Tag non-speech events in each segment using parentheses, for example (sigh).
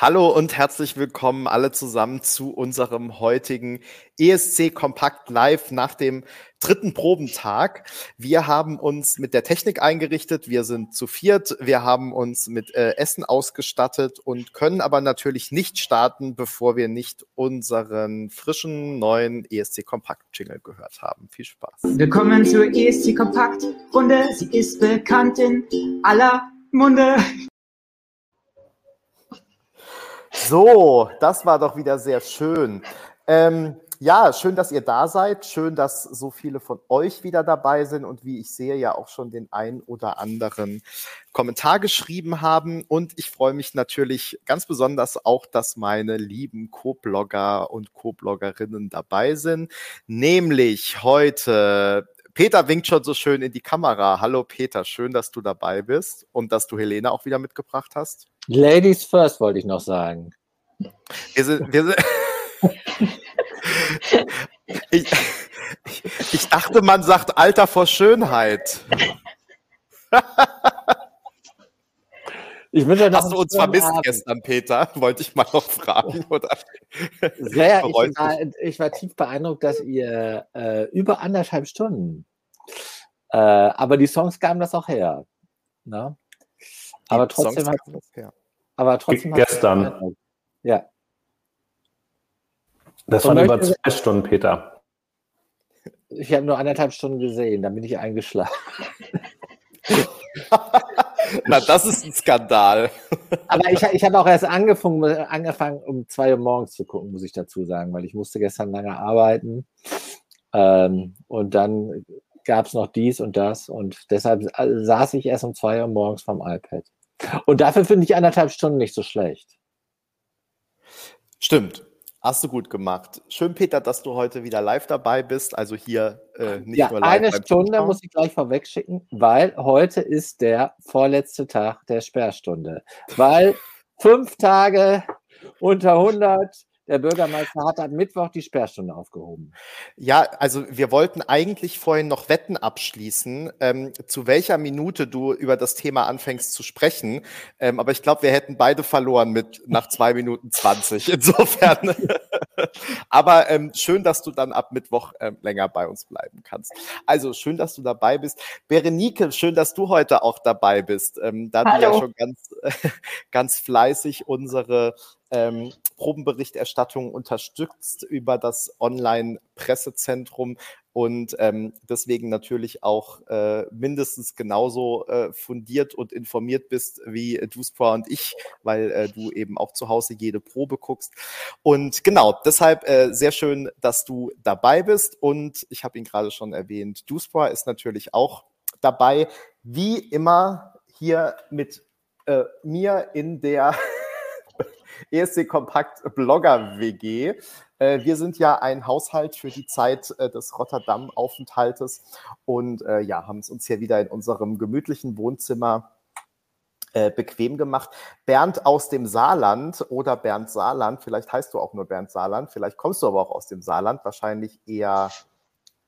Hallo und herzlich willkommen alle zusammen zu unserem heutigen ESC Kompakt Live nach dem dritten Probentag. Wir haben uns mit der Technik eingerichtet, wir sind zu viert, wir haben uns mit äh, Essen ausgestattet und können aber natürlich nicht starten, bevor wir nicht unseren frischen neuen ESC Kompakt Jingle gehört haben. Viel Spaß. Willkommen zur ESC Kompakt Runde. Sie ist bekannt in aller Munde. So, das war doch wieder sehr schön. Ähm, ja, schön, dass ihr da seid. Schön, dass so viele von euch wieder dabei sind und wie ich sehe, ja auch schon den ein oder anderen Kommentar geschrieben haben. Und ich freue mich natürlich ganz besonders auch, dass meine lieben Co-Blogger und Co-Bloggerinnen dabei sind. Nämlich heute Peter winkt schon so schön in die Kamera. Hallo Peter, schön, dass du dabei bist und dass du Helene auch wieder mitgebracht hast. Ladies first wollte ich noch sagen. Wir sind, wir sind (laughs) ich, ich, dachte, man sagt Alter vor Schönheit. (laughs) Ich wünsche Hast du uns vermisst Abend. gestern, Peter? (laughs) Wollte ich mal noch fragen. Oder? Sehr, (laughs) ich war, ich war tief beeindruckt, dass ihr äh, über anderthalb Stunden, äh, aber die Songs gaben das auch her. Ne? Aber trotzdem hat, her. aber trotzdem gestern. Ja. Das waren über zwei Stunden, Peter. Ich habe nur anderthalb Stunden gesehen, dann bin ich eingeschlafen. (laughs) Na, das ist ein Skandal. Aber ich, ich habe auch erst angefangen, angefangen, um zwei Uhr morgens zu gucken, muss ich dazu sagen, weil ich musste gestern lange arbeiten. Ähm, und dann gab es noch dies und das und deshalb saß ich erst um zwei Uhr morgens vom iPad. Und dafür finde ich anderthalb Stunden nicht so schlecht. Stimmt. Hast du gut gemacht. Schön, Peter, dass du heute wieder live dabei bist. Also hier äh, nicht ja, nur live. Eine Stunde muss ich gleich vorweg schicken, weil heute ist der vorletzte Tag der Sperrstunde. Weil fünf Tage unter 100 der Bürgermeister hat am Mittwoch die Sperrstunde aufgehoben. Ja, also wir wollten eigentlich vorhin noch Wetten abschließen, ähm, zu welcher Minute du über das Thema anfängst zu sprechen. Ähm, aber ich glaube, wir hätten beide verloren mit nach zwei Minuten zwanzig. (laughs) Insofern. (laughs) aber ähm, schön, dass du dann ab Mittwoch ähm, länger bei uns bleiben kannst. Also schön, dass du dabei bist. Berenike, schön, dass du heute auch dabei bist. Ähm, da Hallo. du ja schon ganz, (laughs) ganz fleißig unsere ähm, Probenberichterstattung unterstützt über das Online-Pressezentrum und ähm, deswegen natürlich auch äh, mindestens genauso äh, fundiert und informiert bist wie äh, Duspra und ich, weil äh, du eben auch zu Hause jede Probe guckst. Und genau, deshalb äh, sehr schön, dass du dabei bist. Und ich habe ihn gerade schon erwähnt, Duspra ist natürlich auch dabei, wie immer hier mit äh, mir in der ESC Kompakt Blogger WG. Äh, wir sind ja ein Haushalt für die Zeit äh, des Rotterdam-Aufenthaltes und äh, ja, haben es uns hier wieder in unserem gemütlichen Wohnzimmer bequem gemacht. Bernd aus dem Saarland oder Bernd Saarland, vielleicht heißt du auch nur Bernd Saarland, vielleicht kommst du aber auch aus dem Saarland, wahrscheinlich eher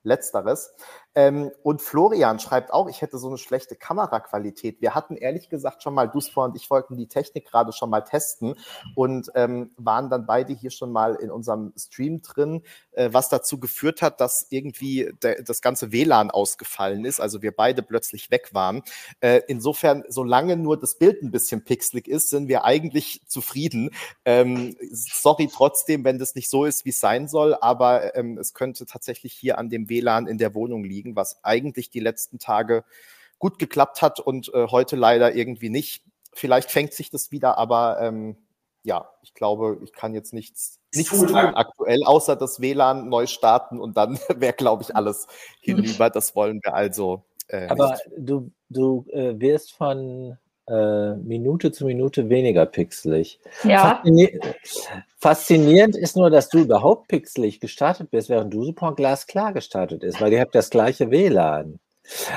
letzteres. Ähm, und Florian schreibt auch, ich hätte so eine schlechte Kameraqualität. Wir hatten ehrlich gesagt schon mal, Dusfor und ich wollten die Technik gerade schon mal testen und ähm, waren dann beide hier schon mal in unserem Stream drin, äh, was dazu geführt hat, dass irgendwie der, das ganze WLAN ausgefallen ist, also wir beide plötzlich weg waren. Äh, insofern, solange nur das Bild ein bisschen pixelig ist, sind wir eigentlich zufrieden. Ähm, sorry trotzdem, wenn das nicht so ist, wie es sein soll, aber ähm, es könnte tatsächlich hier an dem WLAN in der Wohnung liegen liegen, was eigentlich die letzten Tage gut geklappt hat und äh, heute leider irgendwie nicht. Vielleicht fängt sich das wieder, aber ähm, ja, ich glaube, ich kann jetzt nichts, nichts tun aktuell, außer das WLAN neu starten und dann (laughs) wäre, glaube ich, alles (laughs) hinüber. Das wollen wir also. Äh, aber nicht. du, du äh, wirst von äh, Minute zu Minute weniger pixelig. Ja. Faszini faszinierend ist nur, dass du überhaupt pixelig gestartet bist, während du super glasklar gestartet ist, weil ihr habt das gleiche WLAN.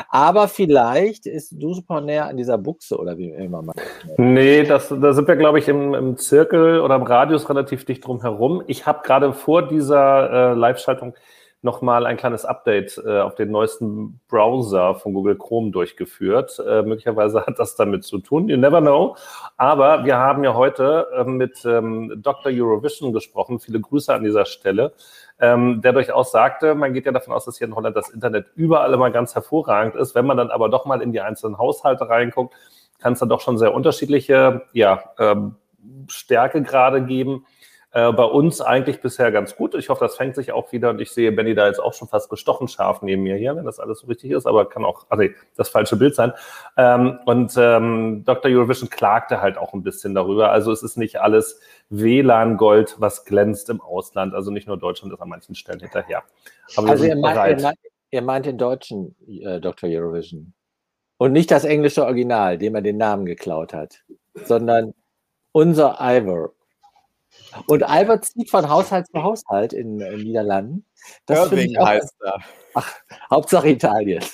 Aber vielleicht ist du super näher an dieser Buchse oder wie immer mal. Nee, das, da sind wir, glaube ich, im, im Zirkel oder im Radius relativ dicht drum herum. Ich habe gerade vor dieser äh, Live-Schaltung nochmal ein kleines Update äh, auf den neuesten Browser von Google Chrome durchgeführt. Äh, möglicherweise hat das damit zu tun, you never know. Aber wir haben ja heute äh, mit ähm, Dr. Eurovision gesprochen. Viele Grüße an dieser Stelle. Ähm, der durchaus sagte, man geht ja davon aus, dass hier in Holland das Internet überall immer ganz hervorragend ist. Wenn man dann aber doch mal in die einzelnen Haushalte reinguckt, kann es dann doch schon sehr unterschiedliche ja, ähm, Stärke gerade geben. Äh, bei uns eigentlich bisher ganz gut. Ich hoffe, das fängt sich auch wieder und ich sehe Benny da jetzt auch schon fast gestochen scharf neben mir hier, wenn das alles so richtig ist, aber kann auch, also das falsche Bild sein. Ähm, und ähm, Dr. Eurovision klagte halt auch ein bisschen darüber. Also es ist nicht alles WLAN-Gold, was glänzt im Ausland. Also nicht nur Deutschland ist an manchen Stellen hinterher. Aber also ihr meint, ihr, meint, ihr meint, den deutschen äh, Dr. Eurovision. Und nicht das englische Original, dem er den Namen geklaut hat, sondern unser Ivor. Und Albert zieht von Haushalt zu Haushalt in, in Niederlanden. Das Irving auch, heißt er. Ach, Hauptsache Italien. (laughs)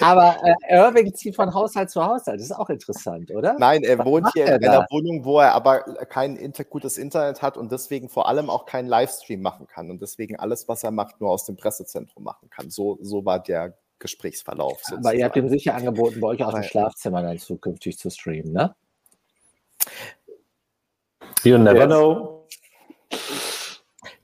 Aber äh, Irving zieht von Haushalt zu Haushalt. Das ist auch interessant, oder? Nein, er Was wohnt hier in einer Wohnung, wo er aber kein inter gutes Internet hat und deswegen vor allem auch keinen Livestream machen kann und deswegen alles, was er macht, nur aus dem Pressezentrum machen kann. So, so war der Gesprächsverlauf. Sozusagen. Aber ihr habt ihm sicher angeboten, bei euch aus dem Schlafzimmer dann zukünftig zu streamen, ne? You never yes. know.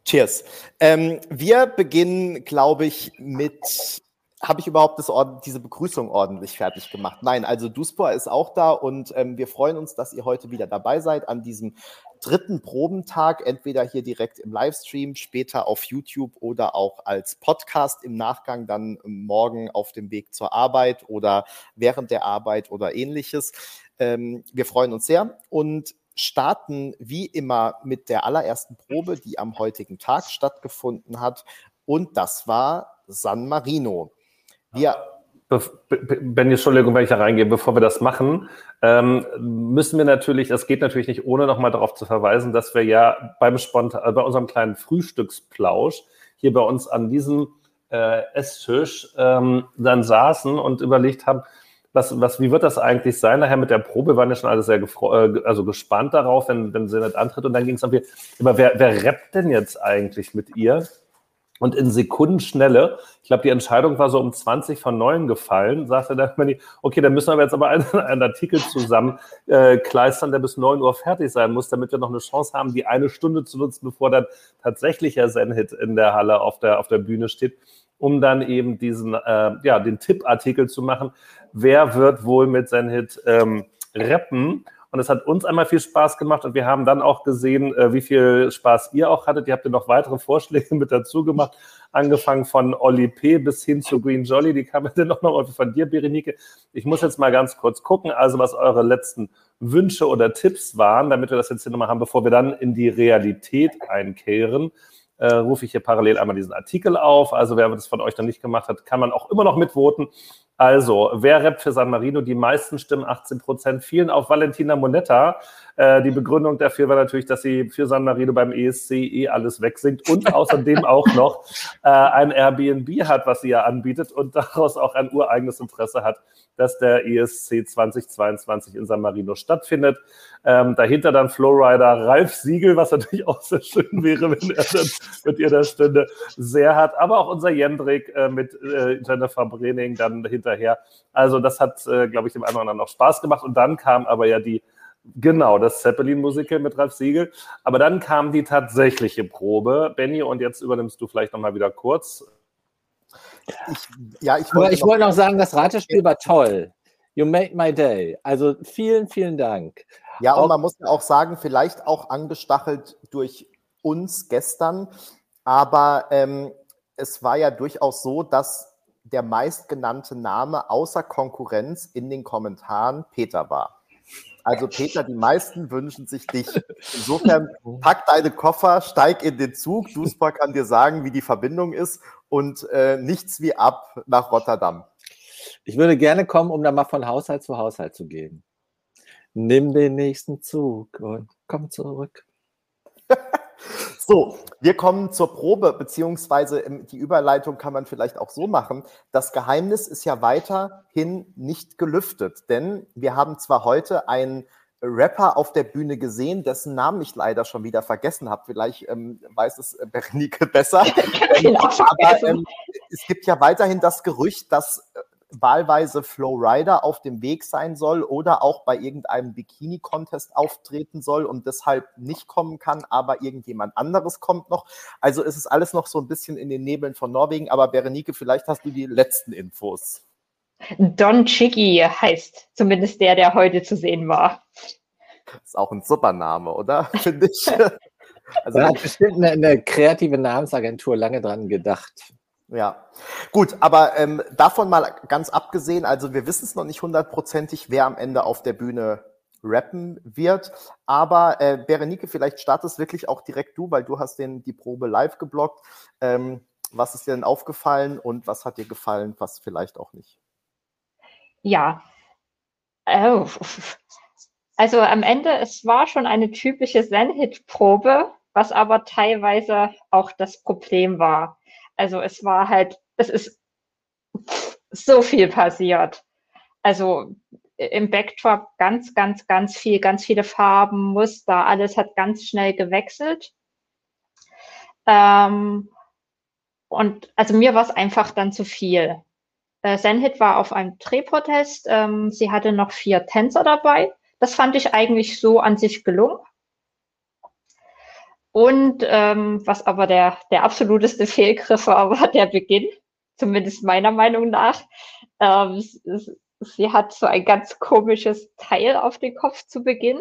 Cheers. Ähm, wir beginnen, glaube ich, mit. Habe ich überhaupt diese Begrüßung ordentlich fertig gemacht? Nein, also Duspor ist auch da und ähm, wir freuen uns, dass ihr heute wieder dabei seid an diesem dritten Probentag, entweder hier direkt im Livestream, später auf YouTube oder auch als Podcast im Nachgang dann morgen auf dem Weg zur Arbeit oder während der Arbeit oder ähnliches. Ähm, wir freuen uns sehr und starten wie immer mit der allerersten Probe, die am heutigen Tag stattgefunden hat. Und das war San Marino. Wir Benny, Entschuldigung, wenn ich da reingehe, bevor wir das machen, ähm, müssen wir natürlich, das geht natürlich nicht ohne nochmal darauf zu verweisen, dass wir ja beim Spontan, äh, bei unserem kleinen Frühstücksplausch hier bei uns an diesem äh, Esstisch ähm, dann saßen und überlegt haben, was, was, wie wird das eigentlich sein? Nachher mit der Probe waren ja schon alle sehr äh, also gespannt darauf, wenn, wenn sie nicht antritt. Und dann ging es irgendwie, aber wer, wer rappt denn jetzt eigentlich mit ihr? Und in Sekundenschnelle, ich glaube, die Entscheidung war so um 20 von 9 gefallen, sagte dann Manni, okay, dann müssen wir jetzt aber einen, einen Artikel zusammen äh, kleistern, der bis 9 Uhr fertig sein muss, damit wir noch eine Chance haben, die eine Stunde zu nutzen, bevor dann tatsächlich Herr Zenhit in der Halle auf der, auf der Bühne steht um dann eben diesen, äh, ja, den Tippartikel zu machen. Wer wird wohl mit seinem Hit ähm, rappen? Und es hat uns einmal viel Spaß gemacht und wir haben dann auch gesehen, äh, wie viel Spaß ihr auch hattet. Ihr habt ja noch weitere Vorschläge (laughs) mit dazu gemacht, angefangen von Olli P. bis hin zu Green Jolly. Die kamen dann auch (laughs) noch von dir, Berenike. Ich muss jetzt mal ganz kurz gucken, also was eure letzten Wünsche oder Tipps waren, damit wir das jetzt hier nochmal haben, bevor wir dann in die Realität einkehren äh, rufe ich hier parallel einmal diesen Artikel auf. Also wer das von euch noch nicht gemacht hat, kann man auch immer noch mitvoten. Also, wer rappt für San Marino? Die meisten Stimmen, 18 Prozent, fielen auf Valentina Monetta. Äh, die Begründung dafür war natürlich, dass sie für San Marino beim ESC eh alles wegsingt und außerdem (laughs) auch noch äh, ein Airbnb hat, was sie ja anbietet und daraus auch ein ureigenes Interesse hat, dass der ESC 2022 in San Marino stattfindet. Ähm, dahinter dann Flowrider Ralf Siegel, was natürlich auch sehr schön wäre, wenn er dann mit ihr der Stunde sehr hat. Aber auch unser Jendrik äh, mit äh, Jennifer Brening dann hinterher. Also das hat, äh, glaube ich, dem einen oder anderen auch Spaß gemacht. Und dann kam aber ja die Genau, das Zeppelin-Musical mit Ralf Siegel. Aber dann kam die tatsächliche Probe. Benny, und jetzt übernimmst du vielleicht nochmal wieder kurz. Ich, ja, ich wollte, ich noch, wollte noch sagen, das Ratespiel war toll. You made my day. Also vielen, vielen Dank. Ja, und man muss auch sagen, vielleicht auch angestachelt durch uns gestern, aber ähm, es war ja durchaus so, dass der meistgenannte Name außer Konkurrenz in den Kommentaren Peter war. Also Peter, die meisten wünschen sich dich. Insofern (laughs) pack deine Koffer, steig in den Zug. Duisburg kann dir sagen, wie die Verbindung ist und äh, nichts wie ab nach Rotterdam. Ich würde gerne kommen, um dann mal von Haushalt zu Haushalt zu gehen. Nimm den nächsten Zug und komm zurück. (laughs) So, wir kommen zur Probe, beziehungsweise die Überleitung kann man vielleicht auch so machen. Das Geheimnis ist ja weiterhin nicht gelüftet, denn wir haben zwar heute ein Rapper auf der Bühne gesehen, dessen Namen ich leider schon wieder vergessen habe. Vielleicht ähm, weiß es äh, Berenike besser. (laughs) ähm, aber ähm, es gibt ja weiterhin das Gerücht, dass äh, wahlweise Flowrider auf dem Weg sein soll oder auch bei irgendeinem Bikini-Contest auftreten soll und deshalb nicht kommen kann, aber irgendjemand anderes kommt noch. Also ist es alles noch so ein bisschen in den Nebeln von Norwegen, aber Berenike, vielleicht hast du die letzten Infos. Don Chiggy heißt zumindest der, der heute zu sehen war. Ist auch ein super Name, oder? (laughs) Finde ich. Also, da hat bestimmt eine, eine kreative Namensagentur lange dran gedacht. Ja, gut, aber ähm, davon mal ganz abgesehen, also wir wissen es noch nicht hundertprozentig, wer am Ende auf der Bühne rappen wird. Aber äh, Berenike, vielleicht startest wirklich auch direkt du, weil du hast den, die Probe live geblockt. Ähm, was ist dir denn aufgefallen und was hat dir gefallen, was vielleicht auch nicht? Ja. Oh. Also am Ende, es war schon eine typische Zen-Hit-Probe, was aber teilweise auch das Problem war. Also es war halt, es ist so viel passiert. Also im Backdrop ganz, ganz, ganz viel, ganz viele Farben, Muster, alles hat ganz schnell gewechselt. Ähm, und also mir war es einfach dann zu viel. Äh, Zenhit war auf einem Drehprotest. Ähm, sie hatte noch vier Tänzer dabei. Das fand ich eigentlich so an sich gelungen. Und ähm, was aber der, der absoluteste (laughs) Fehlgriff war, war der Beginn, zumindest meiner Meinung nach. Ähm, sie hat so ein ganz komisches Teil auf den Kopf zu Beginn,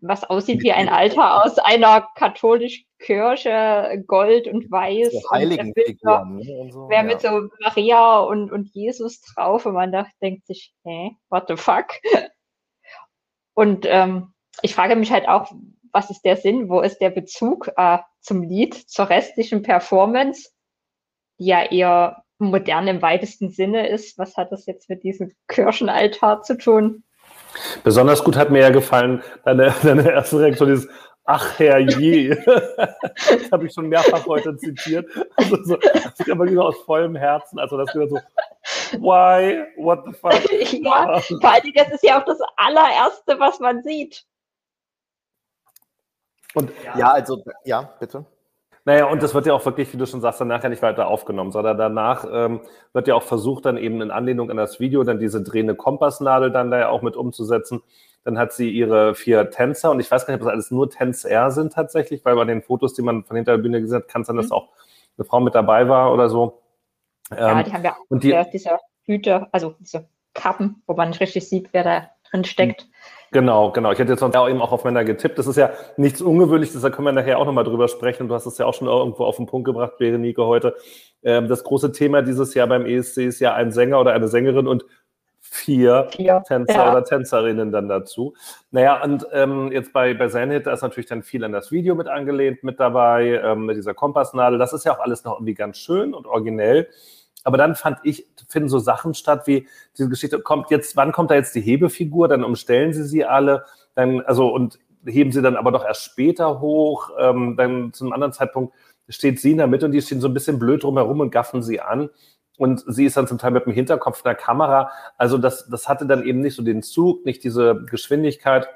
was aussieht wie ein Alter aus einer katholischen Kirche, Gold und Weiß. So Heiligenfiguren. Ne, so, wer ja. mit so Maria und, und Jesus drauf und man dacht, denkt sich, hä, what the fuck? (laughs) Und ähm, ich frage mich halt auch, was ist der Sinn, wo ist der Bezug äh, zum Lied, zur restlichen Performance, die ja eher modern im weitesten Sinne ist. Was hat das jetzt mit diesem Kirchenaltar zu tun? Besonders gut hat mir ja gefallen, deine, (laughs) deine erste Reaktion ist, ach Herr je. (laughs) das habe ich schon mehrfach heute zitiert. Also so, das aber wieder aus vollem Herzen. Also das wieder so, why, what the fuck. (laughs) ja, vor allem, das ist ja auch das allererste, was man sieht. Und ja, also, ja, bitte. Naja, und das wird ja auch wirklich, wie du schon sagst, dann nachher nicht weiter aufgenommen, sondern danach ähm, wird ja auch versucht, dann eben in Anlehnung an das Video dann diese drehende Kompassnadel dann da ja auch mit umzusetzen. Dann hat sie ihre vier Tänzer und ich weiß gar nicht, ob das alles nur Tänzer sind tatsächlich, weil bei den Fotos, die man von hinter der Bühne gesehen hat, kann es sein, dass mhm. auch eine Frau mit dabei war oder so. Ja, ähm, die haben ja und die, diese Hüte, also diese Kappen, wo man nicht richtig sieht, wer da drin steckt. Genau, genau. Ich hätte jetzt auch eben auch auf Männer getippt. Das ist ja nichts Ungewöhnliches, da können wir nachher auch nochmal drüber sprechen. Du hast es ja auch schon irgendwo auf den Punkt gebracht, Berenike, heute. Ähm, das große Thema dieses Jahr beim ESC ist ja ein Sänger oder eine Sängerin und vier, vier. Tänzer ja. oder Tänzerinnen dann dazu. Naja, und ähm, jetzt bei, bei Zenit, da ist natürlich dann viel an das Video mit angelehnt mit dabei, ähm, mit dieser Kompassnadel. Das ist ja auch alles noch irgendwie ganz schön und originell. Aber dann fand ich, finden so Sachen statt wie diese Geschichte, kommt jetzt, wann kommt da jetzt die Hebefigur? Dann umstellen sie sie alle, dann, also, und heben sie dann aber doch erst später hoch. Ähm, dann zu einem anderen Zeitpunkt steht sie in der Mitte und die stehen so ein bisschen blöd drumherum und gaffen sie an. Und sie ist dann zum Teil mit dem Hinterkopf der Kamera. Also das, das hatte dann eben nicht so den Zug, nicht diese Geschwindigkeit.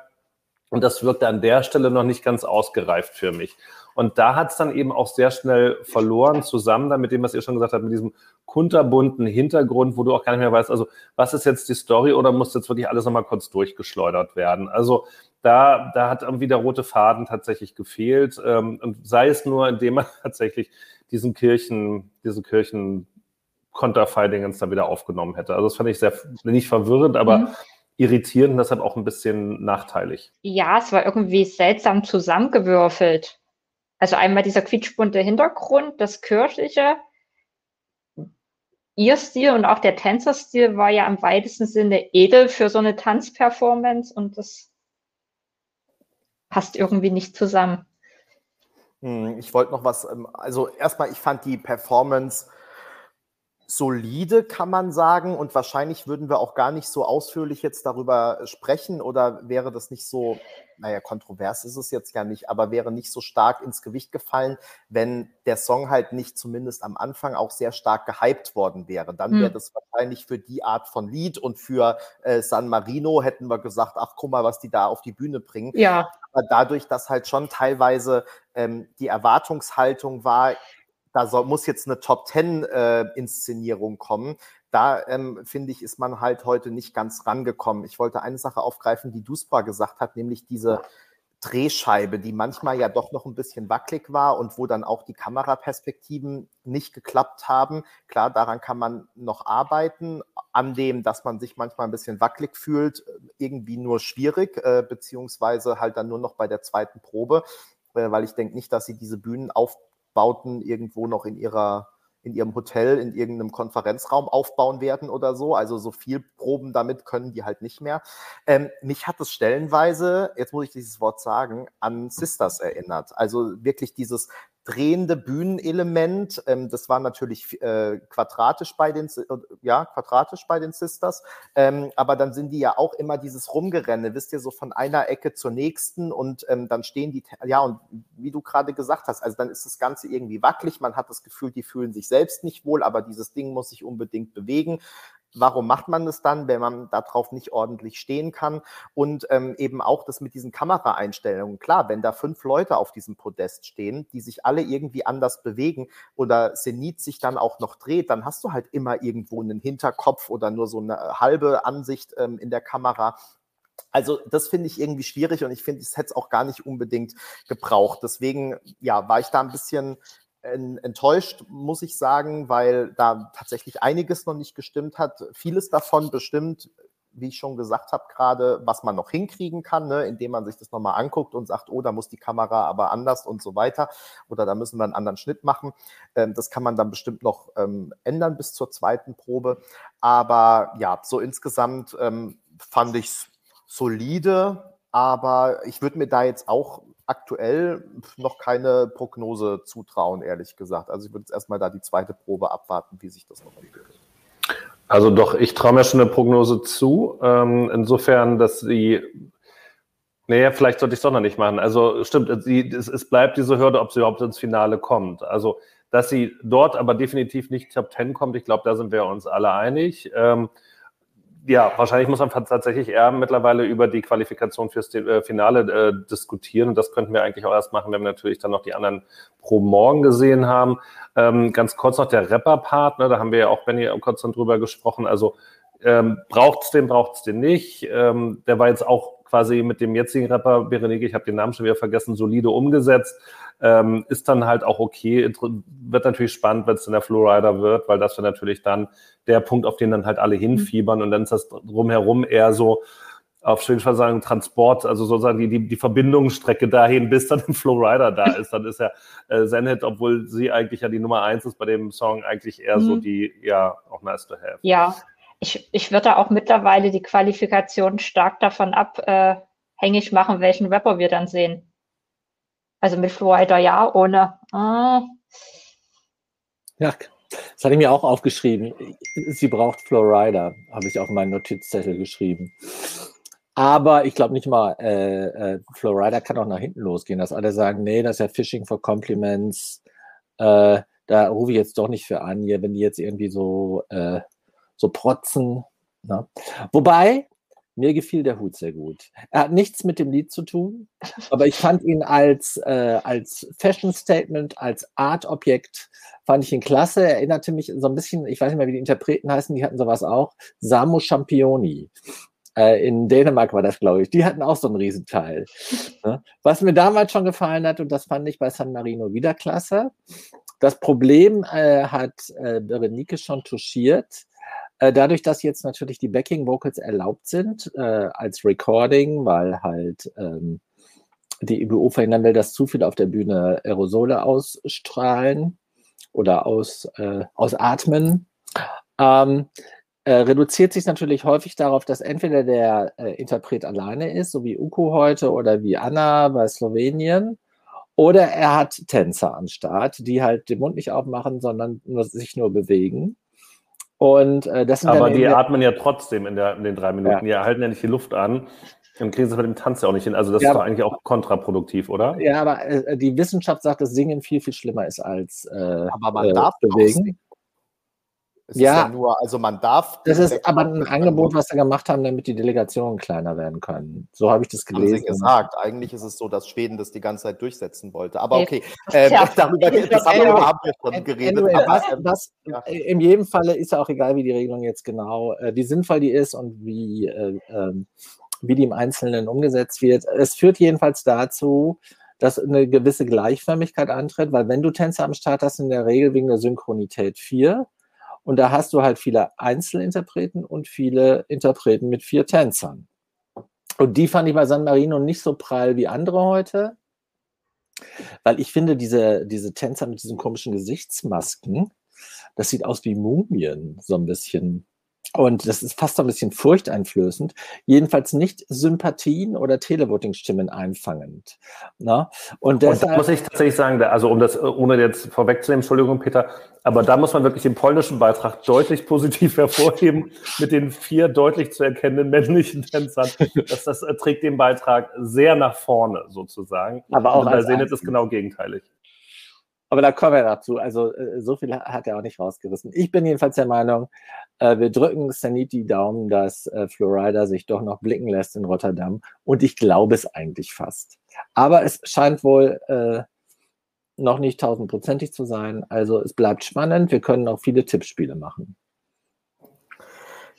Und das wirkte an der Stelle noch nicht ganz ausgereift für mich. Und da hat es dann eben auch sehr schnell verloren, zusammen dann mit dem, was ihr schon gesagt habt, mit diesem kunterbunten Hintergrund, wo du auch gar nicht mehr weißt, also was ist jetzt die Story oder muss jetzt wirklich alles nochmal kurz durchgeschleudert werden? Also da, da hat irgendwie der rote Faden tatsächlich gefehlt. Ähm, und sei es nur, indem man (laughs) tatsächlich diesen Kirchen, diese Kirchen Konterfeidingens dann wieder aufgenommen hätte. Also das fand ich sehr, nicht verwirrend, aber mhm. irritierend und deshalb auch ein bisschen nachteilig. Ja, es war irgendwie seltsam zusammengewürfelt. Also einmal dieser quietschbunte Hintergrund, das kirchliche, ihr Stil und auch der Tänzerstil war ja im weitesten Sinne edel für so eine Tanzperformance und das passt irgendwie nicht zusammen. Hm, ich wollte noch was, ähm, also erstmal, ich fand die Performance solide, kann man sagen. Und wahrscheinlich würden wir auch gar nicht so ausführlich jetzt darüber sprechen oder wäre das nicht so, naja, kontrovers ist es jetzt ja nicht, aber wäre nicht so stark ins Gewicht gefallen, wenn der Song halt nicht zumindest am Anfang auch sehr stark gehypt worden wäre. Dann wäre hm. das wahrscheinlich für die Art von Lied und für äh, San Marino hätten wir gesagt, ach guck mal, was die da auf die Bühne bringen. Ja. Aber dadurch, dass halt schon teilweise ähm, die Erwartungshaltung war, da soll, muss jetzt eine Top Ten äh, kommen. Da ähm, finde ich, ist man halt heute nicht ganz rangekommen. Ich wollte eine Sache aufgreifen, die Duspa gesagt hat, nämlich diese Drehscheibe, die manchmal ja doch noch ein bisschen wackelig war und wo dann auch die Kameraperspektiven nicht geklappt haben. Klar, daran kann man noch arbeiten. An dem, dass man sich manchmal ein bisschen wackelig fühlt, irgendwie nur schwierig, äh, beziehungsweise halt dann nur noch bei der zweiten Probe, äh, weil ich denke nicht, dass sie diese Bühnen auf Bauten irgendwo noch in ihrer in ihrem Hotel in irgendeinem Konferenzraum aufbauen werden oder so. Also so viel Proben damit können die halt nicht mehr. Ähm, mich hat es stellenweise, jetzt muss ich dieses Wort sagen, an Sisters erinnert. Also wirklich dieses drehende Bühnenelement. Ähm, das war natürlich äh, quadratisch bei den ja quadratisch bei den Sisters, ähm, aber dann sind die ja auch immer dieses Rumgerenne, wisst ihr, so von einer Ecke zur nächsten und ähm, dann stehen die ja und wie du gerade gesagt hast, also dann ist das Ganze irgendwie wackelig. Man hat das Gefühl, die fühlen sich selbst nicht wohl, aber dieses Ding muss sich unbedingt bewegen warum macht man das dann, wenn man darauf nicht ordentlich stehen kann? Und ähm, eben auch das mit diesen Kameraeinstellungen. Klar, wenn da fünf Leute auf diesem Podest stehen, die sich alle irgendwie anders bewegen oder Zenit sich dann auch noch dreht, dann hast du halt immer irgendwo einen Hinterkopf oder nur so eine halbe Ansicht ähm, in der Kamera. Also das finde ich irgendwie schwierig und ich finde, es hätte es auch gar nicht unbedingt gebraucht. Deswegen, ja, war ich da ein bisschen enttäuscht, muss ich sagen, weil da tatsächlich einiges noch nicht gestimmt hat. Vieles davon bestimmt, wie ich schon gesagt habe, gerade, was man noch hinkriegen kann, ne, indem man sich das nochmal anguckt und sagt, oh, da muss die Kamera aber anders und so weiter. Oder da müssen wir einen anderen Schnitt machen. Ähm, das kann man dann bestimmt noch ähm, ändern bis zur zweiten Probe. Aber ja, so insgesamt ähm, fand ich es solide, aber ich würde mir da jetzt auch aktuell noch keine Prognose zutrauen, ehrlich gesagt. Also ich würde jetzt erstmal da die zweite Probe abwarten, wie sich das noch entwickelt. Also doch, ich traue mir schon eine Prognose zu. Ähm, insofern, dass sie, naja, vielleicht sollte ich es doch noch nicht machen. Also stimmt, sie, es, es, bleibt diese Hürde, ob sie überhaupt ins Finale kommt. Also, dass sie dort aber definitiv nicht Top Ten kommt, ich glaube, da sind wir uns alle einig. Ähm, ja, wahrscheinlich muss man tatsächlich eher mittlerweile über die Qualifikation fürs äh, Finale äh, diskutieren. Und das könnten wir eigentlich auch erst machen, wenn wir natürlich dann noch die anderen pro morgen gesehen haben. Ähm, ganz kurz noch der Rapper-Part, ne, da haben wir ja auch Benny kurz dann drüber gesprochen. Also ähm, braucht es den, braucht es den nicht. Ähm, der war jetzt auch quasi mit dem jetzigen Rapper Berenike, ich habe den Namen schon wieder vergessen, solide umgesetzt. Ähm, ist dann halt auch okay. Wird natürlich spannend, wenn es dann der Flowrider wird, weil das wäre natürlich dann der Punkt, auf den dann halt alle hinfiebern und dann ist das drumherum eher so, auf Fall sagen, Transport, also sozusagen die, die, die Verbindungsstrecke dahin, bis dann ein Flowrider da ist. Dann ist ja äh, Zenit, obwohl sie eigentlich ja die Nummer eins ist bei dem Song, eigentlich eher mhm. so die, ja, auch nice to have. Ja, ich, ich würde auch mittlerweile die Qualifikation stark davon abhängig äh, machen, welchen Rapper wir dann sehen. Also mit Flowrider ja, ohne. Äh. Ja, das hatte ich mir auch aufgeschrieben. Sie braucht Flowrider, habe ich auf meinen Notizzettel geschrieben. Aber ich glaube nicht mal, äh, äh, Flowrider kann auch nach hinten losgehen, dass alle sagen, nee, das ist ja Fishing for Compliments. Äh, da rufe ich jetzt doch nicht für an, wenn die jetzt irgendwie so, äh, so protzen. Ne? Wobei, mir gefiel der Hut sehr gut. Er hat nichts mit dem Lied zu tun, aber ich fand ihn als, äh, als Fashion Statement, als Art-Objekt, fand ich ihn klasse. Er erinnerte mich so ein bisschen, ich weiß nicht mehr, wie die Interpreten heißen, die hatten sowas auch, Samu Championi. Äh, in Dänemark war das, glaube ich. Die hatten auch so einen Riesenteil. Ne? Was mir damals schon gefallen hat, und das fand ich bei San Marino wieder klasse, das Problem äh, hat äh, Berenike schon touchiert äh, dadurch, dass jetzt natürlich die Backing Vocals erlaubt sind äh, als Recording, weil halt ähm, die IBU verhindern will, dass zu viel auf der Bühne Aerosole ausstrahlen oder aus, äh, ausatmen, ähm, äh, reduziert sich natürlich häufig darauf, dass entweder der äh, Interpret alleine ist, so wie Uko heute oder wie Anna bei Slowenien, oder er hat Tänzer am Start, die halt den Mund nicht aufmachen, sondern nur, sich nur bewegen. Und äh, das sind Aber dann die atmen ja trotzdem in, der, in den drei Minuten. Ja. Die halten ja nicht die Luft an. Dann kriegen sie es mit dem Tanz ja auch nicht hin. Also das Ja, ist doch eigentlich auch kontraproduktiv, oder? Ja, aber äh, die Wissenschaft sagt, dass Singen viel, viel schlimmer ist als äh, Aber man äh, darf bewegen. Es Ja. ist ja nur, also man darf. Das ist aber ein Angebot, was sie gemacht haben, damit die Delegationen kleiner werden können. So habe ich das Haben sie gelesen. gesagt. Eigentlich ist es so, dass Schweden das die ganze Zeit durchsetzen wollte. Aber okay, ähm, Ja. (laughs) darüber, das Anyway, darüber haben wir schon geredet. Anyway, aber, was, ähm, was, ja. In jedem Falle ist ja auch egal, wie die Regelung jetzt genau, äh, wie sinnvoll die ist und wie, äh, ähm, wie die im Einzelnen umgesetzt wird. Es führt jedenfalls dazu, dass eine gewisse Gleichförmigkeit antritt, weil wenn du Tänzer am Start hast, in der Regel wegen der Synchronität vier. Und da hast du halt viele Einzelinterpreten und viele Interpreten mit vier Tänzern. Und die fand ich bei San Marino nicht so prall wie andere heute. Weil ich finde, diese, diese Tänzer mit diesen komischen Gesichtsmasken, das sieht aus wie Mumien, so ein bisschen. Und das ist fast so ein bisschen furchteinflößend. Jedenfalls nicht Sympathien oder Televoting-Stimmen einfangend. Ne? Und Und da deshalb, muss ich tatsächlich sagen, also um das, äh, ohne jetzt vorwegzunehmen, Entschuldigung, Peter, aber da muss man wirklich den polnischen Beitrag deutlich positiv (laughs) hervorheben, mit den vier deutlich zu erkennenden männlichen Tänzern. Das, das äh, trägt den Beitrag sehr nach vorne, sozusagen. Aber auch Und bei Zenit ist genau gegenteilig. Aber da kommen wir dazu. Also äh, so viel hat er auch nicht rausgerissen. Ich bin jedenfalls der Meinung, äh, wir drücken Sanit die Daumen, dass äh, Florida sich doch noch blicken lässt in Rotterdam. Und ich glaube es eigentlich fast. Aber es scheint wohl äh, noch nicht tausendprozentig zu sein. Also es bleibt spannend. Wir können auch viele Tippspiele machen.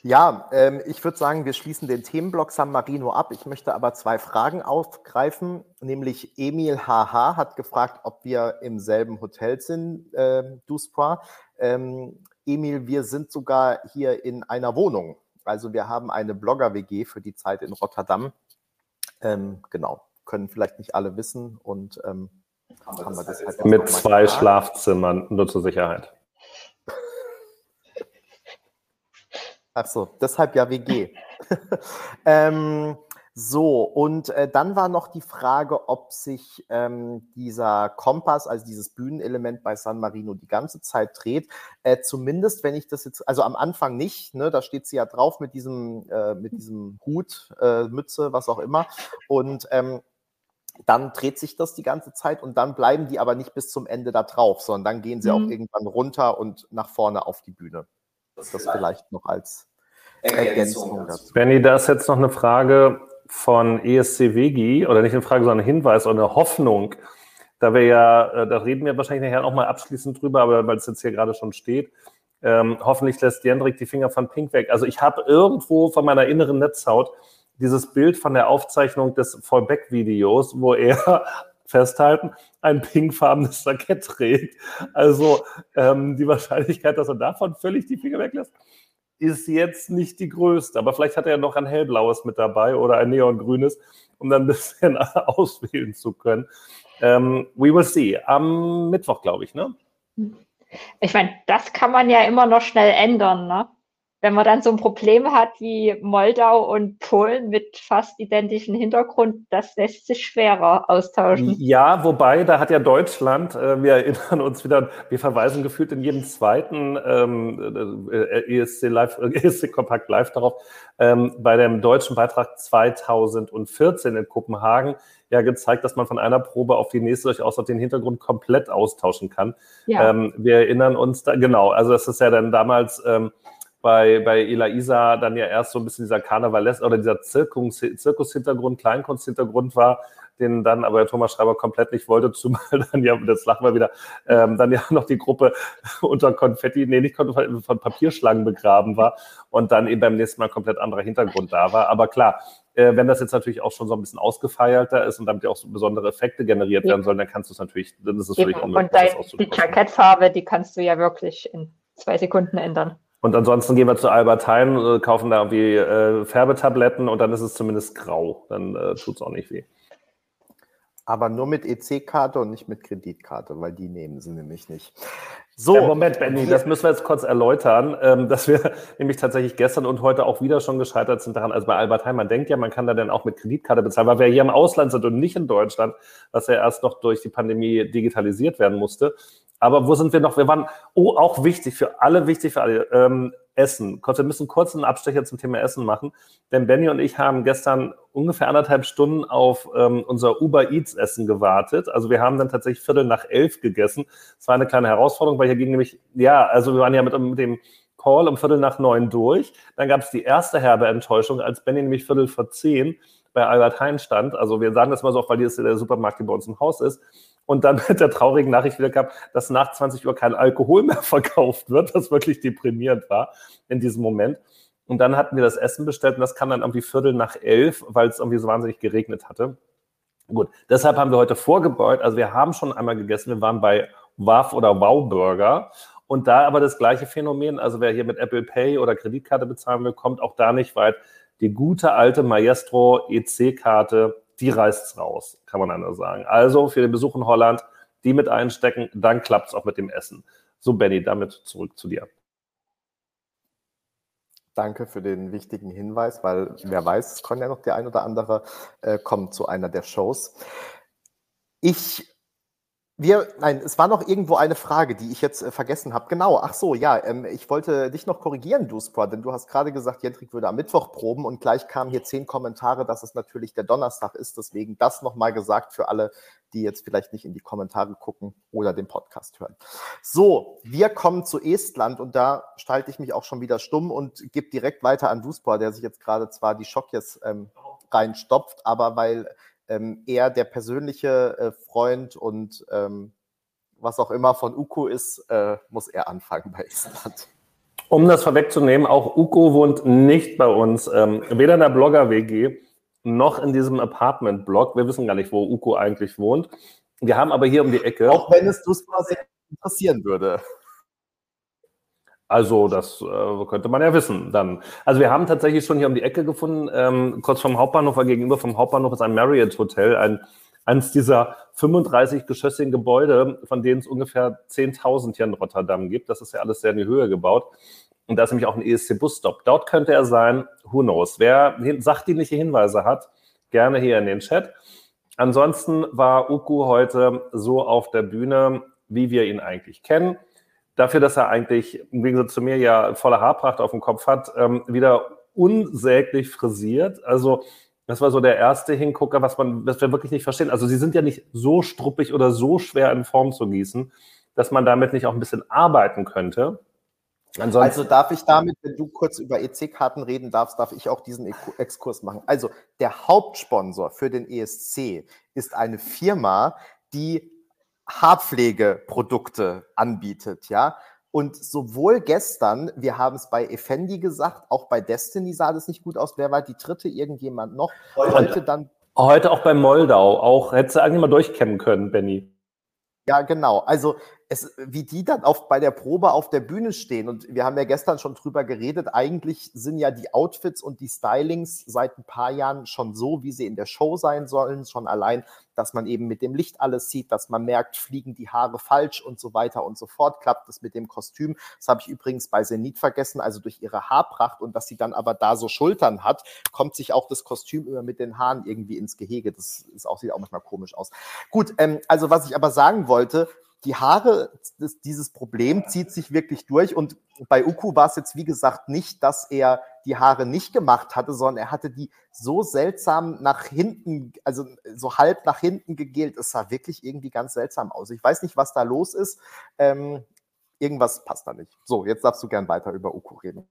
Ja, ähm, ich würde sagen, wir schließen den Themenblock San Marino ab. Ich möchte aber zwei Fragen aufgreifen, nämlich Emil HH hat gefragt, ob wir im selben Hotel sind, äh, Duspois. Ähm, Emil, wir sind sogar hier in einer Wohnung. Also wir haben eine Blogger-WG für die Zeit in Rotterdam. Ähm, genau, können vielleicht nicht alle wissen und ähm, haben wir deshalb jetzt Mit noch mal zwei. Schlafzimmern, nur zur Sicherheit. Ach so, deshalb ja WG. (laughs) ähm, so, und äh, dann war noch die Frage, ob sich ähm, dieser Kompass, also dieses Bühnenelement bei San Marino die ganze Zeit dreht. Äh, zumindest, wenn ich das jetzt, also am Anfang nicht, ne, da steht sie ja drauf mit diesem, äh, mit diesem Hut, äh, Mütze, was auch immer. Und ähm, dann dreht sich das die ganze Zeit und dann bleiben die aber nicht bis zum Ende da drauf, sondern dann gehen sie Mhm. auch irgendwann runter und nach vorne auf die Bühne. Das vielleicht noch als Ergänzung dazu. Benny, da ist jetzt noch eine Frage von ESC Vegi, oder nicht eine Frage, sondern ein Hinweis oder eine Hoffnung. Da wir ja, äh, da reden wir wahrscheinlich nachher auch mal abschließend drüber, aber weil es jetzt hier gerade schon steht, ähm, hoffentlich lässt Jendrik die Finger von Pink weg. Also ich habe irgendwo von meiner inneren Netzhaut dieses Bild von der Aufzeichnung des Fallback-Videos, wo er festhalten, ein pinkfarbenes Jackett trägt. Also ähm, die Wahrscheinlichkeit, dass er davon völlig die Finger weglässt, ist jetzt nicht die größte. Aber vielleicht hat er ja noch ein hellblaues mit dabei oder ein neongrünes, um dann ein bisschen (laughs) auswählen zu können. Ähm, we will see. Am Mittwoch, glaube ich, ne? Ich meine, das kann man ja immer noch schnell ändern, ne? Wenn man dann so ein Problem hat wie Moldau und Polen mit fast identischen Hintergrund, das lässt sich schwerer austauschen. Ja, wobei, da hat ja Deutschland, äh, wir erinnern uns wieder, wir verweisen gefühlt in jedem zweiten ähm, äh, ESC Live, äh, ESC Kompakt Live darauf, ähm, bei dem deutschen Beitrag 2014 in Kopenhagen ja gezeigt, dass man von einer Probe auf die nächste durchaus auch den Hintergrund komplett austauschen kann. Ja, Ähm, wir erinnern uns da, genau, also das ist ja dann damals ähm, bei, bei Ela Isa dann ja erst so ein bisschen dieser Karnevales oder dieser Zirkus, Zirkushintergrund, Kleinkunsthintergrund war, den dann aber Thomas Schreiber komplett nicht wollte, (laughs) zumal dann ja, das lachen wir wieder, ähm, dann ja noch die Gruppe unter Konfetti, nee, nicht Konfetti, von Papierschlangen begraben war und dann eben beim nächsten Mal komplett anderer Hintergrund da war. Aber klar, äh, wenn das jetzt natürlich auch schon so ein bisschen ausgefeilter ist und damit ja auch so besondere Effekte generiert werden sollen, dann kannst du es natürlich, dann ist es völlig unmöglich, Und dein, die. Jackettfarbe, die kannst du ja wirklich in zwei Sekunden ändern. Und ansonsten gehen wir zu Albert Heijn, äh, kaufen da irgendwie äh, Färbetabletten und dann ist es zumindest grau. Dann äh, tut es auch nicht weh. Aber nur mit EC-Karte und nicht mit Kreditkarte, weil die nehmen sie nämlich nicht. So, Äh, Moment, Benny, das müssen wir jetzt kurz erläutern, ähm, dass wir (laughs) nämlich tatsächlich gestern und heute auch wieder schon gescheitert sind daran. Also bei Albert Heijn, man denkt ja, man kann da dann auch mit Kreditkarte bezahlen, weil wir hier im Ausland sind und nicht in Deutschland, was ja erst noch durch die Pandemie digitalisiert werden musste. Aber wo sind wir noch? Wir waren, oh, auch wichtig für alle, wichtig für alle. Ähm, Essen. Wir müssen kurz einen Abstecher zum Thema Essen machen, denn Benny und ich haben gestern ungefähr anderthalb Stunden auf ähm, unser Uber Eats Essen gewartet. Also wir haben dann tatsächlich Viertel nach elf gegessen. Es war eine kleine Herausforderung, weil hier ging nämlich, ja, also wir waren ja mit, mit dem Call um Viertel nach neun durch. Dann gab es die erste herbe Enttäuschung, als Benny nämlich Viertel vor zehn bei Albert Heijn stand. Also wir sagen das mal so oft, weil hier ist der Supermarkt, der bei uns im Haus ist und dann (laughs) mit der traurigen Nachricht wieder gab, dass nach 20 Uhr kein Alkohol mehr (laughs) verkauft wird, was wirklich deprimierend war in diesem Moment. Und dann hatten wir das Essen bestellt und das kam dann irgendwie Viertel nach elf, weil es irgendwie so wahnsinnig geregnet hatte. Gut, deshalb haben wir heute vorgebeut. Also wir haben schon einmal gegessen. Wir waren bei WAF oder Wow Burger. Und da aber das gleiche Phänomen, also wer hier mit Apple Pay oder Kreditkarte bezahlen will, kommt auch da nicht weit. Die gute alte Maestro EC-Karte die reißt raus, kann man anders sagen. Also für den Besuch in Holland, die mit einstecken, dann klappt es auch mit dem Essen. So, Benny, damit zurück zu dir. Danke für den wichtigen Hinweis, weil wer weiß, es kann ja noch der ein oder andere äh, kommen zu einer der Shows. Ich wir, nein, es war noch irgendwo eine Frage, die ich jetzt äh, vergessen habe. Genau, ach so, ja, ähm, ich wollte dich noch korrigieren, Duspor, denn du hast gerade gesagt, Jendrik würde am Mittwoch proben und gleich kamen hier zehn Kommentare, dass es natürlich der Donnerstag ist. Deswegen das nochmal gesagt für alle, die jetzt vielleicht nicht in die Kommentare gucken oder den Podcast hören. So, wir kommen zu Estland und da schalte ich mich auch schon wieder stumm und gebe direkt weiter an Duspor, der sich jetzt gerade zwar die Schockjes ähm, reinstopft, aber weil ähm, er der persönliche äh, Freund und ähm, was auch immer von Uko ist, äh, muss er anfangen bei Island. Um das vorwegzunehmen, auch Uko wohnt nicht bei uns, ähm, weder in der Blogger-WG noch in diesem Apartment-Blog. Wir wissen gar nicht, wo Uko eigentlich wohnt. Wir haben aber hier um die Ecke. Auch wenn es Duspa sehr interessieren würde. Also das äh, könnte man ja wissen dann. Also wir haben tatsächlich schon hier um die Ecke gefunden, ähm, kurz vom Hauptbahnhof, gegenüber vom Hauptbahnhof ist ein Marriott Hotel, ein, eines dieser 35 geschossigen Gebäude, von denen es ungefähr 10.000 hier in Rotterdam gibt. Das ist ja alles sehr in die Höhe gebaut. Und da ist nämlich auch ein ESC-Busstop. Dort könnte er sein, who knows. Wer sachdienliche Hinweise hat, gerne hier in den Chat. Ansonsten war Uku heute so auf der Bühne, wie wir ihn eigentlich kennen dafür, dass er eigentlich im Gegensatz zu mir ja volle Haarpracht auf dem Kopf hat, ähm, wieder unsäglich frisiert. Also das war so der erste Hingucker, was man, was wir wirklich nicht verstehen. Also sie sind ja nicht so struppig oder so schwer in Form zu gießen, dass man damit nicht auch ein bisschen arbeiten könnte. Ansonsten also darf ich damit, wenn du kurz über EC-Karten reden darfst, darf ich auch diesen Exkurs machen. Also der Hauptsponsor für den ESC ist eine Firma, die Haarpflegeprodukte anbietet, ja. Und sowohl gestern, wir haben es bei Effendi gesagt, auch bei Destiny sah das nicht gut aus. Wer war die dritte? Irgendjemand noch? Heute, dann. Heute auch bei Moldau. Auch hättest du eigentlich mal durchkämmen können, Benny. Ja, genau. Also es, wie die dann auf, bei der Probe auf der Bühne stehen. Und wir haben ja gestern schon drüber geredet. Eigentlich sind ja die Outfits und die Stylings seit ein paar Jahren schon so, wie sie in der Show sein sollen. Schon allein, dass man eben mit dem Licht alles sieht, dass man merkt, fliegen die Haare falsch und so weiter und so fort. Klappt das mit dem Kostüm? Das habe ich übrigens bei Zenit vergessen. Also durch ihre Haarpracht und dass sie dann aber da so Schultern hat, kommt sich auch das Kostüm immer mit den Haaren irgendwie ins Gehege. Das ist auch, sieht auch manchmal komisch aus. Gut, ähm, also was ich aber sagen wollte, die Haare, das, dieses Problem zieht sich wirklich durch. Und bei Uku war es jetzt, wie gesagt, nicht, dass er die Haare nicht gemacht hatte, sondern er hatte die so seltsam nach hinten, also so halb nach hinten gegelt. Es sah wirklich irgendwie ganz seltsam aus. Ich weiß nicht, was da los ist. Ähm, irgendwas passt da nicht. So, jetzt darfst du gern weiter über Uku reden.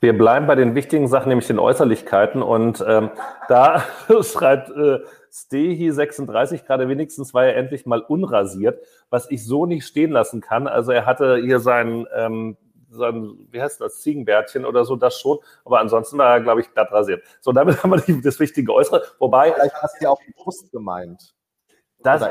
Wir bleiben bei den wichtigen Sachen, nämlich den Äußerlichkeiten. Und ähm, da (laughs) schreibt äh, Stehi36 gerade wenigstens war er endlich mal unrasiert, was ich so nicht stehen lassen kann. Also er hatte hier sein, ähm, sein wie heißt das, Ziegenbärtchen oder so, das schon. Aber ansonsten war er, glaube ich, glatt rasiert. So, damit (laughs) haben wir das wichtige Äußere. Wobei. Vielleicht hast du ja auch die Brust gemeint. Das.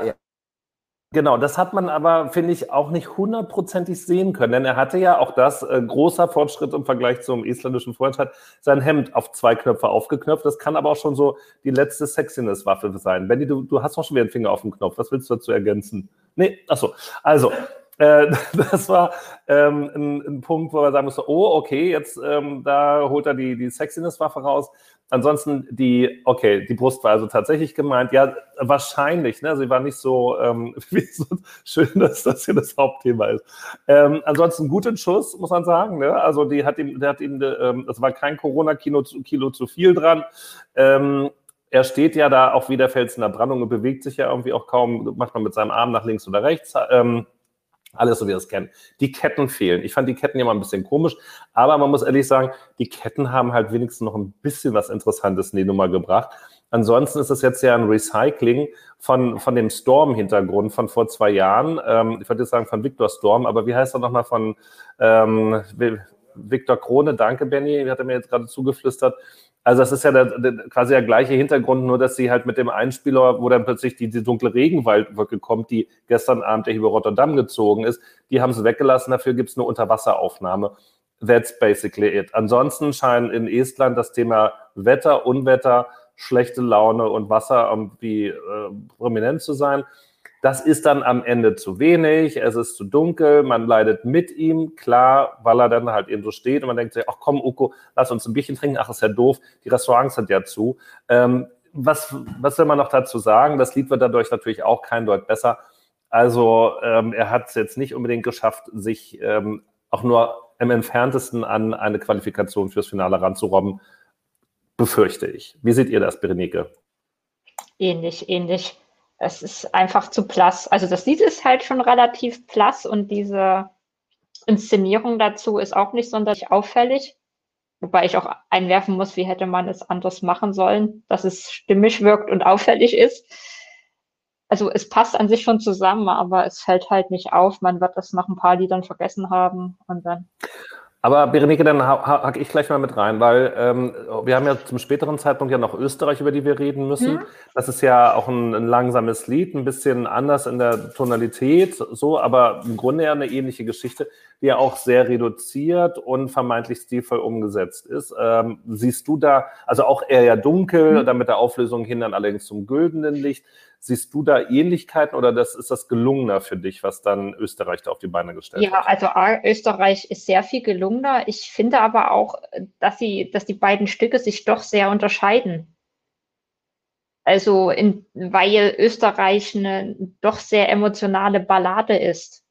Genau, das hat man aber, finde ich, auch nicht hundertprozentig sehen können, denn er hatte ja auch das äh, großer Fortschritt im Vergleich zum isländischen hat sein Hemd auf zwei Knöpfe aufgeknöpft. Das kann aber auch schon so die letzte Sexiness-Waffe sein. Benny, du, du hast auch schon wieder den Finger auf dem Knopf. Was willst du dazu ergänzen? Nee, ach so. Also, äh, (laughs) das war ähm, ein, ein, Punkt, wo man sagen musste, oh, okay, jetzt ähm, da holt er die, die Sexiness-Waffe raus. Ansonsten die, okay, die Brust war also tatsächlich gemeint. Ja, wahrscheinlich, ne? Sie war nicht so, ähm, (laughs) wie so schön, dass das hier das Hauptthema ist. Ähm, ansonsten guten Schuss, muss man sagen. Ne? Also die hat ihm, der hat ihm, ähm, das war kein Corona-Kilo zu, Kilo zu viel dran. Ähm, er steht ja da auch wie der Fels in der Brandung und bewegt sich ja irgendwie auch kaum, macht man mit seinem Arm nach links oder rechts. Ähm, alles so, wie wir es kennen. Die Ketten fehlen. Ich fand die Ketten ja mal ein bisschen komisch, aber man muss ehrlich sagen, die Ketten haben halt wenigstens noch ein bisschen was Interessantes in die Nummer gebracht. Ansonsten ist es jetzt ja ein Recycling von, von dem Storm-Hintergrund von vor zwei Jahren. Ähm, ich würde jetzt sagen von Victor Storm, aber wie heißt er nochmal von ähm, Victor Krone? Danke, Benny, hat er mir jetzt gerade zugeflüstert. Also das ist ja der, der, quasi der gleiche Hintergrund, nur dass sie halt mit dem Einspieler, wo dann plötzlich die, die dunkle Regenwaldwolke kommt, die gestern Abend ja über Rotterdam gezogen ist, die haben sie weggelassen, dafür gibt es eine Unterwasseraufnahme. That's basically it. Ansonsten scheint in Estland das Thema Wetter, Unwetter, schlechte Laune und Wasser irgendwie äh, prominent zu sein. Das ist dann am Ende zu wenig, es ist zu dunkel, man leidet mit ihm, klar, weil er dann halt eben so steht und man denkt sich, ach komm, Uko, lass uns ein Bierchen trinken, ach, ist ja doof, die Restaurants sind ja zu. Ähm, was, was will man noch dazu sagen? Das Lied wird dadurch natürlich auch kein Deut besser. Also ähm, er hat es jetzt nicht unbedingt geschafft, sich ähm, auch nur im entferntesten an eine Qualifikation fürs Finale ranzurobben, befürchte ich. Wie seht ihr das, Berenike? Ähnlich, ähnlich es ist einfach zu blass. Also das Lied ist halt schon relativ blass und diese Inszenierung dazu ist auch nicht sonderlich auffällig. Wobei ich auch einwerfen muss, wie hätte man es anders machen sollen, dass es stimmig wirkt und auffällig ist. Also es passt an sich schon zusammen, aber es fällt halt nicht auf. Man wird das nach ein paar Liedern vergessen haben und dann. Aber Berenike, dann hack ich gleich mal mit rein, weil ähm, wir haben ja zum späteren Zeitpunkt ja noch Österreich, über die wir reden müssen. Mhm. Das ist ja auch ein, ein, langsames Lied, ein bisschen anders in der Tonalität, so, aber im Grunde ja eine ähnliche Geschichte, die ja auch sehr reduziert und vermeintlich stilvoll umgesetzt ist. Ähm, siehst du da, also auch eher ja dunkel, mhm. dann mit der Auflösung hin dann allerdings zum güldenen Licht. Siehst du da Ähnlichkeiten oder das, ist das gelungener für dich, was dann Österreich da auf die Beine gestellt ja, hat? Ja, also Österreich ist sehr viel gelungener. Ich finde aber auch, dass, sie, dass die beiden Stücke sich doch sehr unterscheiden. Also, in, weil Österreich eine doch sehr emotionale Ballade ist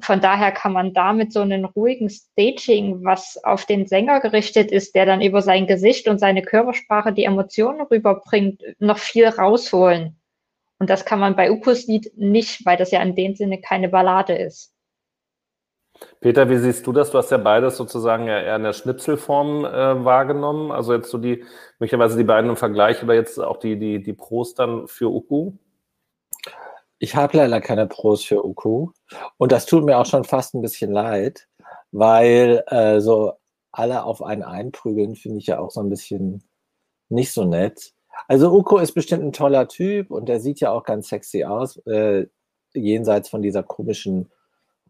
von daher kann man da mit so einem ruhigen Staging, was auf den Sänger gerichtet ist, der dann über sein Gesicht und seine Körpersprache die Emotionen rüberbringt, noch viel rausholen. Und das kann man bei Ukos Lied nicht, weil das ja in dem Sinne keine Ballade ist. Peter, wie siehst du das? Du hast ja beides sozusagen eher in der Schnipselform äh, wahrgenommen. Also jetzt so die, möglicherweise die beiden im Vergleich oder jetzt auch die, die, die Pros dann für Uku? Ich habe leider keine Pros für Uku. Und das tut mir auch schon fast ein bisschen leid, weil äh, so alle auf einen einprügeln, finde ich ja auch so ein bisschen nicht so nett. Also Uko ist bestimmt ein toller Typ und der sieht ja auch ganz sexy aus, äh, jenseits von dieser komischen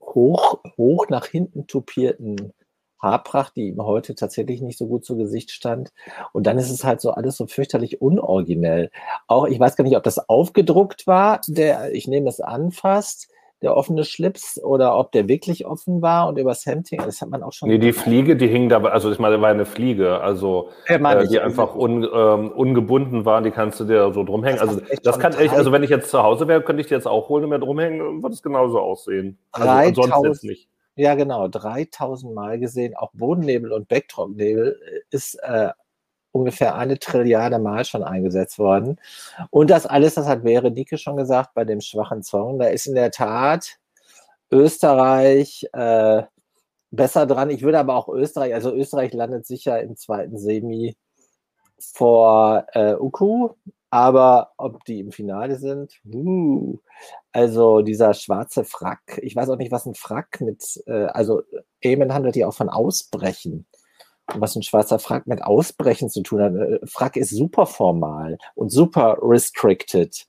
hoch, hoch nach hinten tupierten Haarpracht, die ihm heute tatsächlich nicht so gut zu Gesicht stand. Und dann ist es halt so alles so fürchterlich unoriginell. Auch, ich weiß gar nicht, ob das aufgedruckt war, der, ich nehme es an fast, der offene Schlips oder ob der wirklich offen war und übers Hemding, das hat man auch schon. Nee, die Fliege, die hing da, also ich meine, war eine Fliege, also äh, äh, die einfach un, ähm, ungebunden war, die kannst du dir so drumhängen. Also das kann ich, also wenn ich jetzt zu Hause wäre, könnte ich die jetzt auch holen und mir drumhängen, würde es genauso aussehen. Also ansonsten jetzt nicht. Ja, genau, 3000 Mal gesehen. Auch Bodennebel und Backdrop-Nebel äh, ist äh, ungefähr eine Trilliarde Mal schon eingesetzt worden. Und das alles, das hat wäre Nike schon gesagt bei dem schwachen Song. Da ist in der Tat Österreich äh, besser dran. Ich würde aber auch Österreich, also Österreich landet sicher im zweiten Semi vor äh, Uku. Aber ob die im Finale sind, uh, also dieser schwarze Frack, ich weiß auch nicht, was ein Frack mit, äh, also Eamon handelt ja auch von Ausbrechen. Und was ein schwarzer Frack mit Ausbrechen zu tun hat. Äh, Frack ist super formal und super restricted.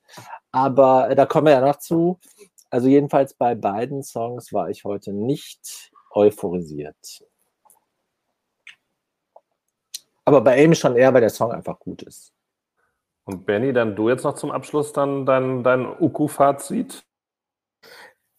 Aber äh, da kommen wir ja noch zu. Also jedenfalls bei beiden Songs war ich heute nicht euphorisiert. Aber bei Amy schon eher, weil der Song einfach gut ist. Und Benny, dann du jetzt noch zum Abschluss dann dein, dein Uku-Fazit?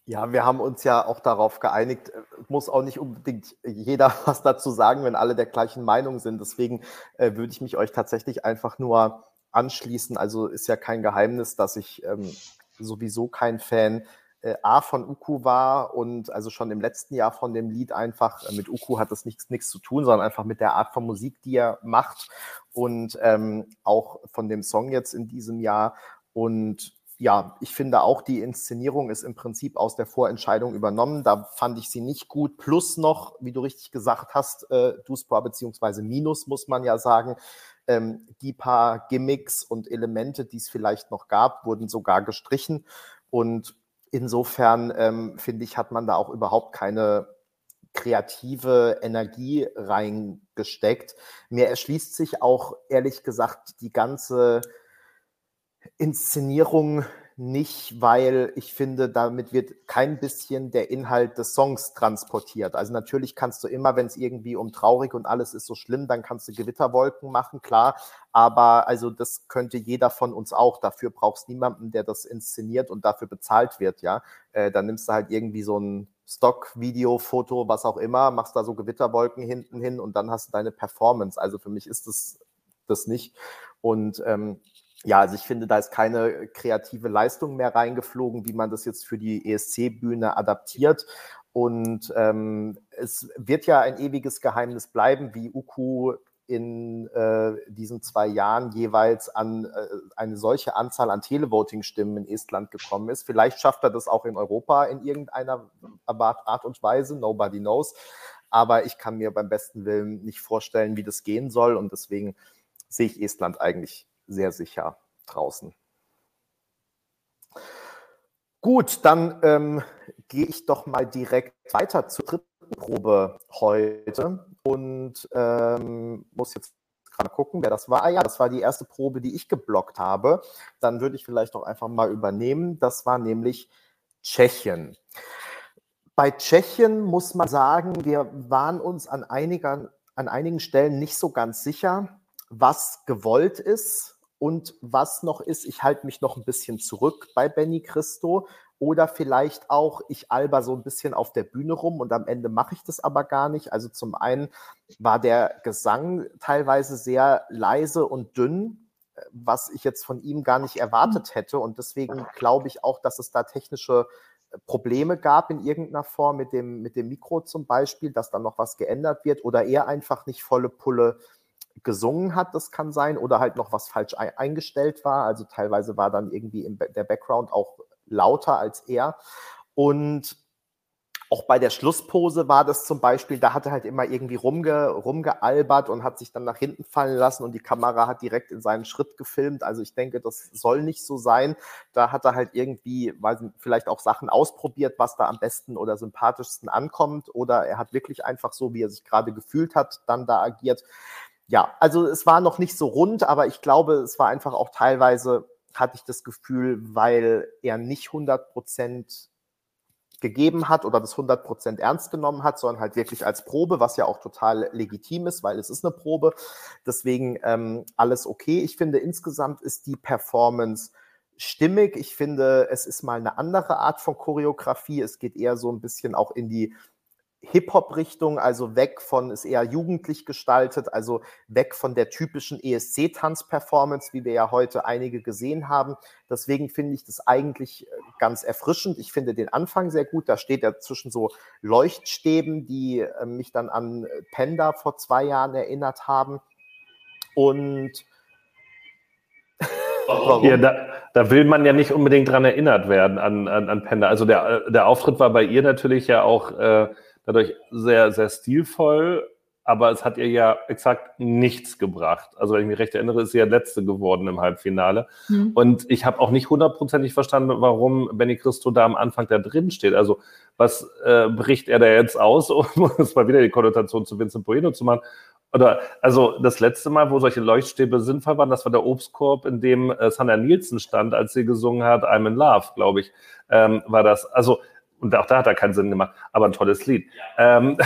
Ja, wir haben uns ja auch darauf geeinigt, äh, muss auch nicht unbedingt jeder (laughs) was dazu sagen, wenn alle der gleichen Meinung sind. Deswegen äh, würde ich mich euch tatsächlich einfach nur anschließen. Also ist ja kein Geheimnis, dass ich ähm, sowieso kein Fan äh, A von Uku war und also schon im letzten Jahr von dem Lied einfach, äh, mit Uku hat das nichts, nichts zu tun, sondern einfach mit der Art von Musik, die er macht und ähm, auch von dem Song jetzt in diesem Jahr. Und ja, ich finde auch, die Inszenierung ist im Prinzip aus der Vorentscheidung übernommen. Da fand ich sie nicht gut. Plus noch, wie du richtig gesagt hast, äh, Duspor beziehungsweise Minus, muss man ja sagen, ähm, die paar Gimmicks und Elemente, die es vielleicht noch gab, wurden sogar gestrichen. Und insofern, ähm, finde ich, hat man da auch überhaupt keine kreative Energie reingesteckt. Mir erschließt sich auch ehrlich gesagt die ganze Inszenierung nicht, weil ich finde, damit wird kein bisschen der Inhalt des Songs transportiert. Also natürlich kannst du immer, wenn es irgendwie um traurig und alles ist so schlimm, dann kannst du Gewitterwolken machen, klar. Aber also das könnte jeder von uns auch. Dafür brauchst niemanden, der das inszeniert und dafür bezahlt wird, ja. Äh, dann nimmst du halt irgendwie so ein Stock-Video, Foto, was auch immer, machst da so Gewitterwolken hinten hin und dann hast du deine Performance. Also für mich ist das das nicht. Und ähm, ja, also ich finde, da ist keine kreative Leistung mehr reingeflogen, wie man das jetzt für die ESC-Bühne adaptiert. Und ähm, es wird ja ein ewiges Geheimnis bleiben, wie Uku in äh, diesen zwei Jahren jeweils an äh, eine solche Anzahl an Televoting-Stimmen in Estland gekommen ist. Vielleicht schafft er das auch in Europa in irgendeiner Art und Weise, nobody knows. Aber ich kann mir beim besten Willen nicht vorstellen, wie das gehen soll. Und deswegen sehe ich Estland eigentlich sehr sicher draußen. Gut, dann ähm, gehe ich doch mal direkt weiter zur dritten Probe heute und ähm, muss jetzt gerade gucken, wer das war. Ah ja, das war die erste Probe, die ich geblockt habe. Dann würde ich vielleicht auch einfach mal übernehmen. Das war nämlich Tschechien. Bei Tschechien muss man sagen, wir waren uns an, einiger, an einigen Stellen nicht so ganz sicher, was gewollt ist und was noch ist, ich halte mich noch ein bisschen zurück bei Benny Christo oder vielleicht auch, ich alber so ein bisschen auf der Bühne rum und am Ende mache ich das aber gar nicht. Also zum einen war der Gesang teilweise sehr leise und dünn, was ich jetzt von ihm gar nicht erwartet hätte. Und deswegen glaube ich auch, dass es da technische Probleme gab in irgendeiner Form mit dem, mit dem Mikro zum Beispiel, dass dann noch was geändert wird oder er einfach nicht volle Pulle gesungen hat, das kann sein, oder halt noch was falsch eingestellt war. Also teilweise war dann irgendwie im, der Background auch lauter als er. Und auch bei der Schlusspose war das zum Beispiel, da hat er halt immer irgendwie rumge, rumgealbert und hat sich dann nach hinten fallen lassen und die Kamera hat direkt in seinen Schritt gefilmt. Also ich denke, das soll nicht so sein. Da hat er halt irgendwie, weil vielleicht auch Sachen ausprobiert, was da am besten oder sympathischsten ankommt. Oder er hat wirklich einfach so, wie er sich gerade gefühlt hat, dann da agiert ja, also es war noch nicht so rund, aber ich glaube, es war einfach auch teilweise, hatte ich das Gefühl, weil er nicht 100 Prozent gegeben hat oder das 100 Prozent ernst genommen hat, sondern halt wirklich als Probe, was ja auch total legitim ist, weil es ist eine Probe. Deswegen ähm, alles okay. Ich finde, insgesamt ist die Performance stimmig. Ich finde, es ist mal eine andere Art von Choreografie. Es geht eher so ein bisschen auch in die Hip-Hop-Richtung, also weg von, ist eher jugendlich gestaltet, also weg von der typischen ESC-Tanz-Performance, wie wir ja heute einige gesehen haben. Deswegen finde ich das eigentlich äh, ganz erfrischend. Ich finde den Anfang sehr gut. Da steht er zwischen so Leuchtstäben, die äh, mich dann an Panda vor zwei Jahren erinnert haben. Und (laughs) Warum? Ja, da, da, will man ja nicht unbedingt dran erinnert werden an, an, an Panda. Also der, der Auftritt war bei ihr natürlich ja auch äh, dadurch sehr, sehr stilvoll, aber es hat ihr ja exakt nichts gebracht. Also wenn ich mich recht erinnere, ist sie ja letzte geworden im Halbfinale. Mhm. Und ich habe auch nicht hundertprozentig verstanden, warum Benny Christo da am Anfang da drin steht. Also was äh, bricht er da jetzt aus, (laughs) um es mal wieder die Konnotation zu Vincent Bueno zu machen? Oder, also das letzte Mal, wo solche Leuchtstäbe sinnvoll waren, das war der Obstkorb, in dem äh, Sanna Nielsen stand, als sie gesungen hat, I'm in Love, glaube ich, ähm, war das. Also und auch da hat er keinen Sinn gemacht, aber ein tolles Lied. Ähm,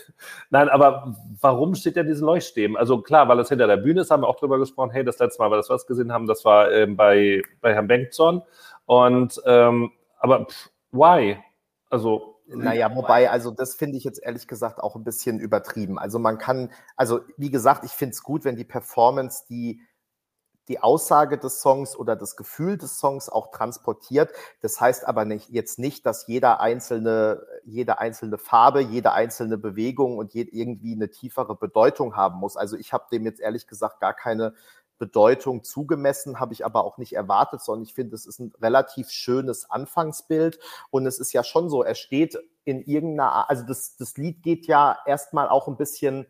(laughs) Nein, aber warum steht er diesen Leuchtstäben? Also klar, weil es hinter der Bühne ist, haben wir auch drüber gesprochen, hey, das letzte Mal, weil das was gesehen haben, das war ähm, bei, bei Herrn Bengtson. Und ähm, aber pff, why? Also naja, wobei, also das finde ich jetzt ehrlich gesagt auch ein bisschen übertrieben. Also man kann, also wie gesagt, ich finde es gut, wenn die Performance die, die Aussage des Songs oder das Gefühl des Songs auch transportiert. Das heißt aber nicht, jetzt nicht, dass jeder einzelne, jede einzelne Farbe, jede einzelne Bewegung und je, irgendwie eine tiefere Bedeutung haben muss. Also ich habe dem jetzt ehrlich gesagt gar keine Bedeutung zugemessen, habe ich aber auch nicht erwartet, sondern ich finde, es ist ein relativ schönes Anfangsbild und es ist ja schon so, er steht in irgendeiner, also das, das Lied geht ja erstmal auch ein bisschen,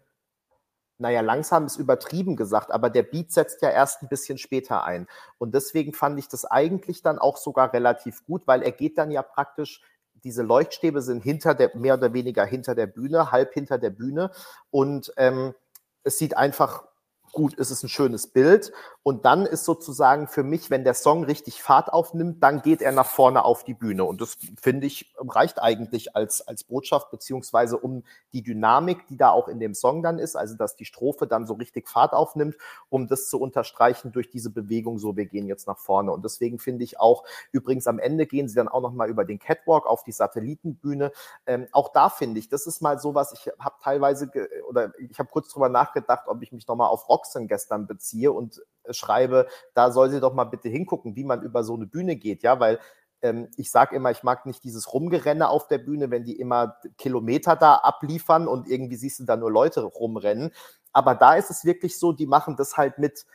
naja, langsam ist übertrieben gesagt, aber der Beat setzt ja erst ein bisschen später ein. Und deswegen fand ich das eigentlich dann auch sogar relativ gut, weil er geht dann ja praktisch diese Leuchtstäbe sind hinter der, mehr oder weniger hinter der Bühne, halb hinter der Bühne. Und ähm, es sieht einfach gut, es ist ein schönes Bild. Und dann ist sozusagen für mich, wenn der Song richtig Fahrt aufnimmt, dann geht er nach vorne auf die Bühne. Und das finde ich reicht eigentlich als, als Botschaft, beziehungsweise um die Dynamik, die da auch in dem Song dann ist, also dass die Strophe dann so richtig Fahrt aufnimmt, um das zu unterstreichen durch diese Bewegung, so wir gehen jetzt nach vorne. Und deswegen finde ich auch, übrigens am Ende gehen sie dann auch nochmal über den Catwalk auf die Satellitenbühne. Ähm, auch da finde ich, das ist mal sowas, ich habe teilweise, oder ich habe kurz drüber nachgedacht, ob ich mich nochmal auf Roxen gestern beziehe und schreibe, da soll sie doch mal bitte hingucken, wie man über so eine Bühne geht, ja, weil ähm, ich sage immer, ich mag nicht dieses Rumgerenne auf der Bühne, wenn die immer Kilometer da abliefern und irgendwie siehst du da nur Leute rumrennen. Aber da ist es wirklich so, die machen das halt mit,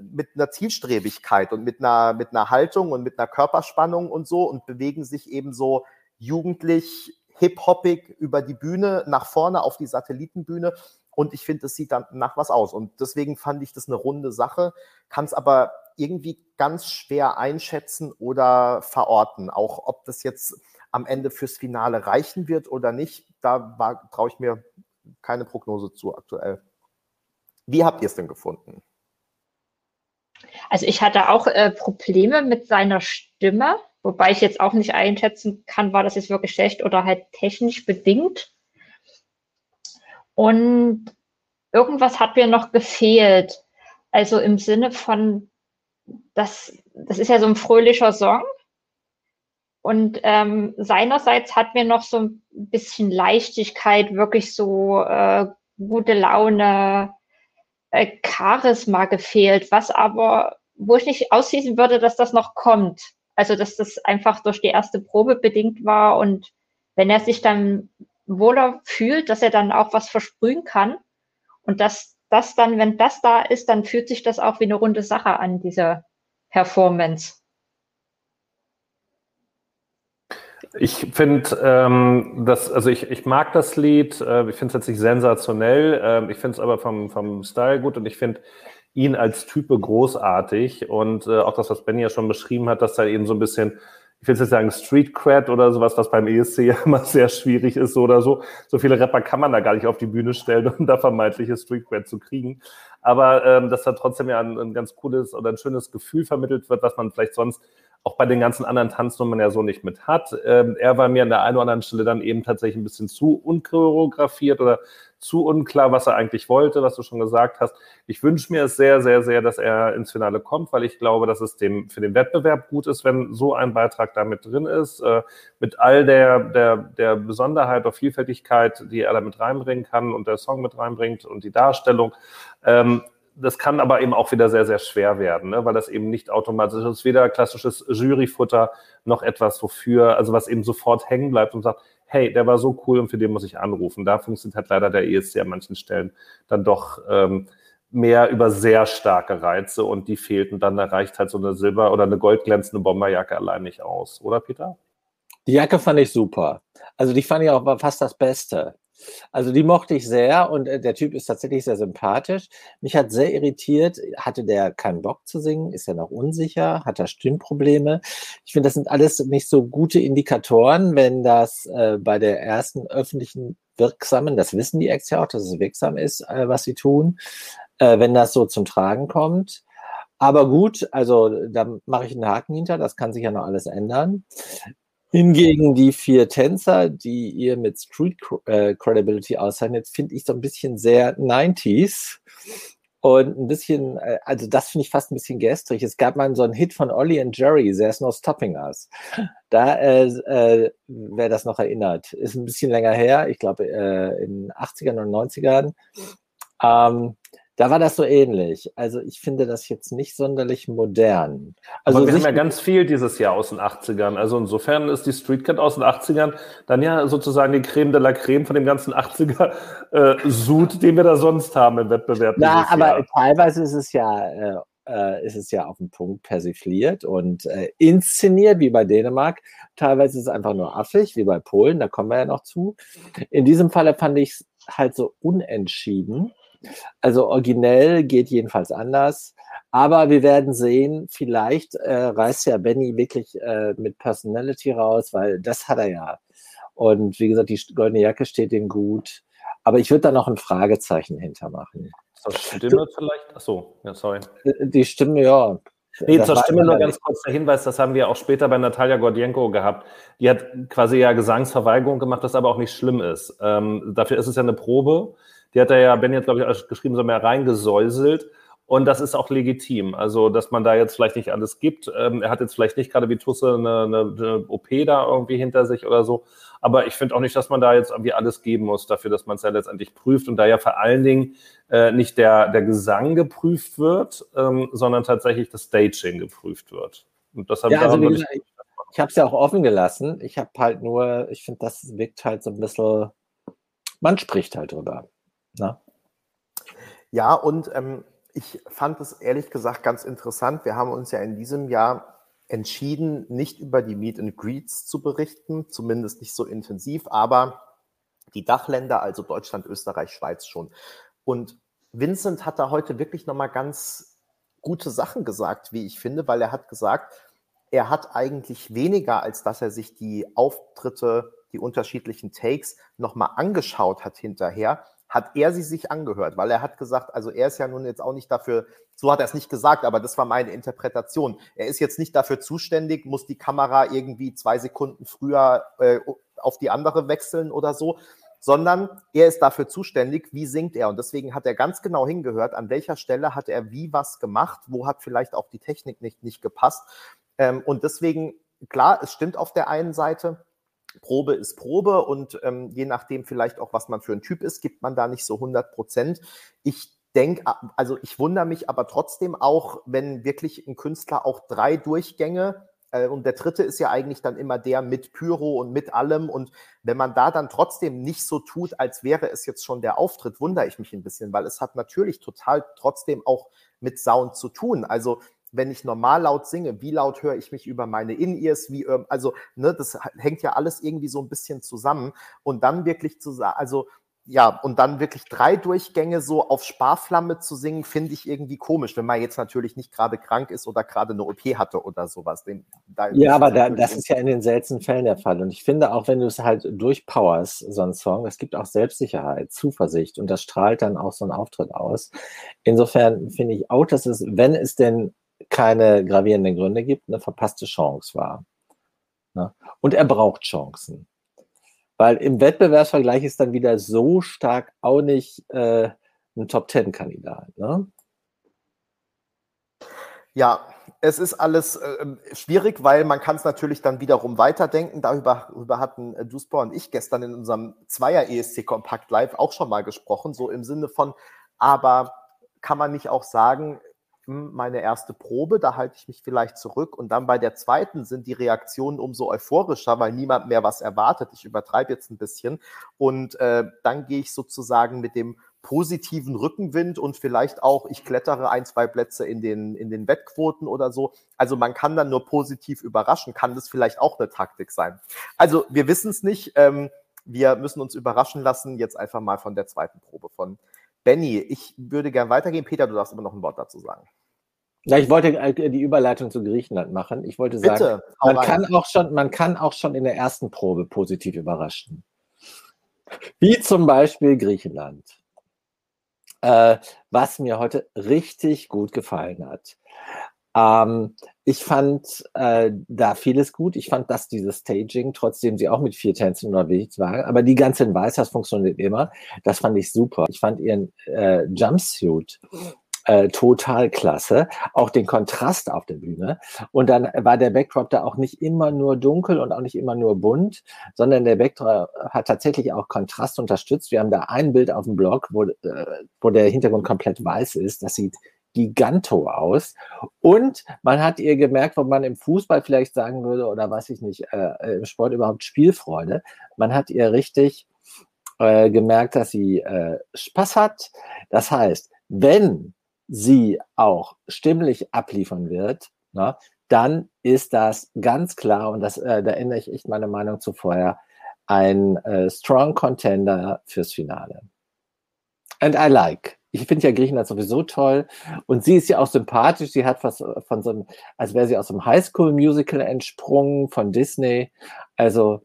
mit einer Zielstrebigkeit und mit einer, mit einer Haltung und mit einer Körperspannung und so und bewegen sich eben so jugendlich, hip-hoppig über die Bühne nach vorne auf die Satellitenbühne. Und ich finde, es sieht dann nach was aus. Und deswegen fand ich das eine runde Sache, kann es aber irgendwie ganz schwer einschätzen oder verorten. Auch ob das jetzt am Ende fürs Finale reichen wird oder nicht, da traue ich mir keine Prognose zu aktuell. Wie habt ihr es denn gefunden? Also ich hatte auch äh, Probleme mit seiner Stimme, wobei ich jetzt auch nicht einschätzen kann, war das jetzt wirklich schlecht oder halt technisch bedingt. Und irgendwas hat mir noch gefehlt. Also im Sinne von, das, das ist ja so ein fröhlicher Song. Und ähm, seinerseits hat mir noch so ein bisschen Leichtigkeit, wirklich so äh, gute Laune, äh, Charisma gefehlt, was aber, wo ich nicht ausschließen würde, dass das noch kommt. Also, dass das einfach durch die erste Probe bedingt war und wenn er sich dann wohler fühlt, dass er dann auch was versprühen kann. Und dass das dann, wenn das da ist, dann fühlt sich das auch wie eine runde Sache an, diese Performance. Ich finde ähm, das, also ich, ich mag das Lied, äh, ich finde es jetzt nicht sensationell, äh, ich finde es aber vom, vom Style gut und ich finde ihn als Type großartig und äh, auch das, was Benny ja schon beschrieben hat, dass da eben so ein bisschen ich will jetzt sagen, Street Cred oder sowas, was beim ESC ja (laughs) immer sehr schwierig ist oder so. So viele Rapper kann man da gar nicht auf die Bühne stellen, (laughs) um da vermeintliches Street Cred zu kriegen. Aber ähm, dass da trotzdem ja ein, ein ganz cooles oder ein schönes Gefühl vermittelt wird, was man vielleicht sonst auch bei den ganzen anderen Tanznummern ja so nicht mit hat. Ähm, er war mir an der einen oder anderen Stelle dann eben tatsächlich ein bisschen zu unchoreografiert oder zu unklar, was er eigentlich wollte, was du schon gesagt hast. Ich wünsche mir es sehr, sehr, sehr, dass er ins Finale kommt, weil ich glaube, dass es dem für den Wettbewerb gut ist, wenn so ein Beitrag da mit drin ist, äh, mit all der, der, der Besonderheit oder Vielfältigkeit, die er da mit reinbringen kann und der Song mit reinbringt und die Darstellung. Ähm, das kann aber eben auch wieder sehr, sehr schwer werden, ne? weil das eben nicht automatisch ist, weder klassisches Juryfutter noch etwas, wofür, also was eben sofort hängen bleibt und sagt, hey, der war so cool und für den muss ich anrufen. Da funktioniert halt leider der ESC an manchen Stellen dann doch ähm, mehr über sehr starke Reize und die fehlten dann, da reicht halt so eine Silber- oder eine goldglänzende Bomberjacke allein nicht aus, oder Peter? Die Jacke fand ich super. Also die fand ich auch fast das Beste. Also die mochte ich sehr und äh, der Typ ist tatsächlich sehr sympathisch. Mich hat sehr irritiert, hatte der keinen Bock zu singen, ist er noch unsicher, hat er Stimmprobleme. Ich finde, das sind alles nicht so gute Indikatoren, wenn das äh, bei der ersten öffentlichen wirksamen, das wissen die Acts ja auch, dass es wirksam ist, äh, was sie tun, äh, wenn das so zum Tragen kommt. Aber gut, also da mache ich einen Haken hinter, das kann sich ja noch alles ändern. Hingegen die vier Tänzer, die ihr mit Street äh, Credibility auszeichnet, finde ich so ein bisschen sehr 90s. Und ein bisschen, äh, also das finde ich fast ein bisschen gestrig. Es gab mal so einen Hit von Ollie and Jerry, There's No Stopping Us. Da, äh, äh, wer das noch erinnert, ist ein bisschen länger her, ich glaube äh, in den 80ern und 90ern. Ähm, da war das so ähnlich. Also ich finde das jetzt nicht sonderlich modern. Also Aber wir haben ja ganz viel dieses Jahr aus den 80ern. Also insofern ist die Street Cat aus den 80ern dann ja sozusagen die Creme de la Creme von dem ganzen 80er äh, Sud, den wir da sonst haben im Wettbewerb. Ja, aber Jahr. teilweise ist es ja äh, äh, ist es ja auf den Punkt persifliert und äh, inszeniert, wie bei Dänemark. Teilweise ist es einfach nur affig, wie bei Polen, da kommen wir ja noch zu. In diesem Falle fand ich es halt so unentschieden. Also originell geht jedenfalls anders. Aber wir werden sehen, vielleicht äh, reißt ja Benny wirklich äh, mit Personality raus, weil das hat er ja. Und wie gesagt, die goldene Jacke steht ihm gut. Aber ich würde da noch ein Fragezeichen hintermachen. Zur Stimme vielleicht? Achso, ja, sorry. Äh, die Stimme, ja. Nee, das zur Stimme nur ganz kurz der Hinweis, das haben wir auch später bei Natalia Gordienko gehabt. Die hat quasi ja Gesangsverweigerung gemacht, was aber auch nicht schlimm ist. Ähm, dafür ist es ja eine Probe. Die hat er ja, Ben jetzt, glaube ich, geschrieben, so mehr reingesäuselt. Und das ist auch legitim. Also, dass man da jetzt vielleicht nicht alles gibt. Ähm, er hat jetzt vielleicht nicht gerade wie Tusse eine, eine, eine OP da irgendwie hinter sich oder so. Aber ich finde auch nicht, dass man da jetzt irgendwie alles geben muss dafür, dass man es ja letztendlich prüft. Und da ja vor allen Dingen äh, nicht der, der Gesang geprüft wird, ähm, sondern tatsächlich das Staging geprüft wird. Und das habe ja, also, ich, ich habe es ja auch offen gelassen. Ich habe halt nur, ich finde, das wirkt halt so ein bisschen, man spricht halt drüber. Na? Ja, und ähm, ich fand es ehrlich gesagt ganz interessant. Wir haben uns ja in diesem Jahr entschieden, nicht über die Meet and Greets zu berichten, zumindest nicht so intensiv, aber die Dachländer, also Deutschland, Österreich, Schweiz schon. Und Vincent hat da heute wirklich nochmal ganz gute Sachen gesagt, wie ich finde, weil er hat gesagt, er hat eigentlich weniger, als dass er sich die Auftritte, die unterschiedlichen Takes nochmal angeschaut hat hinterher, hat er sie sich angehört, weil er hat gesagt, also er ist ja nun jetzt auch nicht dafür, so hat er es nicht gesagt, aber das war meine Interpretation. Er ist jetzt nicht dafür zuständig, muss die Kamera irgendwie zwei Sekunden früher äh, auf die andere wechseln oder so, sondern er ist dafür zuständig, wie singt er. Und deswegen hat er ganz genau hingehört, an welcher Stelle hat er wie was gemacht, wo hat vielleicht auch die Technik nicht, nicht gepasst. Ähm, und deswegen, klar, es stimmt auf der einen Seite, Probe ist Probe und ähm, je nachdem vielleicht auch, was man für ein Typ ist, gibt man da nicht so 100 Prozent. Ich denke, also ich wundere mich aber trotzdem auch, wenn wirklich ein Künstler auch drei Durchgänge äh, und der dritte ist ja eigentlich dann immer der mit Pyro und mit allem. Und wenn man da dann trotzdem nicht so tut, als wäre es jetzt schon der Auftritt, wundere ich mich ein bisschen, weil es hat natürlich total trotzdem auch mit Sound zu tun. Also wenn ich normal laut singe, wie laut höre ich mich über meine In-Ears, wie, ähm, also, ne, das hängt ja alles irgendwie so ein bisschen zusammen. Und dann wirklich zu sagen, also, ja, und dann wirklich drei Durchgänge so auf Sparflamme zu singen, finde ich irgendwie komisch, wenn man jetzt natürlich nicht gerade krank ist oder gerade eine OP hatte oder sowas. Den, ja, aber da, das ist ja in den seltenen Fällen der Fall. Und ich finde auch, wenn du es halt durchpowerst, so ein Song, es gibt auch Selbstsicherheit, Zuversicht und das strahlt dann auch so ein Auftritt aus. Insofern finde ich auch, dass es, wenn es denn keine gravierenden Gründe gibt, eine verpasste Chance war. Ne? Und er braucht Chancen. Weil im Wettbewerbsvergleich ist dann wieder so stark auch nicht äh, ein Top-Ten-Kandidat. Ne? Ja, es ist alles äh, schwierig, weil man kann es natürlich dann wiederum weiterdenken. Darüber, darüber hatten äh, Duspor und ich gestern in unserem Zweier ESC Kompakt Live auch schon mal gesprochen, so im Sinne von, aber kann man nicht auch sagen, meine erste Probe, da halte ich mich vielleicht zurück. Und dann bei der zweiten sind die Reaktionen umso euphorischer, weil niemand mehr was erwartet. Ich übertreibe jetzt ein bisschen. Und äh, dann gehe ich sozusagen mit dem positiven Rückenwind und vielleicht auch, ich klettere ein, zwei Plätze in den, in den Wettquoten oder so. Also man kann dann nur positiv überraschen, kann das vielleicht auch eine Taktik sein. Also wir wissen es nicht. Ähm, wir müssen uns überraschen lassen. Jetzt einfach mal von der zweiten Probe von Benny. Ich würde gern weitergehen. Peter, du darfst aber noch ein Wort dazu sagen. Ja, ich wollte äh, die Überleitung zu Griechenland machen. Ich wollte sagen, Bitte, man kann, auch schon, man kann auch schon in der ersten Probe positiv überraschen. Wie zum Beispiel Griechenland. Äh, was mir heute richtig gut gefallen hat. Ähm, ich fand äh, da vieles gut. Ich fand, dass dieses Staging, trotzdem sie auch mit vier Tänzen unterwegs war, aber die ganze in Weiß, das funktioniert immer. Das fand ich super. Ich fand ihren äh, Jumpsuit äh, total klasse. Auch den Kontrast auf der Bühne. Und dann war der Backdrop da auch nicht immer nur dunkel und auch nicht immer nur bunt, sondern der Backdrop hat tatsächlich auch Kontrast unterstützt. Wir haben da ein Bild auf dem Blog, wo, äh, wo der Hintergrund komplett weiß ist. Das sieht giganto aus. Und man hat ihr gemerkt, wo man im Fußball vielleicht sagen würde, oder weiß ich nicht, äh, im Sport überhaupt Spielfreude. Man hat ihr richtig äh, gemerkt, dass sie äh, Spaß hat. Das heißt, wenn sie auch stimmlich abliefern wird, na, dann ist das ganz klar, und das, äh, da ändere ich echt meine Meinung zu vorher, ein äh, Strong Contender fürs Finale. And I like. Ich finde ja Griechenland sowieso toll. Und sie ist ja auch sympathisch. Sie hat was von so einem, als wäre sie aus einem Highschool-Musical entsprungen von Disney. Also,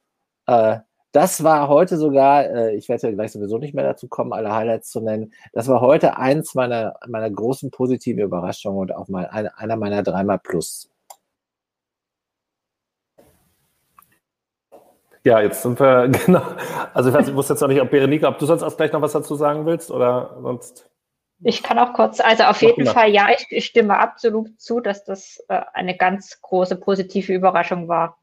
äh, das war heute sogar, äh, ich werde ja gleich sowieso nicht mehr dazu kommen, alle Highlights zu nennen. Das war heute eins meiner, meiner großen positiven Überraschungen und auch mal eine, einer meiner dreimal Plus. Ja, jetzt sind wir, (laughs) genau. Also ich weiß, ich wusste jetzt noch nicht, ob Berenike, ob du sonst auch gleich noch was dazu sagen willst oder sonst. Ich kann auch kurz, also auf jeden mal. Fall, ja, ich, ich, stimme absolut zu, dass das äh, eine ganz große positive Überraschung war.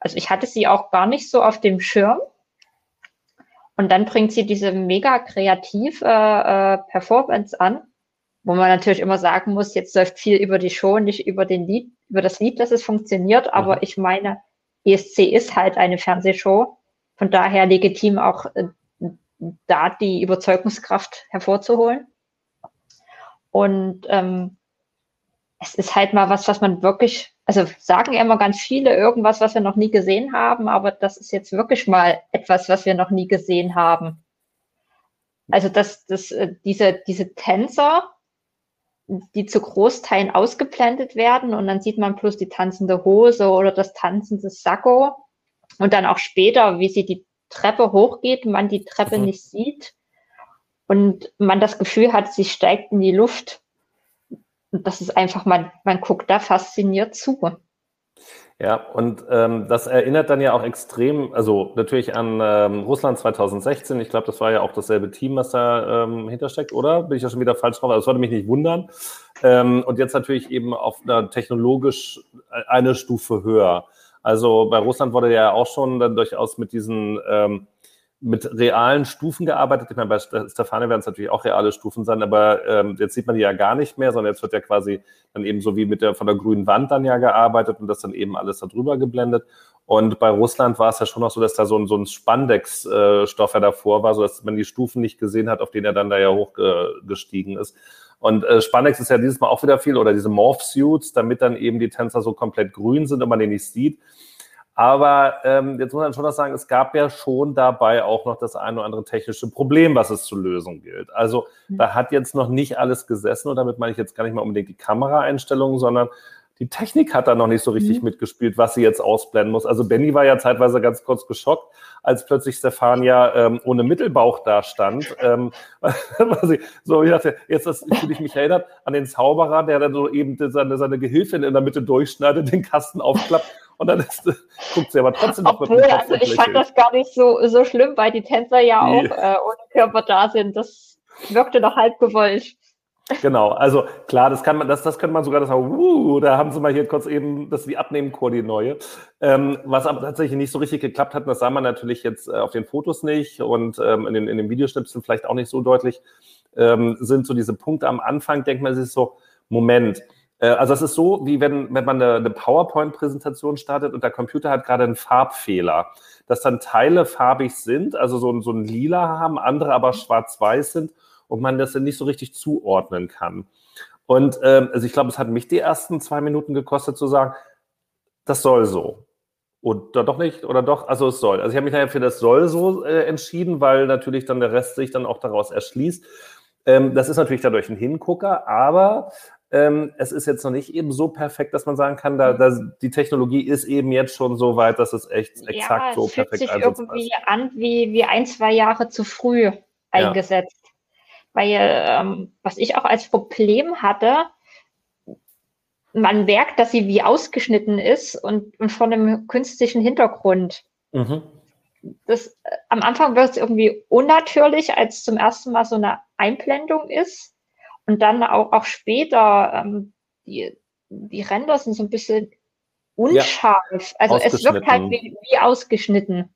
Also ich hatte sie auch gar nicht so auf dem Schirm. Und dann bringt sie diese mega kreativ äh, äh, Performance an, wo man natürlich immer sagen muss, jetzt läuft viel über die Show, nicht über den Lied, über das Lied, dass es funktioniert. Aber mhm. ich meine, ESC ist halt eine Fernsehshow. Von daher legitim auch äh, da die Überzeugungskraft hervorzuholen. Und ähm, es ist halt mal was, was man wirklich also sagen immer ganz viele irgendwas, was wir noch nie gesehen haben, aber das ist jetzt wirklich mal etwas, was wir noch nie gesehen haben. Also dass das, äh, diese, diese Tänzer, die zu Großteilen ausgeblendet werden und dann sieht man plus die tanzende Hose oder das tanzende Sakko und dann auch später, wie sie die Treppe hochgeht, man die Treppe mhm. nicht sieht und man das Gefühl hat, sie steigt in die Luft und das ist einfach, man, man guckt da fasziniert zu. Ja, und ähm, das erinnert dann ja auch extrem, also natürlich an ähm, Russland 2016. Ich glaube, das war ja auch dasselbe Team, was da ähm, hintersteckt, oder? Bin ich ja schon wieder falsch drauf? Also, das würde mich nicht wundern. Ähm, und jetzt natürlich eben auf einer technologisch eine Stufe höher. Also bei Russland wurde ja auch schon dann durchaus mit diesen ähm, mit realen Stufen gearbeitet. Ich meine, bei Stefane werden es natürlich auch reale Stufen sein, aber ähm, jetzt sieht man die ja gar nicht mehr, sondern jetzt wird ja quasi dann eben so wie mit der von der grünen Wand dann ja gearbeitet und das dann eben alles darüber geblendet. Und bei Russland war es ja schon noch so, dass da so ein, so ein Spandex-Stoff ja davor war, so dass man die Stufen nicht gesehen hat, auf denen er dann da ja hochgestiegen ist. Und äh, Spandex ist ja dieses Mal auch wieder viel oder diese Morph-Suits, damit dann eben die Tänzer so komplett grün sind und man den nicht sieht. Aber ähm, jetzt muss man schon noch sagen, es gab ja schon dabei auch noch das eine oder andere technische Problem, was es zu lösen gilt. Also mhm. da hat jetzt noch nicht alles gesessen und damit meine ich jetzt gar nicht mal unbedingt die Kameraeinstellungen, sondern die Technik hat da noch nicht so richtig mhm. mitgespielt, was sie jetzt ausblenden muss. Also Benny war ja zeitweise ganz kurz geschockt, als plötzlich Stefania ähm, ohne Mittelbauch da stand. (laughs) ähm, (laughs) so, ich dachte, jetzt das, fühle ich mich erinnert an den Zauberer, der dann so eben seine, seine Gehilfin in der Mitte durchschneidet, den Kasten aufklappt und dann ist, (laughs) guckt sie aber trotzdem noch Obwohl, mit dem Kopf also ich fand das gar nicht so, so schlimm, weil die Tänzer ja auch äh, ohne Körper da sind. Das wirkte doch halb gewollt. Genau, also klar, das kann man, das, das könnte man sogar sagen, uh, da haben sie mal hier kurz eben das wie Abnehmchor, die neue. Ähm, was aber tatsächlich nicht so richtig geklappt hat, das sah man natürlich jetzt äh, auf den Fotos nicht und ähm, in, den, in den Videoschnipseln vielleicht auch nicht so deutlich, ähm, sind so diese Punkte am Anfang, denkt man sich so, Moment, äh, also es ist so, wie wenn, wenn man eine, eine PowerPoint-Präsentation startet und der Computer hat gerade einen Farbfehler, dass dann Teile farbig sind, also so, so ein Lila haben, andere aber schwarz-weiß sind und man das dann nicht so richtig zuordnen kann. Und ähm, also ich glaube, es hat mich die ersten zwei Minuten gekostet zu sagen, das soll so. Oder doch nicht? Oder doch? Also es soll. Also ich habe mich daher für das soll so äh, entschieden, weil natürlich dann der Rest sich dann auch daraus erschließt. Ähm, das ist natürlich dadurch ein Hingucker, aber ähm, es ist jetzt noch nicht eben so perfekt, dass man sagen kann, da, da, die Technologie ist eben jetzt schon so weit, dass es echt exakt ja, so es perfekt fühlt sich irgendwie ist. an wie, wie ein, zwei Jahre zu früh eingesetzt. Ja. Weil, ähm, was ich auch als Problem hatte, man merkt, dass sie wie ausgeschnitten ist und, und von einem künstlichen Hintergrund. Mhm. Das, äh, am Anfang wird es irgendwie unnatürlich, als zum ersten Mal so eine Einblendung ist. Und dann auch, auch später, ähm, die, die Ränder sind so ein bisschen unscharf. Ja, also es wirkt halt wie, wie ausgeschnitten.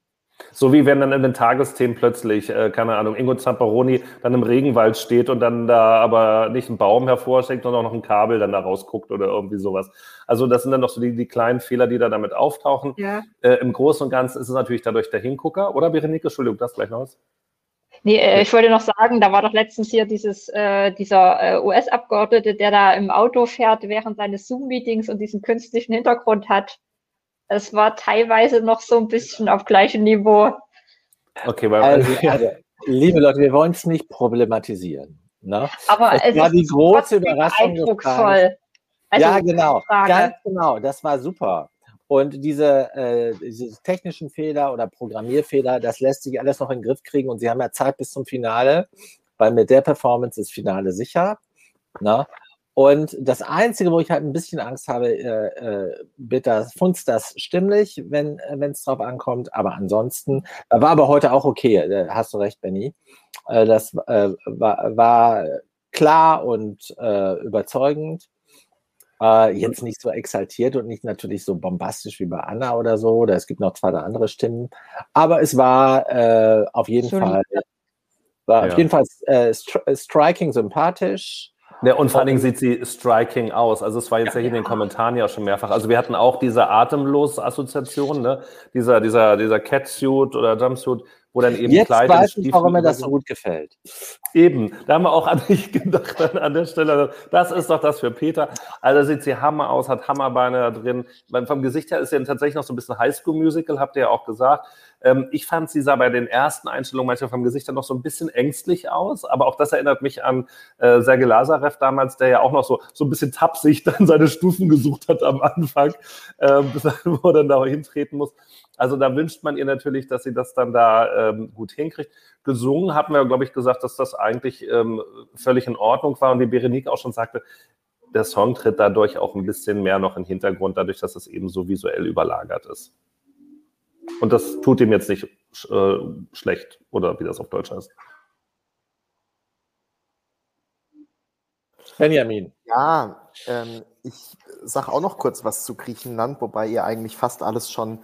So wie wenn dann in den Tagesthemen plötzlich, äh, keine Ahnung, Ingo Zamperoni dann im Regenwald steht und dann da aber nicht ein Baum hervorsteckt, sondern auch noch ein Kabel dann da rausguckt oder irgendwie sowas. Also das sind dann noch so die, die kleinen Fehler, die da damit auftauchen. Ja. Äh, Im Großen und Ganzen ist es natürlich dadurch der Hingucker. Oder Berenike, Entschuldigung, das gleich noch was? Nee, äh, ich wollte noch sagen, da war doch letztens hier dieses, äh, dieser äh, US-Abgeordnete, der da im Auto fährt während seines Zoom-Meetings und diesen künstlichen Hintergrund hat. Es war teilweise noch so ein bisschen auf gleichem Niveau. Okay, weil also, also, liebe Leute, wir wollen es nicht problematisieren. Ne? Aber es, es war die große Überraschung. Eindrucksvoll. Also, ja, genau, ganz genau. Das war super. Und diese, äh, diese technischen Fehler oder Programmierfehler, das lässt sich alles noch in den Griff kriegen und sie haben ja Zeit bis zum Finale, weil mit der Performance ist Finale sicher. Ne? Und das Einzige, wo ich halt ein bisschen Angst habe, äh, äh, bitte funzt das stimmlich, wenn äh, es drauf ankommt. Aber ansonsten, war aber heute auch okay, äh, hast du recht, Benny. Äh, das äh, war, war klar und äh, überzeugend. Äh, jetzt nicht so exaltiert und nicht natürlich so bombastisch wie bei Anna oder so. Oder es gibt noch zwei oder andere Stimmen. Aber es war äh, auf jeden. Fall war ja. auf jeden Fall äh, stri striking sympathisch. Ja, und vor allen Dingen sieht sie striking aus. Also es war jetzt ja, ja hier in den Kommentaren ja schon mehrfach. Also wir hatten auch diese Atemlos-Assoziation, ne? dieser, dieser, dieser Catsuit oder Jumpsuit, wo dann eben Jetzt Kleid weiß ich, warum mir das so gut gefällt. Eben, da haben wir auch an dich (laughs) gedacht an, an, der Stelle. Das ist doch das für Peter. Also sieht sie Hammer aus, hat Hammerbeine da drin. Vom Gesicht her ist sie tatsächlich noch so ein bisschen Highschool-Musical, habt ihr ja auch gesagt. Ähm, ich fand, sie sah bei den ersten Einstellungen manchmal vom Gesicht her noch so ein bisschen ängstlich aus, aber auch das erinnert mich an äh, Sergei Lazarev damals, der ja auch noch so, so ein bisschen tapsig (laughs) dann seine Stufen gesucht hat am Anfang, äh, bis er, wo er dann da hintreten muss. Also da wünscht man ihr natürlich, dass sie das dann da ähm, gut hinkriegt. Gesungen hatten wir, glaube ich, gesagt, dass das eigentlich ähm, völlig in Ordnung war. Und wie Berenike auch schon sagte, der Song tritt dadurch auch ein bisschen mehr noch in den Hintergrund, dadurch, dass es eben so visuell überlagert ist. Und das tut ihm jetzt nicht äh, schlecht, oder wie das auf Deutsch heißt. Benjamin. Ja, ähm, ich sage auch noch kurz was zu Griechenland, wobei ihr eigentlich fast alles schon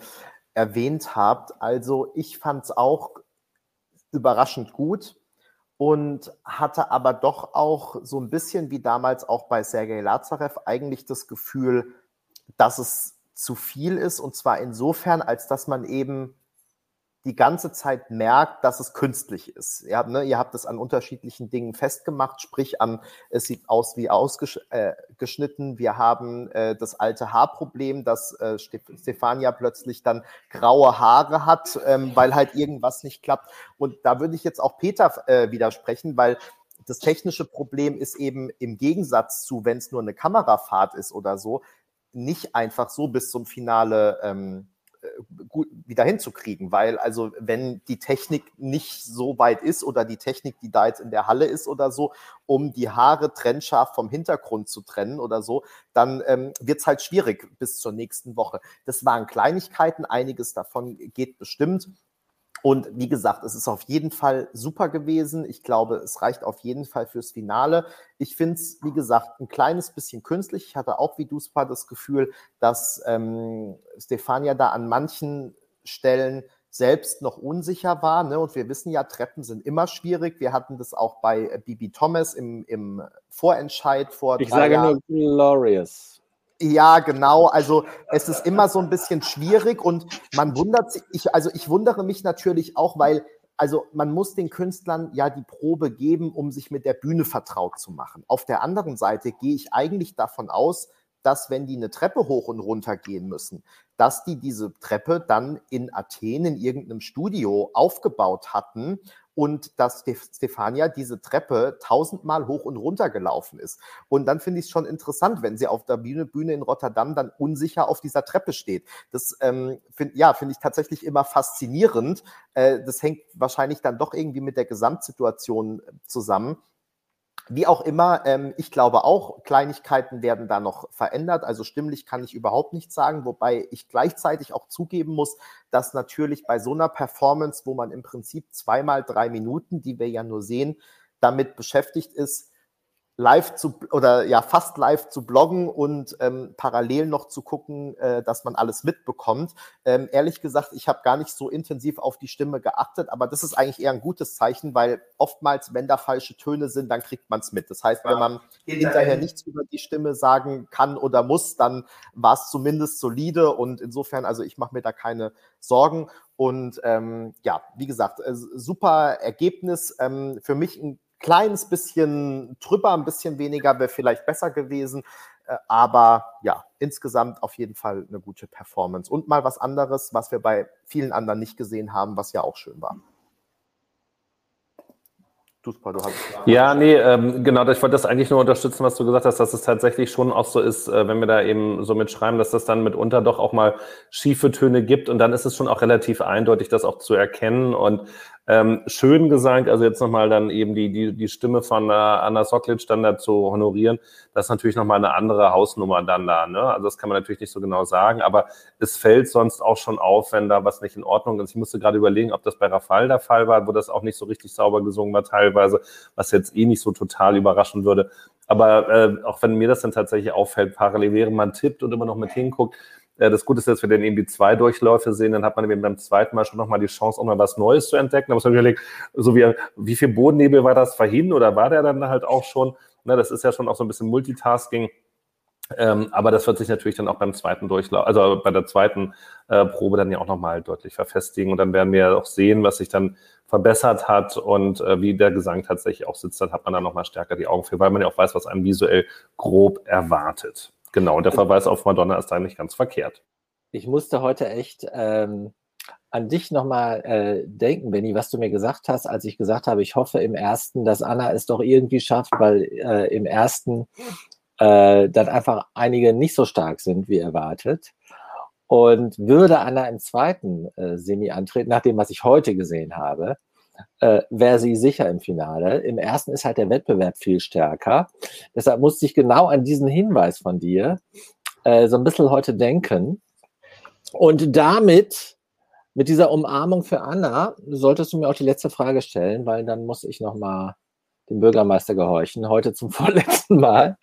erwähnt habt. Also ich fand es auch überraschend gut und hatte aber doch auch so ein bisschen wie damals auch bei Sergei Lazarev eigentlich das Gefühl, dass es zu viel ist und zwar insofern, als dass man eben die ganze Zeit merkt, dass es künstlich ist. Ihr habt, ne, ihr habt es an unterschiedlichen Dingen festgemacht, sprich an, es sieht aus wie ausgeschnitten. Äh, Wir haben äh, das alte Haarproblem, dass äh, Stefania plötzlich dann graue Haare hat, ähm, weil halt irgendwas nicht klappt. Und da würde ich jetzt auch Peter äh, widersprechen, weil das technische Problem ist eben im Gegensatz zu, wenn es nur eine Kamerafahrt ist oder so, nicht einfach so bis zum Finale ähm, äh, gut wieder hinzukriegen, weil also wenn die Technik nicht so weit ist oder die Technik, die da jetzt in der Halle ist oder so, um die Haare trennscharf vom Hintergrund zu trennen oder so, dann ähm, wird es halt schwierig bis zur nächsten Woche. Das waren Kleinigkeiten, einiges davon geht bestimmt. Und wie gesagt, es ist auf jeden Fall super gewesen. Ich glaube, es reicht auf jeden Fall fürs Finale. Ich finde es, wie gesagt, ein kleines bisschen künstlich. Ich hatte auch wie Duspa das Gefühl, dass ähm, Stefania da an manchen Stellen selbst noch unsicher war. Ne? Und wir wissen ja, Treppen sind immer schwierig. Wir hatten das auch bei äh, Bibi Thomas im, im Vorentscheid vor. Ich sage Jahren. nur glorious. Ja, genau. Also es ist immer so ein bisschen schwierig und man wundert sich, ich, also ich wundere mich natürlich auch, weil, also man muss den Künstlern ja die Probe geben, um sich mit der Bühne vertraut zu machen. Auf der anderen Seite gehe ich eigentlich davon aus, dass wenn die eine Treppe hoch und runter gehen müssen, dass die diese Treppe dann in Athen in irgendeinem Studio aufgebaut hatten und dass Stefania diese Treppe tausendmal hoch und runter gelaufen ist. Und dann finde ich es schon interessant, wenn sie auf der Bühne, Bühne in Rotterdam dann unsicher auf dieser Treppe steht. Das ähm, finde ja, finde ich tatsächlich immer faszinierend. Äh, das hängt wahrscheinlich dann doch irgendwie mit der Gesamtsituation äh, zusammen. Wie auch immer, ähm, ich glaube auch, Kleinigkeiten werden da noch verändert. Also stimmlich kann ich überhaupt nichts sagen, wobei ich gleichzeitig auch zugeben muss, dass natürlich bei so einer Performance, wo man im Prinzip zweimal drei Minuten, die wir ja nur sehen, damit beschäftigt ist, live zu oder ja fast live zu bloggen und ähm, parallel noch zu gucken, äh, dass man alles mitbekommt. Ähm, ehrlich gesagt, ich habe gar nicht so intensiv auf die Stimme geachtet, aber das ist eigentlich eher ein gutes Zeichen, weil oftmals, wenn da falsche Töne sind, dann kriegt man es mit. Das heißt, wenn man hinterher nichts über die Stimme sagen kann oder muss, dann war es zumindest solide und insofern, also ich mache mir da keine Sorgen. Und ähm, ja, wie gesagt, äh, super Ergebnis. Ähm, für mich ein kleines bisschen drüber, ein bisschen weniger wäre vielleicht besser gewesen. Äh, aber ja, insgesamt auf jeden Fall eine gute Performance. Und mal was anderes, was wir bei vielen anderen nicht gesehen haben, was ja auch schön war. Duspa, du hast ja, nee, ähm, genau, ich wollte das eigentlich nur unterstützen, was du gesagt hast, dass es tatsächlich schon auch so ist, äh, wenn wir da eben so mitschreiben, dass das dann mitunter doch auch mal schiefe Töne gibt und dann ist es schon auch relativ eindeutig, das auch zu erkennen und ähm, schön gesagt, also jetzt nochmal dann eben die, die, die Stimme von äh, Anna Soklic dann da zu honorieren, das ist natürlich nochmal eine andere Hausnummer dann da. Ne? Also das kann man natürlich nicht so genau sagen, aber es fällt sonst auch schon auf, wenn da was nicht in Ordnung ist. Ich musste gerade überlegen, ob das bei Rafal der Fall war, wo das auch nicht so richtig sauber gesungen war teilweise, was jetzt eh nicht so total überraschen würde. Aber äh, auch wenn mir das dann tatsächlich auffällt, parallel während man tippt und immer noch mit hinguckt, das Gute ist, dass wir dann irgendwie zwei Durchläufe sehen, dann hat man eben beim zweiten Mal schon nochmal die Chance, auch mal was Neues zu entdecken. Man überlegen, so wie, wie viel Bodennebel war das vorhin oder war der dann halt auch schon? Na, das ist ja schon auch so ein bisschen Multitasking. Ähm, aber das wird sich natürlich dann auch beim zweiten Durchlauf, also bei der zweiten äh, Probe dann ja auch nochmal deutlich verfestigen. Und dann werden wir auch sehen, was sich dann verbessert hat und äh, wie der Gesang tatsächlich auch sitzt. Dann hat man dann nochmal stärker die Augen für, weil man ja auch weiß, was einem visuell grob erwartet. Genau, der Verweis auf Madonna ist eigentlich ganz verkehrt. Ich musste heute echt ähm, an dich nochmal äh, denken, Benny, was du mir gesagt hast, als ich gesagt habe, ich hoffe im ersten, dass Anna es doch irgendwie schafft, weil äh, im ersten äh, dann einfach einige nicht so stark sind wie erwartet. Und würde Anna im zweiten äh, Semi antreten, nach dem, was ich heute gesehen habe, äh, wäre sie sicher im Finale. Im ersten ist halt der Wettbewerb viel stärker. Deshalb musste ich genau an diesen Hinweis von dir äh, so ein bisschen heute denken. Und damit, mit dieser Umarmung für Anna, solltest du mir auch die letzte Frage stellen, weil dann muss ich noch mal dem Bürgermeister gehorchen, heute zum (laughs) vorletzten Mal.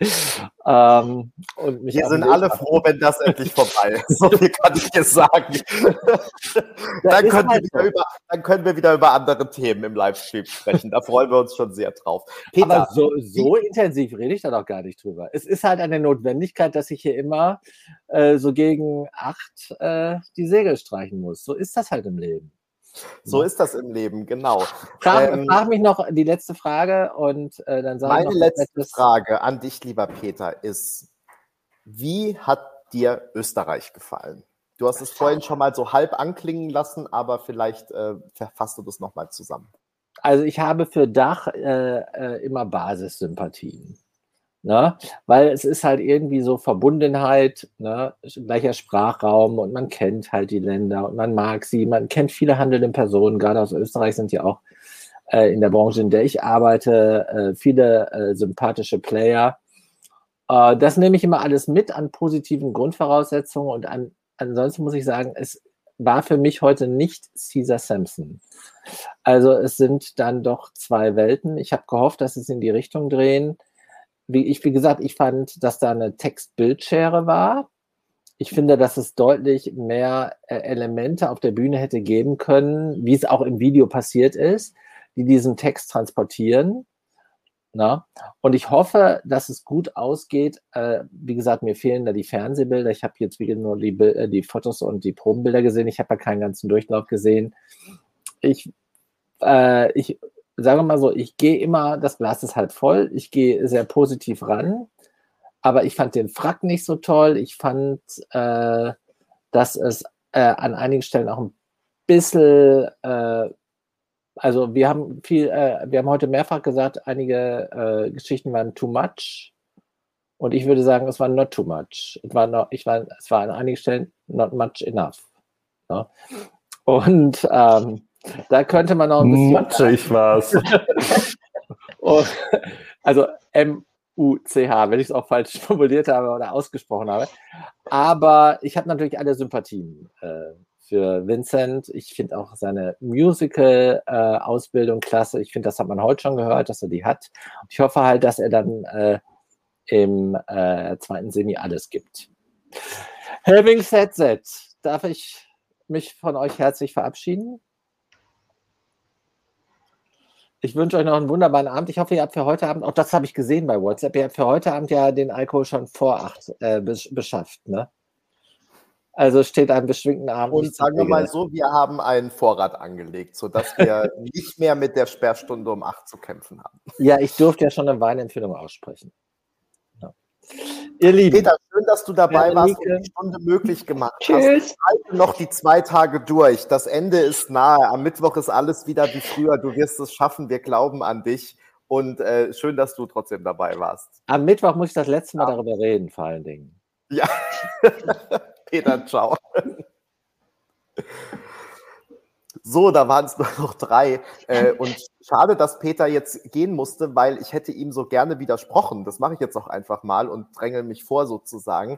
Ähm, und Wir sind alle froh, wenn das endlich vorbei ist. So viel kann ich dir sagen. dann, können halt so. über, dann, können wir wieder über andere Themen im Livestream sprechen. Da freuen wir uns schon sehr drauf. Peter, Aber so, so intensiv rede ich da doch gar nicht drüber. Es ist halt eine Notwendigkeit, dass ich hier immer äh, so gegen acht äh, die Segel streichen muss. So ist das halt im Leben. So ist das im Leben, genau. Frag, ähm, frag mich noch die letzte Frage und äh, dann sage Meine letzte Frage an dich, lieber Peter, ist: Wie hat dir Österreich gefallen? Du hast es vorhin schon mal so halb anklingen lassen, aber vielleicht äh, verfasst du das nochmal zusammen. Also ich habe für Dach äh, äh immer Basissympathien. Ne? Weil es ist halt irgendwie so Verbundenheit, ne? gleicher Sprachraum und man kennt halt die Länder und man mag sie, man kennt viele handelnde Personen, gerade aus Österreich sind ja auch äh, in der Branche, in der ich arbeite, äh, viele äh, sympathische Player. Äh, das nehme ich immer alles mit an positiven Grundvoraussetzungen und an, ansonsten muss ich sagen, es war für mich heute nicht Caesar Sampson. Also es sind dann doch zwei Welten. Ich habe gehofft, dass es in die Richtung drehen wie ich, wie gesagt, ich fand, dass da eine Text-Bild-Schere war. Ich finde, dass es deutlich mehr äh, Elemente auf der Bühne hätte geben können, wie es auch im Video passiert ist, die diesen Text transportieren. Na? Und ich hoffe, dass es gut ausgeht. Äh, wie gesagt, mir fehlen da die Fernsehbilder. Ich habe jetzt wieder nur die, äh, die Fotos und die Probenbilder gesehen. Ich habe ja keinen ganzen Durchlauf gesehen. Ich, äh, ich sagen wir mal so, ich gehe immer, das Glas ist halt voll, ich gehe sehr positiv ran, aber ich fand den Frack nicht so toll. Ich fand, äh, dass es äh, an einigen Stellen auch ein bisschen, äh, also wir haben viel, äh, wir haben heute mehrfach gesagt, einige äh, Geschichten waren too much. Und ich würde sagen, es war not too much. Es war, noch, ich war, es war an einigen Stellen not much enough. Ja? Und ähm, da könnte man noch ein bisschen. Matschig war's. (laughs) oh, also M-U-C-H, wenn ich es auch falsch (laughs) formuliert habe oder ausgesprochen habe. Aber ich habe natürlich alle Sympathien äh, für Vincent. Ich finde auch seine Musical-Ausbildung äh, klasse. Ich finde, das hat man heute schon gehört, dass er die hat. Und ich hoffe halt, dass er dann äh, im äh, zweiten Semi alles gibt. Having said that, darf ich mich von euch herzlich verabschieden? Ich wünsche euch noch einen wunderbaren Abend. Ich hoffe, ihr habt für heute Abend, auch das habe ich gesehen bei WhatsApp, ihr habt für heute Abend ja den Alkohol schon vor acht äh, beschafft, ne? Also steht einem beschwingten Abend. Und sagen wir mal so, wir haben einen Vorrat angelegt, sodass wir (laughs) nicht mehr mit der Sperrstunde um acht zu kämpfen haben. Ja, ich durfte ja schon eine Weinempfehlung aussprechen. Ja. Ihr Lieben. Peter, schön, dass du dabei warst und die Stunde möglich gemacht Tschüss. hast. noch die zwei Tage durch. Das Ende ist nahe. Am Mittwoch ist alles wieder wie früher. Du wirst es schaffen. Wir glauben an dich. Und äh, schön, dass du trotzdem dabei warst. Am Mittwoch muss ich das letzte Mal ja. darüber reden, vor allen Dingen. Ja. (laughs) Peter, ciao. So, da waren es nur noch drei. Äh, und schade, dass Peter jetzt gehen musste, weil ich hätte ihm so gerne widersprochen. Das mache ich jetzt auch einfach mal und dränge mich vor sozusagen.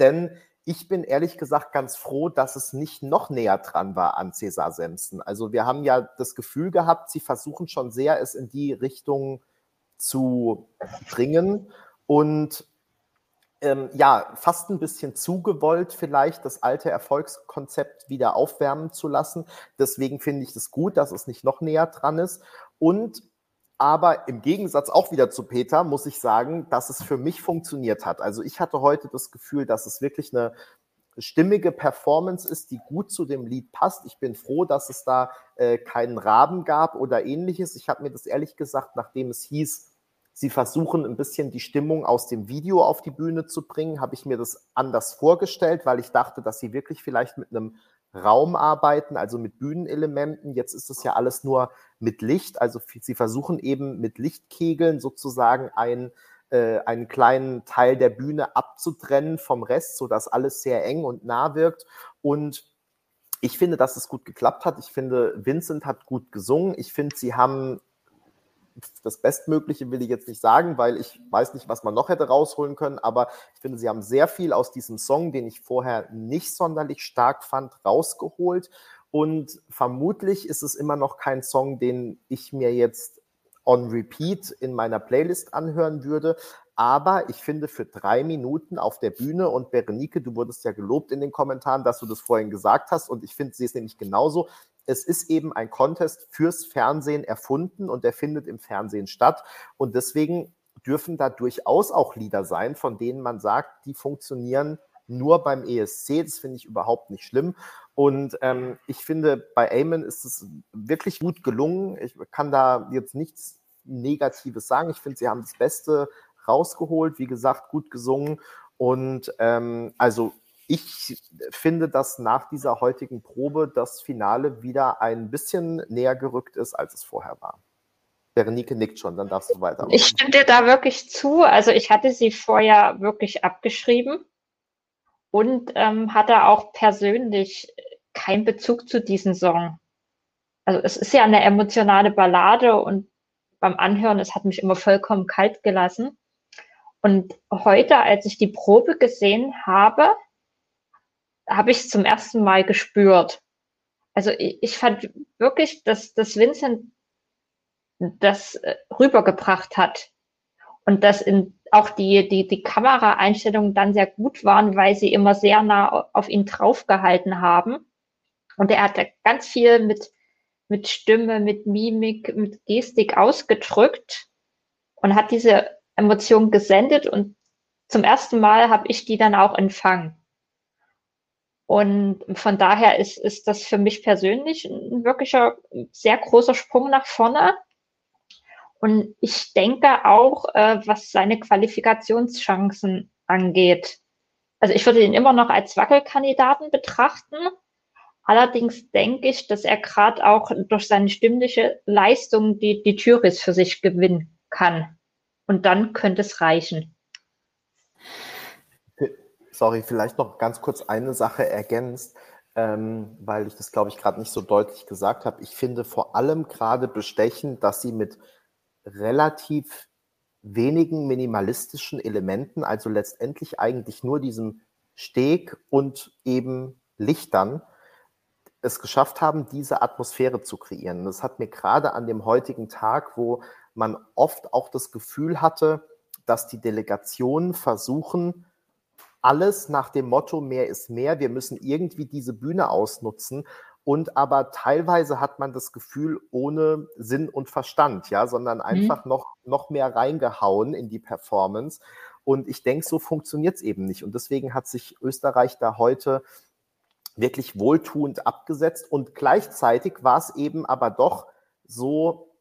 Denn ich bin ehrlich gesagt ganz froh, dass es nicht noch näher dran war an Cäsar Semsen. Also wir haben ja das Gefühl gehabt, sie versuchen schon sehr, es in die Richtung zu bringen. Und ähm, ja, fast ein bisschen zugewollt vielleicht, das alte Erfolgskonzept wieder aufwärmen zu lassen. Deswegen finde ich es gut, dass es nicht noch näher dran ist. Und aber im Gegensatz auch wieder zu Peter muss ich sagen, dass es für mich funktioniert hat. Also ich hatte heute das Gefühl, dass es wirklich eine stimmige Performance ist, die gut zu dem Lied passt. Ich bin froh, dass es da äh, keinen Raben gab oder ähnliches. Ich habe mir das ehrlich gesagt, nachdem es hieß, Sie versuchen ein bisschen die Stimmung aus dem Video auf die Bühne zu bringen. Habe ich mir das anders vorgestellt, weil ich dachte, dass sie wirklich vielleicht mit einem Raum arbeiten, also mit Bühnenelementen. Jetzt ist es ja alles nur mit Licht. Also sie versuchen eben mit Lichtkegeln sozusagen ein, äh, einen kleinen Teil der Bühne abzutrennen vom Rest, sodass alles sehr eng und nah wirkt. Und ich finde, dass es gut geklappt hat. Ich finde, Vincent hat gut gesungen. Ich finde, sie haben das Bestmögliche will ich jetzt nicht sagen, weil ich weiß nicht, was man noch hätte rausholen können, aber ich finde, sie haben sehr viel aus diesem Song, den ich vorher nicht sonderlich stark fand, rausgeholt. Und vermutlich ist es immer noch kein Song, den ich mir jetzt on repeat in meiner Playlist anhören würde. Aber ich finde, für drei Minuten auf der Bühne und Berenike, du wurdest ja gelobt in den Kommentaren, dass du das vorhin gesagt hast. Und ich finde, sie ist nämlich genauso es ist eben ein Contest fürs Fernsehen erfunden und der findet im Fernsehen statt. Und deswegen dürfen da durchaus auch Lieder sein, von denen man sagt, die funktionieren nur beim ESC. Das finde ich überhaupt nicht schlimm. Und ähm, ich finde, bei Eamon ist es wirklich gut gelungen. Ich kann da jetzt nichts Negatives sagen. Ich finde, sie haben das Beste rausgeholt. Wie gesagt, gut gesungen. Und ähm, also ich finde, dass nach dieser heutigen Probe das Finale wieder ein bisschen näher gerückt ist, als es vorher war. Berenike nickt schon, dann darfst du weitermachen. Ich stimme dir da wirklich zu. Also ich hatte sie vorher wirklich abgeschrieben und ähm, hatte auch persönlich keinen Bezug zu diesem Song. Also es ist ja eine emotionale Ballade und beim Anhören, es hat mich immer vollkommen kalt gelassen. Und heute, als ich die Probe gesehen habe, habe ich es zum ersten Mal gespürt. Also ich, ich fand wirklich, dass, dass Vincent das äh, rübergebracht hat und dass in, auch die, die, die Kameraeinstellungen dann sehr gut waren, weil sie immer sehr nah auf ihn draufgehalten haben. Und er hat ganz viel mit, mit Stimme, mit Mimik, mit Gestik ausgedrückt und hat diese Emotion gesendet und zum ersten Mal habe ich die dann auch empfangen. Und von daher ist, ist das für mich persönlich ein wirklicher sehr großer Sprung nach vorne. Und ich denke auch, äh, was seine Qualifikationschancen angeht. Also ich würde ihn immer noch als Wackelkandidaten betrachten. Allerdings denke ich, dass er gerade auch durch seine stimmliche Leistung die, die Juris für sich gewinnen kann. Und dann könnte es reichen sorry, vielleicht noch ganz kurz eine Sache ergänzt, ähm, weil ich das, glaube ich, gerade nicht so deutlich gesagt habe. Ich finde vor allem gerade bestechend, dass sie mit relativ wenigen minimalistischen Elementen, also letztendlich eigentlich nur diesem Steg und eben Lichtern, es geschafft haben, diese Atmosphäre zu kreieren. Das hat mir gerade an dem heutigen Tag, wo man oft auch das Gefühl hatte, dass die Delegationen versuchen, alles nach dem Motto mehr ist mehr. Wir müssen irgendwie diese Bühne ausnutzen. Und aber teilweise hat man das Gefühl ohne Sinn und Verstand, ja, sondern mhm. einfach mhm. noch, noch mehr reingehauen in die Performance. Und ich denke, so funktioniert es eben nicht. Und deswegen hat sich Österreich da heute wirklich wohltuend abgesetzt. Und gleichzeitig war es eben aber doch so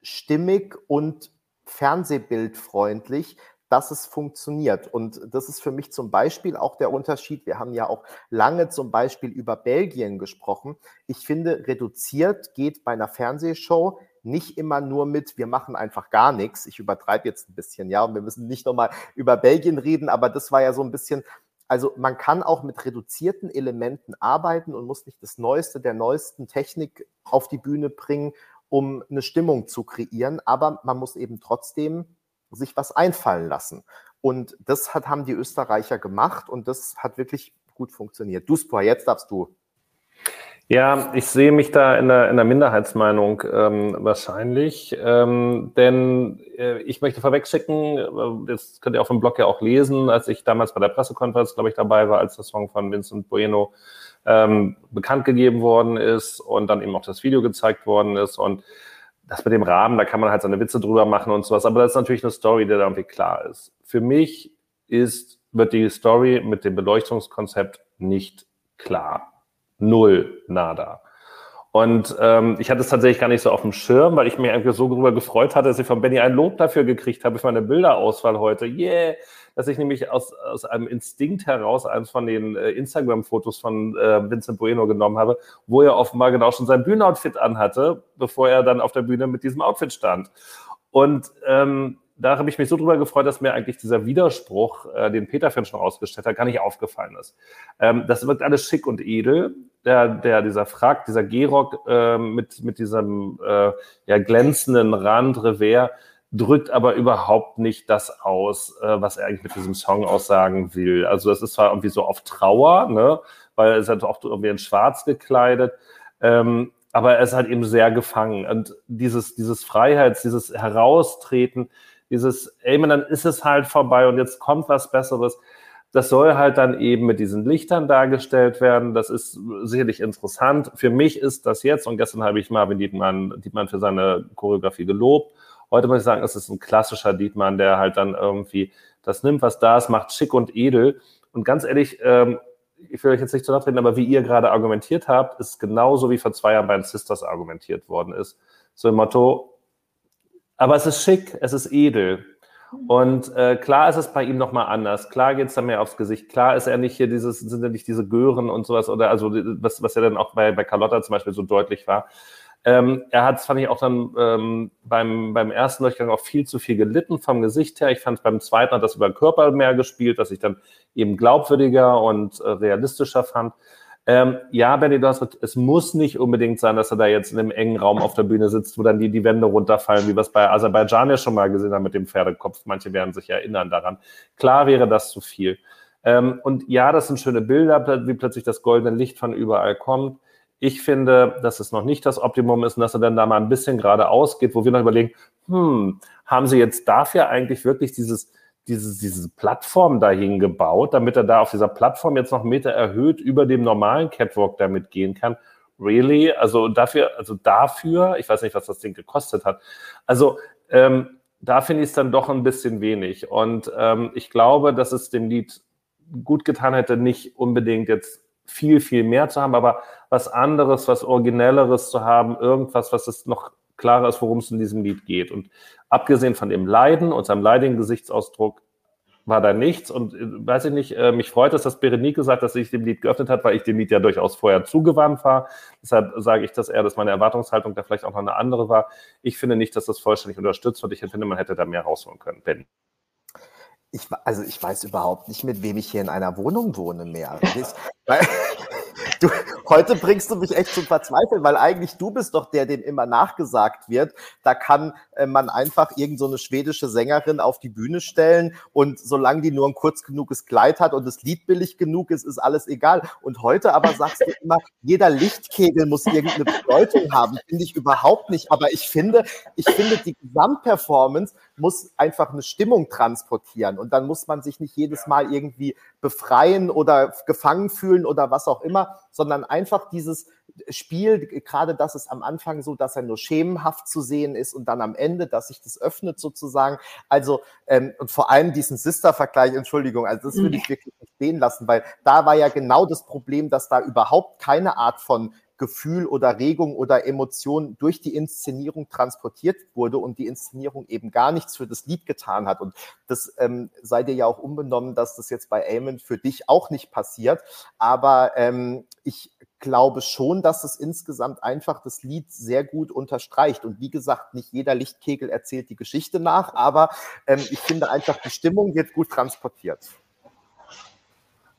stimmig und fernsehbildfreundlich, dass es funktioniert. Und das ist für mich zum Beispiel auch der Unterschied. Wir haben ja auch lange zum Beispiel über Belgien gesprochen. Ich finde, reduziert geht bei einer Fernsehshow nicht immer nur mit, wir machen einfach gar nichts. Ich übertreibe jetzt ein bisschen, ja, und wir müssen nicht nochmal über Belgien reden, aber das war ja so ein bisschen, also man kann auch mit reduzierten Elementen arbeiten und muss nicht das Neueste der neuesten Technik auf die Bühne bringen, um eine Stimmung zu kreieren, aber man muss eben trotzdem sich was einfallen lassen. Und das hat, haben die Österreicher gemacht und das hat wirklich gut funktioniert. Du, Spor, jetzt darfst du. Ja, ich sehe mich da in der, in der Minderheitsmeinung ähm, wahrscheinlich, ähm, denn äh, ich möchte vorwegschicken, äh, das könnt ihr auf dem Blog ja auch lesen, als ich damals bei der Pressekonferenz, glaube ich, dabei war, als der Song von Vincent Bueno ähm, bekannt gegeben worden ist und dann eben auch das Video gezeigt worden ist und das mit dem Rahmen, da kann man halt seine Witze drüber machen und sowas, aber das ist natürlich eine Story, die da irgendwie klar ist. Für mich ist, wird die Story mit dem Beleuchtungskonzept nicht klar. Null, nada. Und ähm, ich hatte es tatsächlich gar nicht so auf dem Schirm, weil ich mich einfach so darüber gefreut hatte, dass ich von Benny ein Lob dafür gekriegt habe für meine Bilderauswahl heute. Yeah! Dass ich nämlich aus, aus einem Instinkt heraus eines von den äh, Instagram-Fotos von äh, Vincent Bueno genommen habe, wo er offenbar genau schon sein Bühnenoutfit anhatte, bevor er dann auf der Bühne mit diesem Outfit stand. Und ähm, da habe ich mich so drüber gefreut, dass mir eigentlich dieser Widerspruch, äh, den Peter Finn schon ausgestellt hat, gar nicht aufgefallen ist. Ähm, das wirkt alles schick und edel. Der, der, dieser Frack, dieser Gehrock äh, mit, mit diesem äh, ja, glänzenden Rand, Revers, drückt aber überhaupt nicht das aus, äh, was er eigentlich mit diesem Song aussagen will. Also das ist zwar irgendwie so auf Trauer, ne, weil er ist halt auch irgendwie in Schwarz gekleidet, ähm, aber er ist halt eben sehr gefangen. Und dieses, dieses Freiheits-, dieses Heraustreten, dieses, ey, man, dann ist es halt vorbei und jetzt kommt was Besseres. Das soll halt dann eben mit diesen Lichtern dargestellt werden. Das ist sicherlich interessant. Für mich ist das jetzt, und gestern habe ich Marvin Dietmann, Dietmann für seine Choreografie gelobt. Heute muss ich sagen, es ist ein klassischer Dietmann, der halt dann irgendwie das nimmt, was da ist, macht schick und edel. Und ganz ehrlich, ähm, ich will euch jetzt nicht zu nahe treten, aber wie ihr gerade argumentiert habt, ist genauso wie vor zwei Jahren bei den Sisters argumentiert worden ist. So im Motto, aber es ist schick, es ist edel. Und äh, klar ist es bei ihm nochmal anders. Klar geht es da mehr aufs Gesicht. Klar ist er nicht hier dieses, sind ja nicht diese Gören und sowas oder also was, was ja dann auch bei, bei Carlotta zum Beispiel so deutlich war. Ähm, er hat, fand ich auch dann ähm, beim, beim ersten Durchgang auch viel zu viel gelitten vom Gesicht her. Ich fand beim zweiten hat das über den Körper mehr gespielt, was ich dann eben glaubwürdiger und äh, realistischer fand. Ähm, ja, Benny, du hast es muss nicht unbedingt sein, dass er da jetzt in einem engen Raum auf der Bühne sitzt, wo dann die, die Wände runterfallen, wie wir es bei Aserbaidschan ja schon mal gesehen haben mit dem Pferdekopf. Manche werden sich erinnern daran. Klar wäre das zu viel. Ähm, und ja, das sind schöne Bilder, wie plötzlich das goldene Licht von überall kommt. Ich finde, dass es noch nicht das Optimum ist und dass er dann da mal ein bisschen geradeaus geht, wo wir noch überlegen, hm, haben sie jetzt dafür eigentlich wirklich dieses diese, diese Plattform dahin gebaut, damit er da auf dieser Plattform jetzt noch Meter erhöht über dem normalen Catwalk damit gehen kann. Really? Also dafür, also dafür, ich weiß nicht, was das Ding gekostet hat. Also ähm, da finde ich es dann doch ein bisschen wenig. Und ähm, ich glaube, dass es dem Lied gut getan hätte, nicht unbedingt jetzt viel, viel mehr zu haben, aber was anderes, was Originelleres zu haben, irgendwas, was es noch klarer ist, worum es in diesem Lied geht. Und abgesehen von dem Leiden und seinem leidigen Gesichtsausdruck war da nichts. Und äh, weiß ich nicht, äh, mich freut es, dass Berenike gesagt dass sich dem Lied geöffnet hat, weil ich dem Lied ja durchaus vorher zugewandt war. Deshalb sage ich das eher, dass meine Erwartungshaltung da vielleicht auch noch eine andere war. Ich finde nicht, dass das vollständig unterstützt wird. Ich finde, man hätte da mehr rausholen können. Ben. Ich, also ich weiß überhaupt nicht, mit wem ich hier in einer Wohnung wohne mehr. (laughs) weil, Du, heute bringst du mich echt zum Verzweifeln, weil eigentlich du bist doch der, dem immer nachgesagt wird. Da kann äh, man einfach irgend so eine schwedische Sängerin auf die Bühne stellen und solange die nur ein kurz genuges Kleid hat und das Lied billig genug ist, ist alles egal. Und heute aber sagst du immer, jeder Lichtkegel muss irgendeine Bedeutung haben. Finde ich überhaupt nicht. Aber ich finde, ich finde, die Gesamtperformance muss einfach eine Stimmung transportieren. Und dann muss man sich nicht jedes Mal irgendwie befreien oder gefangen fühlen oder was auch immer, sondern einfach dieses Spiel, gerade das ist am Anfang so, dass er nur schemenhaft zu sehen ist und dann am Ende, dass sich das öffnet sozusagen. Also, ähm, und vor allem diesen Sister-Vergleich, Entschuldigung, also das würde ich wirklich nicht stehen lassen, weil da war ja genau das Problem, dass da überhaupt keine Art von Gefühl oder Regung oder Emotion durch die Inszenierung transportiert wurde und die Inszenierung eben gar nichts für das Lied getan hat. Und das ähm, sei dir ja auch unbenommen, dass das jetzt bei Eamon für dich auch nicht passiert. Aber ähm, ich glaube schon, dass es insgesamt einfach das Lied sehr gut unterstreicht. Und wie gesagt, nicht jeder Lichtkegel erzählt die Geschichte nach, aber ähm, ich finde einfach, die Stimmung wird gut transportiert.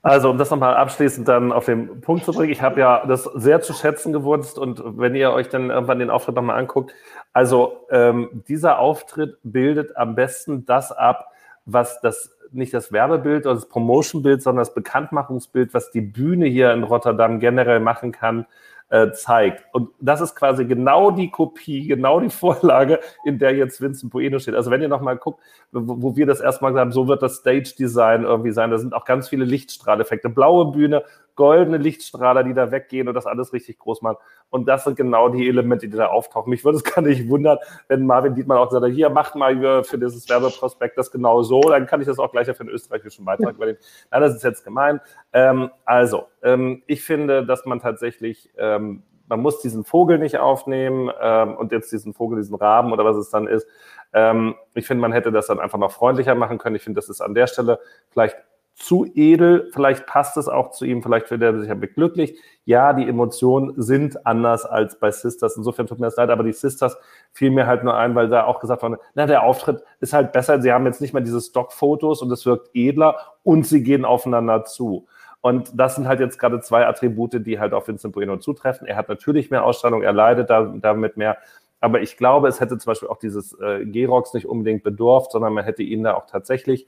Also, um das nochmal abschließend dann auf den Punkt zu bringen, ich habe ja das sehr zu schätzen gewusst und wenn ihr euch dann irgendwann den Auftritt nochmal anguckt, also ähm, dieser Auftritt bildet am besten das ab, was das nicht das Werbebild oder das Promotionbild, sondern das Bekanntmachungsbild, was die Bühne hier in Rotterdam generell machen kann, äh, zeigt. Und das ist quasi genau die Kopie, genau die (laughs) Vorlage, in der jetzt Vincent Bueno steht. Also wenn ihr nochmal guckt, wo, wo wir das erstmal gesagt haben, so wird das Stage-Design irgendwie sein. Da sind auch ganz viele Lichtstrahleffekte. Blaue Bühne, goldene Lichtstrahler, die da weggehen und das alles richtig groß machen. Und das sind genau die Elemente, die da auftauchen. Mich würde es (laughs) gar nicht wundern, wenn Marvin Dietmann auch sagt, hier, macht mal für dieses Werbeprospekt das genau so, dann kann ich das auch gleich für den österreichischen Beitrag übernehmen. Nein, das ist jetzt gemein. Ähm, also, ähm, ich finde, dass man tatsächlich, ähm, man muss diesen Vogel nicht aufnehmen ähm, und jetzt diesen Vogel, diesen Raben oder was es dann ist. Ähm, ich finde, man hätte das dann einfach noch freundlicher machen können. Ich finde, das ist an der Stelle vielleicht zu edel, vielleicht passt es auch zu ihm, vielleicht wird er sich ja beglücklich. Ja, die Emotionen sind anders als bei Sisters. Insofern tut mir das leid, aber die Sisters fiel mir halt nur ein, weil da auch gesagt wurde, na, der Auftritt ist halt besser. Sie haben jetzt nicht mehr diese Stockfotos und es wirkt edler und sie gehen aufeinander zu. Und das sind halt jetzt gerade zwei Attribute, die halt auf Vincent Bueno zutreffen. Er hat natürlich mehr Ausstrahlung, er leidet da, damit mehr. Aber ich glaube, es hätte zum Beispiel auch dieses äh, Gerox nicht unbedingt bedurft, sondern man hätte ihn da auch tatsächlich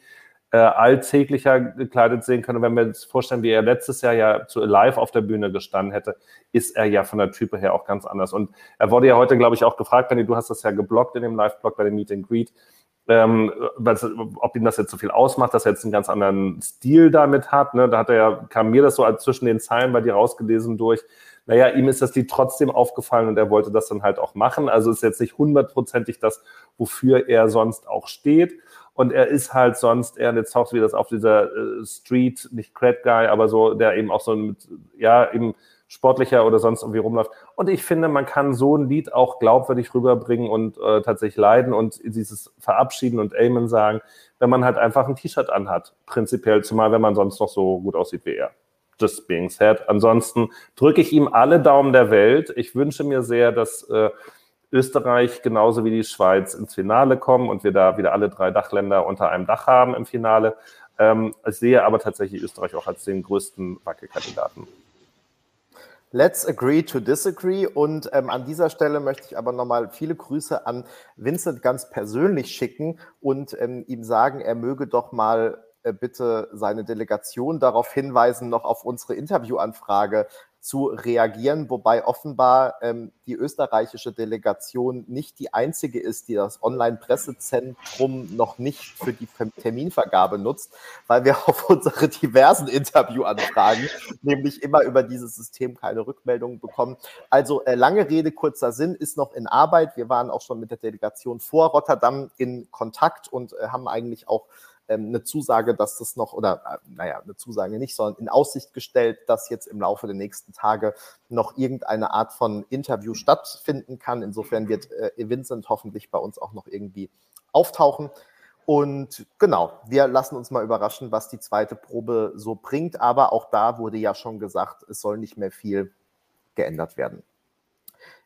äh, alltäglicher gekleidet sehen können. wenn wir uns vorstellen, wie er letztes Jahr ja zu Live auf der Bühne gestanden hätte, ist er ja von der Type her auch ganz anders. Und er wurde ja heute, glaube ich, auch gefragt, Benny, du hast das ja geblockt in dem Live-Blog bei dem Meet and Greet, ähm, ob ihm das jetzt so viel ausmacht, dass er jetzt einen ganz anderen Stil damit hat. Ne? Da hat er ja, kam mir das so zwischen den Zeilen bei dir rausgelesen durch. Naja, ihm ist das Lied trotzdem aufgefallen und er wollte das dann halt auch machen. Also ist jetzt nicht hundertprozentig das, wofür er sonst auch steht. Und er ist halt sonst eher, jetzt taucht wie das auf dieser äh, Street, nicht Cred Guy, aber so, der eben auch so mit, ja, eben sportlicher oder sonst irgendwie rumläuft. Und ich finde, man kann so ein Lied auch glaubwürdig rüberbringen und äh, tatsächlich leiden und dieses Verabschieden und Amen sagen, wenn man halt einfach ein T-Shirt anhat. Prinzipiell, zumal wenn man sonst noch so gut aussieht wie er. Just being said. Ansonsten drücke ich ihm alle Daumen der Welt. Ich wünsche mir sehr, dass äh, Österreich genauso wie die Schweiz ins Finale kommen und wir da wieder alle drei Dachländer unter einem Dach haben im Finale. Ähm, ich sehe aber tatsächlich Österreich auch als den größten Wackelkandidaten. Let's agree to disagree. Und ähm, an dieser Stelle möchte ich aber nochmal viele Grüße an Vincent ganz persönlich schicken und ähm, ihm sagen, er möge doch mal äh, bitte seine Delegation darauf hinweisen, noch auf unsere Interviewanfrage zu reagieren, wobei offenbar ähm, die österreichische Delegation nicht die einzige ist, die das Online-Pressezentrum noch nicht für die Terminvergabe nutzt, weil wir (laughs) auf unsere diversen Interviewanfragen nämlich immer über dieses System keine Rückmeldungen bekommen. Also äh, lange Rede, kurzer Sinn ist noch in Arbeit. Wir waren auch schon mit der Delegation vor Rotterdam in Kontakt und äh, haben eigentlich auch ähm, eine Zusage, dass das noch, oder äh, naja, eine Zusage nicht, sondern in Aussicht gestellt, dass jetzt im Laufe der nächsten Tage noch irgendeine Art von Interview stattfinden kann. Insofern wird äh, Vincent hoffentlich bei uns auch noch irgendwie auftauchen. Und genau, wir lassen uns mal überraschen, was die zweite Probe so bringt. Aber auch da wurde ja schon gesagt, es soll nicht mehr viel geändert werden.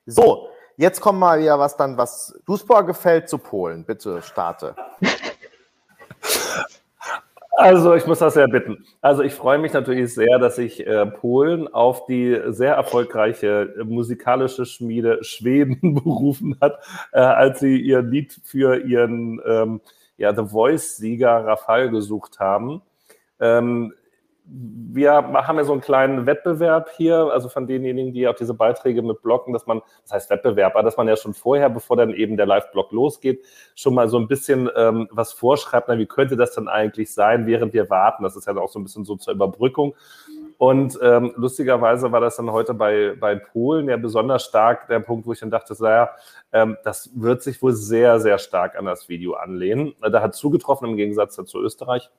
So, jetzt kommen wir wieder was dann, was Duisburg gefällt, zu Polen. Bitte starte. (laughs) Also ich muss das sehr bitten. Also ich freue mich natürlich sehr, dass sich äh, Polen auf die sehr erfolgreiche äh, musikalische Schmiede Schweden (laughs) berufen hat, äh, als sie ihr Lied für ihren ähm, ja, The Voice-Sieger Rafal gesucht haben. Ähm, wir haben ja so einen kleinen Wettbewerb hier, also von denjenigen, die auch diese Beiträge mit blocken, dass man, das heißt Wettbewerb, aber dass man ja schon vorher, bevor dann eben der Live-Blog losgeht, schon mal so ein bisschen ähm, was vorschreibt, na, wie könnte das dann eigentlich sein, während wir warten. Das ist ja auch so ein bisschen so zur Überbrückung. Und ähm, lustigerweise war das dann heute bei, bei Polen ja besonders stark der Punkt, wo ich dann dachte, naja, ähm, das wird sich wohl sehr, sehr stark an das Video anlehnen. Da hat zugetroffen im Gegensatz zu Österreich.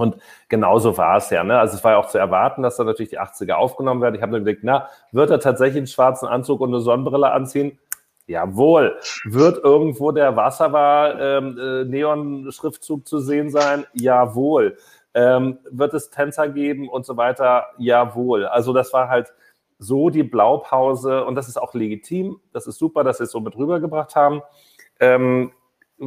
Und genauso war es ja. Ne? Also es war ja auch zu erwarten, dass da natürlich die 80er aufgenommen werden. Ich habe mir gedacht, na, wird er tatsächlich einen schwarzen Anzug und eine Sonnenbrille anziehen? Jawohl. Wird irgendwo der Wasserwar ähm, äh, zu sehen sein? Jawohl. Ähm, wird es Tänzer geben und so weiter? Jawohl. Also das war halt so die Blaupause und das ist auch legitim. Das ist super, dass sie es so mit rübergebracht haben. Ähm,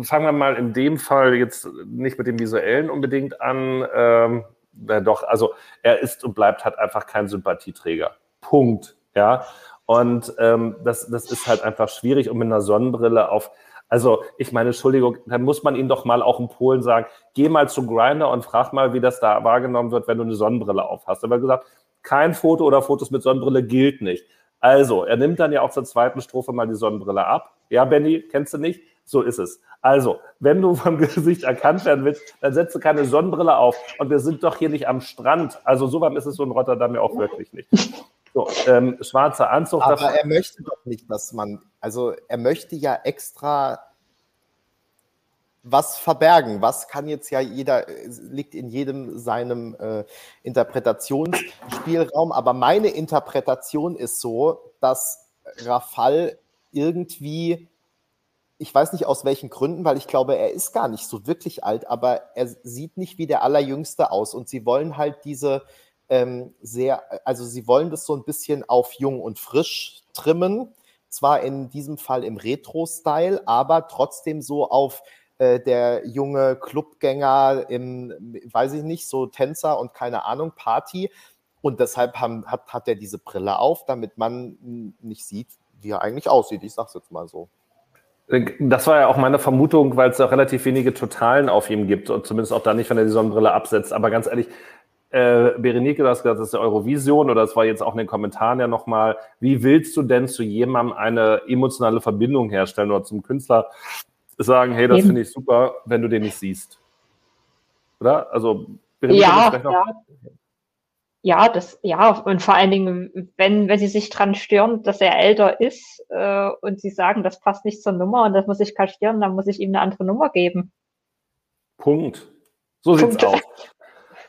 fangen wir mal in dem Fall jetzt nicht mit dem Visuellen unbedingt an. Ähm, na doch, also er ist und bleibt halt einfach kein Sympathieträger. Punkt. Ja. Und ähm, das, das ist halt einfach schwierig und mit einer Sonnenbrille auf. Also, ich meine, Entschuldigung, dann muss man ihn doch mal auch in Polen sagen, geh mal zu Grinder und frag mal, wie das da wahrgenommen wird, wenn du eine Sonnenbrille auf hast. Er hat gesagt, kein Foto oder Fotos mit Sonnenbrille gilt nicht. Also, er nimmt dann ja auch zur zweiten Strophe mal die Sonnenbrille ab. Ja, Benny, kennst du nicht? So ist es. Also, wenn du vom (laughs) Gesicht erkannt werden willst, dann setze keine Sonnenbrille auf. Und wir sind doch hier nicht am Strand. Also, so warm ist es so in Rotterdam ja auch wirklich nicht. So, ähm, schwarzer Anzug. Aber er möchte doch nicht, dass man, also er möchte ja extra was verbergen. Was kann jetzt ja jeder, liegt in jedem seinem äh, Interpretationsspielraum. Aber meine Interpretation ist so, dass Rafal irgendwie ich weiß nicht aus welchen Gründen, weil ich glaube, er ist gar nicht so wirklich alt, aber er sieht nicht wie der Allerjüngste aus. Und sie wollen halt diese ähm, sehr, also sie wollen das so ein bisschen auf jung und frisch trimmen. Zwar in diesem Fall im Retro-Style, aber trotzdem so auf äh, der junge Clubgänger im, weiß ich nicht, so Tänzer und keine Ahnung, Party. Und deshalb haben, hat, hat er diese Brille auf, damit man nicht sieht, wie er eigentlich aussieht. Ich sag's jetzt mal so. Das war ja auch meine Vermutung, weil es auch relativ wenige Totalen auf ihm gibt und zumindest auch da nicht, wenn er die Sonnenbrille absetzt. Aber ganz ehrlich, äh, Berenike, du hast gesagt, das ist der Eurovision oder das war jetzt auch in den Kommentaren ja nochmal. Wie willst du denn zu jemandem eine emotionale Verbindung herstellen oder zum Künstler sagen, hey, das finde ich super, wenn du den nicht siehst? Oder? Also, Berenike, ja, ja ja, das, ja, und vor allen Dingen, wenn, wenn sie sich dran stören, dass er älter ist äh, und sie sagen, das passt nicht zur Nummer und das muss ich kaschieren, dann muss ich ihm eine andere Nummer geben. Punkt. So sieht's Punkt. aus.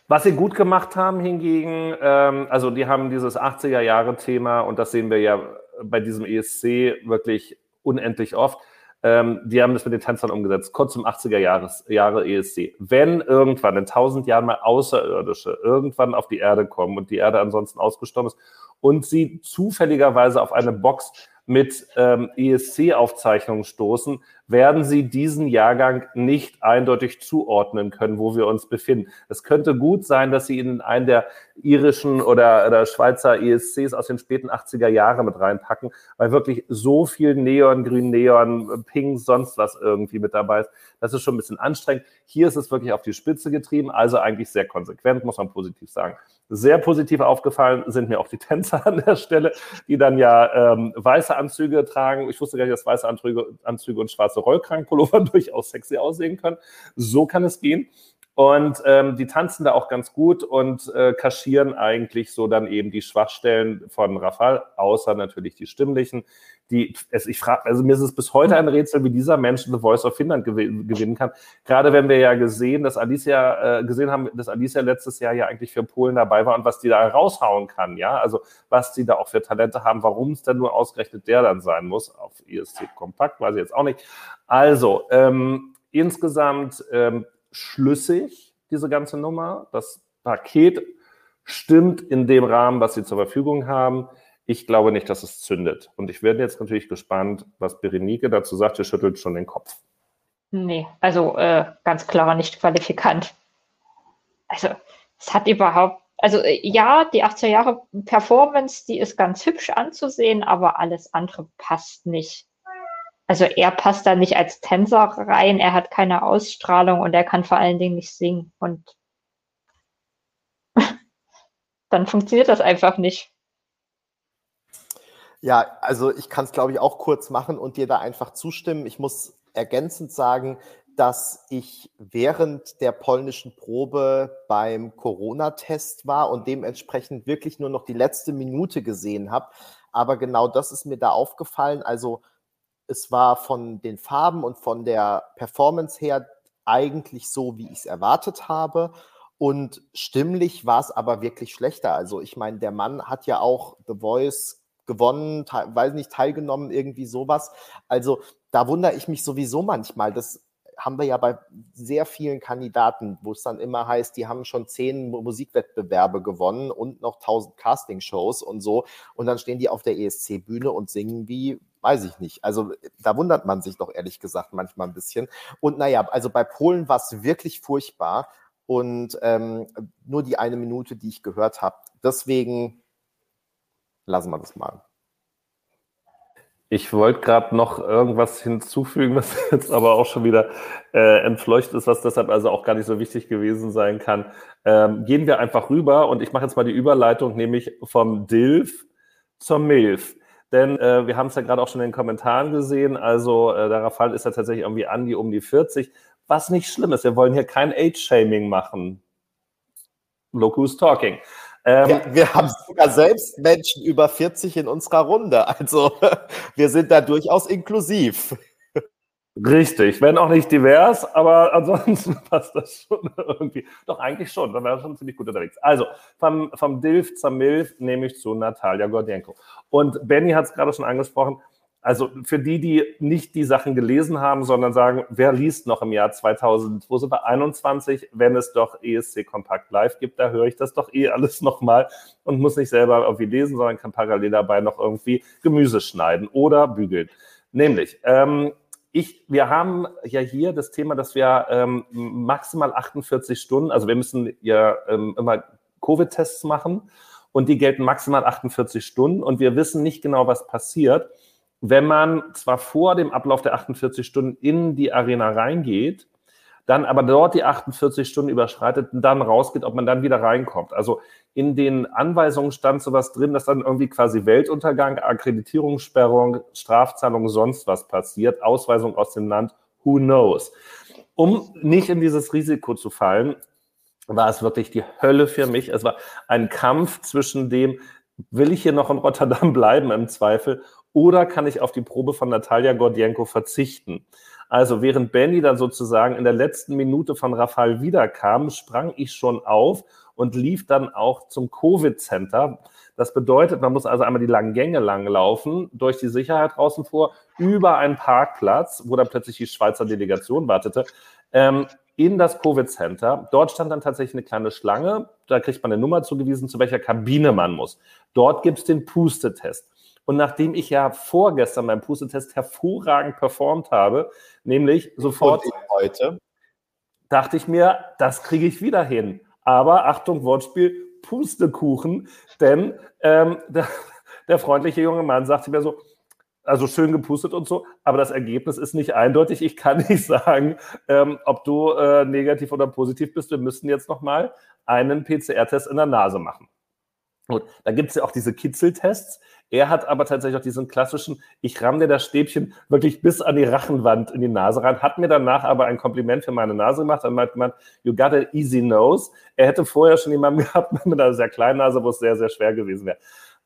Was sie gut gemacht haben hingegen, ähm, also die haben dieses 80er-Jahre-Thema und das sehen wir ja bei diesem ESC wirklich unendlich oft ähm, die haben das mit den Tänzern umgesetzt, kurz um 80er Jahres, Jahre ESC. Wenn irgendwann in tausend Jahren mal Außerirdische irgendwann auf die Erde kommen und die Erde ansonsten ausgestorben ist und sie zufälligerweise auf eine Box mit ähm, ESC-Aufzeichnungen stoßen, werden sie diesen Jahrgang nicht eindeutig zuordnen können, wo wir uns befinden. Es könnte gut sein, dass sie in einen der irischen oder, oder Schweizer ESCs aus den späten 80er Jahren mit reinpacken, weil wirklich so viel Neon, Grün, Neon, Pink, sonst was irgendwie mit dabei ist. Das ist schon ein bisschen anstrengend. Hier ist es wirklich auf die Spitze getrieben, also eigentlich sehr konsequent, muss man positiv sagen. Sehr positiv aufgefallen sind mir auch die (laughs) Tänzer an der Stelle, die dann ja ähm, weiße Anzüge tragen. Ich wusste gar nicht, dass weiße Anzüge, Anzüge und schwarze Rollkragenpullover (laughs) durchaus sexy aussehen können. So kann es gehen. Und ähm, die tanzen da auch ganz gut und äh, kaschieren eigentlich so dann eben die Schwachstellen von Rafal, außer natürlich die stimmlichen. Die, es, ich frage, also mir ist es bis heute ein Rätsel, wie dieser Mensch The Voice of Finland gewin gewinnen kann. Gerade wenn wir ja gesehen, dass Alicia äh, gesehen haben, dass Alicia letztes Jahr ja eigentlich für Polen dabei war und was die da raushauen kann, ja, also was die da auch für Talente haben, warum es denn nur ausgerechnet der dann sein muss auf ESC Kompakt, weiß ich jetzt auch nicht. Also ähm, insgesamt ähm, schlüssig, diese ganze Nummer. Das Paket stimmt in dem Rahmen, was sie zur Verfügung haben. Ich glaube nicht, dass es zündet. Und ich werde jetzt natürlich gespannt, was Berenike dazu sagt. Sie schüttelt schon den Kopf. Nee, also äh, ganz klar nicht qualifikant. also es hat überhaupt, also ja, die 80er Jahre Performance, die ist ganz hübsch anzusehen, aber alles andere passt nicht. Also er passt da nicht als Tänzer rein, er hat keine Ausstrahlung und er kann vor allen Dingen nicht singen. Und (laughs) dann funktioniert das einfach nicht. Ja, also ich kann es, glaube ich, auch kurz machen und dir da einfach zustimmen. Ich muss ergänzend sagen, dass ich während der polnischen Probe beim Corona-Test war und dementsprechend wirklich nur noch die letzte Minute gesehen habe. Aber genau das ist mir da aufgefallen. Also es war von den Farben und von der Performance her eigentlich so, wie ich es erwartet habe. Und stimmlich war es aber wirklich schlechter. Also ich meine, der Mann hat ja auch The Voice gewonnen, weiß nicht, teilgenommen, irgendwie sowas. Also da wundere ich mich sowieso manchmal. Das haben wir ja bei sehr vielen Kandidaten, wo es dann immer heißt, die haben schon zehn Musikwettbewerbe gewonnen und noch tausend Castingshows und so. Und dann stehen die auf der ESC-Bühne und singen wie, weiß ich nicht. Also da wundert man sich doch ehrlich gesagt manchmal ein bisschen. Und naja, also bei Polen war es wirklich furchtbar. Und ähm, nur die eine Minute, die ich gehört habe. Deswegen lassen wir das mal. Ich wollte gerade noch irgendwas hinzufügen, was (laughs) jetzt aber auch schon wieder äh, entfleucht ist, was deshalb also auch gar nicht so wichtig gewesen sein kann. Ähm, gehen wir einfach rüber und ich mache jetzt mal die Überleitung, nämlich vom Dilf zur Milf. Denn äh, wir haben es ja gerade auch schon in den Kommentaren gesehen, also äh, der Rafal ist ja tatsächlich irgendwie an die um die 40, was nicht schlimm ist. Wir wollen hier kein Age-Shaming machen. Look who's talking. Ähm, wir, wir, haben sogar selbst Menschen über 40 in unserer Runde. Also (laughs) wir sind da durchaus inklusiv. Richtig, wenn auch nicht divers, aber ansonsten (laughs) passt das schon irgendwie. Doch, eigentlich schon, dann wäre schon ziemlich gut unterwegs. Also, vom, vom Dilf zur Milf nehme ich zu Natalia Gordienko. Und Benny hat es gerade schon angesprochen, also für die, die nicht die Sachen gelesen haben, sondern sagen, wer liest noch im Jahr 2000, wo sind wir, 21, wenn es doch ESC Kompakt Live gibt, da höre ich das doch eh alles (laughs) nochmal und muss nicht selber irgendwie lesen, sondern kann parallel dabei noch irgendwie Gemüse schneiden oder bügeln. Nämlich, ähm, ich, wir haben ja hier das Thema, dass wir ähm, maximal 48 Stunden, also wir müssen ja ähm, immer Covid-Tests machen und die gelten maximal 48 Stunden. Und wir wissen nicht genau, was passiert wenn man zwar vor dem Ablauf der 48 Stunden in die Arena reingeht, dann aber dort die 48 Stunden überschreitet und dann rausgeht, ob man dann wieder reinkommt. Also in den Anweisungen stand sowas drin, dass dann irgendwie quasi Weltuntergang, Akkreditierungssperrung, Strafzahlung, sonst was passiert, Ausweisung aus dem Land, who knows. Um nicht in dieses Risiko zu fallen, war es wirklich die Hölle für mich. Es war ein Kampf zwischen dem, will ich hier noch in Rotterdam (laughs) bleiben im Zweifel oder kann ich auf die Probe von Natalia Gordienko verzichten? Also während Benny dann sozusagen in der letzten Minute von Rafal wiederkam, sprang ich schon auf und lief dann auch zum Covid-Center. Das bedeutet, man muss also einmal die langen Gänge lang laufen, durch die Sicherheit draußen vor, über einen Parkplatz, wo dann plötzlich die Schweizer Delegation wartete, ähm, in das Covid-Center. Dort stand dann tatsächlich eine kleine Schlange. Da kriegt man eine Nummer zugewiesen, zu welcher Kabine man muss. Dort gibt es den Pustetest. Und nachdem ich ja vorgestern beim Pustetest hervorragend performt habe, nämlich sofort heute, dachte ich mir, das kriege ich wieder hin. Aber Achtung, Wortspiel, Pustekuchen, denn ähm, (laughs) der, der freundliche junge Mann sagte mir so, also schön gepustet und so, aber das Ergebnis ist nicht eindeutig. Ich kann (laughs) nicht sagen, ähm, ob du äh, negativ oder positiv bist. Wir müssen jetzt nochmal einen PCR-Test in der Nase machen. Gut, da gibt es ja auch diese Kitzeltests. Er hat aber tatsächlich auch diesen klassischen, ich ramm dir das Stäbchen wirklich bis an die Rachenwand in die Nase rein, hat mir danach aber ein Kompliment für meine Nase gemacht. Dann meinte man, you got an easy nose. Er hätte vorher schon jemanden (laughs) gehabt mit einer sehr kleinen Nase, wo es sehr, sehr schwer gewesen wäre.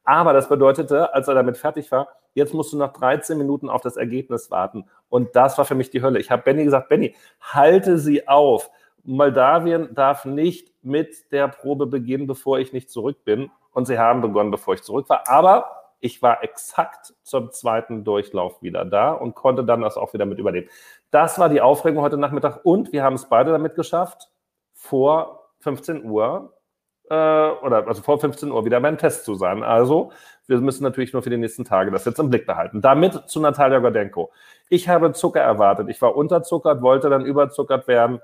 Aber das bedeutete, als er damit fertig war, jetzt musst du noch 13 Minuten auf das Ergebnis warten. Und das war für mich die Hölle. Ich habe Benny gesagt, Benny, halte sie auf. Moldawien darf nicht mit der Probe beginnen, bevor ich nicht zurück bin. Und sie haben begonnen, bevor ich zurück war. Aber ich war exakt zum zweiten Durchlauf wieder da und konnte dann das auch wieder mit übernehmen. Das war die Aufregung heute Nachmittag und wir haben es beide damit geschafft, vor 15 Uhr äh, oder also vor 15 Uhr wieder beim Test zu sein. Also wir müssen natürlich nur für die nächsten Tage das jetzt im Blick behalten. Damit zu Natalia Gordenko. Ich habe Zucker erwartet. Ich war unterzuckert, wollte dann überzuckert werden.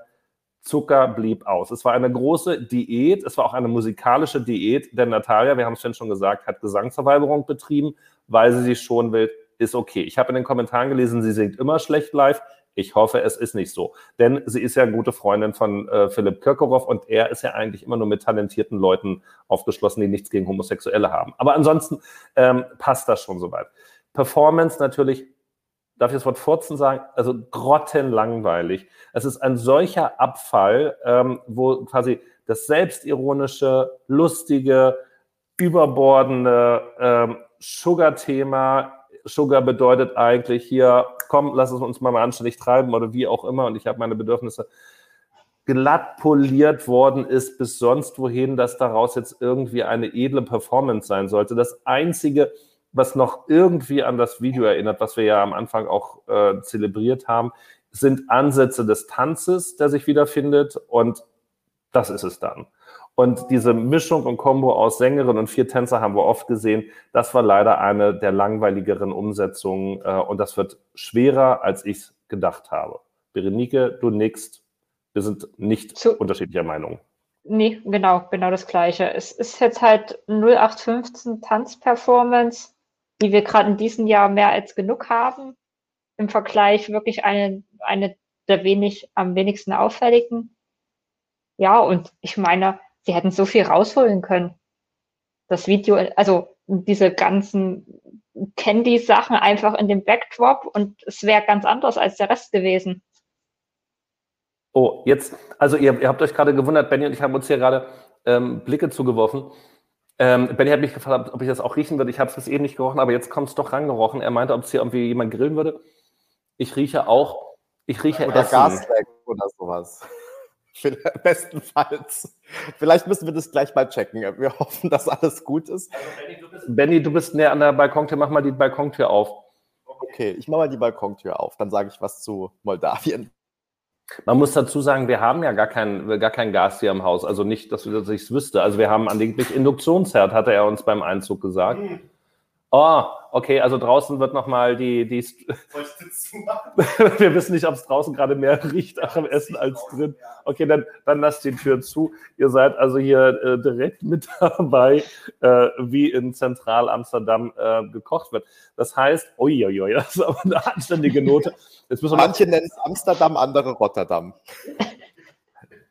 Zucker blieb aus. Es war eine große Diät, es war auch eine musikalische Diät, denn Natalia, wir haben es schon gesagt, hat Gesangsverweigerung betrieben, weil sie sich schon will, ist okay. Ich habe in den Kommentaren gelesen, sie singt immer schlecht live. Ich hoffe, es ist nicht so. Denn sie ist ja eine gute Freundin von äh, Philipp Kirkorov und er ist ja eigentlich immer nur mit talentierten Leuten aufgeschlossen, die nichts gegen Homosexuelle haben. Aber ansonsten ähm, passt das schon soweit. Performance natürlich, darf ich das Wort Furzen sagen? Also grottenlangweilig. Es ist ein solcher Abfall, ähm, wo quasi das selbstironische, lustige, überbordende ähm, Sugar-Thema Sugar bedeutet eigentlich hier, komm, lass es uns mal, mal anständig treiben oder wie auch immer und ich habe meine Bedürfnisse glatt poliert worden ist bis sonst wohin, dass daraus jetzt irgendwie eine edle Performance sein sollte. Das Einzige, was noch irgendwie an das Video erinnert, was wir ja am Anfang auch äh, zelebriert haben, sind Ansätze des Tanzes, der sich wiederfindet und das ist es dann. Und diese Mischung und Kombo aus Sängerin und vier Tänzer haben wir oft gesehen. Das war leider eine der langweiligeren Umsetzungen äh, und das wird schwerer, als ich gedacht habe. Berenike, du nickst. Wir sind nicht Zu unterschiedlicher Meinung. Nee, genau, genau das Gleiche. Es ist jetzt halt 0815 Tanzperformance, die wir gerade in diesem Jahr mehr als genug haben. Im Vergleich wirklich eine, eine der wenig, am wenigsten auffälligen. Ja, und ich meine, sie hätten so viel rausholen können. Das Video, also diese ganzen Candy-Sachen einfach in dem Backdrop und es wäre ganz anders als der Rest gewesen. Oh, jetzt, also ihr, ihr habt euch gerade gewundert, Benny und ich haben uns hier gerade ähm, Blicke zugeworfen. Ähm, Benny hat mich gefragt, ob ich das auch riechen würde. Ich habe es bis eben nicht gerochen, aber jetzt kommt es doch rangerochen. Er meinte, ob es hier irgendwie jemand grillen würde. Ich rieche auch, ich rieche Oder Essen. Gasleck oder sowas. (laughs) Bestenfalls. Vielleicht müssen wir das gleich mal checken. Wir hoffen, dass alles gut ist. Also Benny, du bist, Benny, du bist näher an der Balkontür. Mach mal die Balkontür auf. Okay, ich mache mal die Balkontür auf. Dann sage ich was zu Moldawien. Man muss dazu sagen, wir haben ja gar kein, gar kein Gas hier im Haus. Also nicht, dass ich es wüsste. Also wir haben angeblich Induktionsherd, hatte er uns beim Einzug gesagt. Mhm. Oh, okay, also draußen wird nochmal die. die (laughs) Wir wissen nicht, ob es draußen gerade mehr riecht nach dem Essen als drin. Okay, dann, dann lasst die Tür zu. Ihr seid also hier äh, direkt mit (laughs) dabei, äh, wie in Zentral-Amsterdam äh, gekocht wird. Das heißt, uiuiui, (laughs) das ist aber eine anständige Note. Manche nennen es Amsterdam, andere Rotterdam.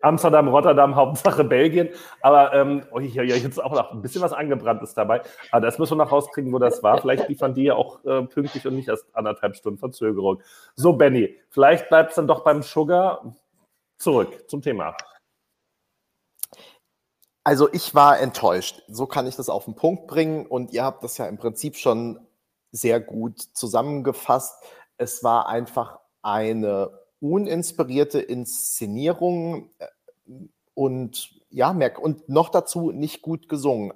Amsterdam, Rotterdam, (laughs) Hauptsache Belgien. Aber ähm, oh, hier, hier jetzt auch noch ein bisschen was angebranntes dabei. Aber das müssen wir noch rauskriegen, wo das war. Vielleicht liefern die ja auch äh, pünktlich und nicht erst anderthalb Stunden Verzögerung. So, Benny, vielleicht bleibt es dann doch beim Sugar. Zurück zum Thema. Also ich war enttäuscht. So kann ich das auf den Punkt bringen. Und ihr habt das ja im Prinzip schon sehr gut zusammengefasst. Es war einfach eine uninspirierte Inszenierung und ja, merk und noch dazu nicht gut gesungen.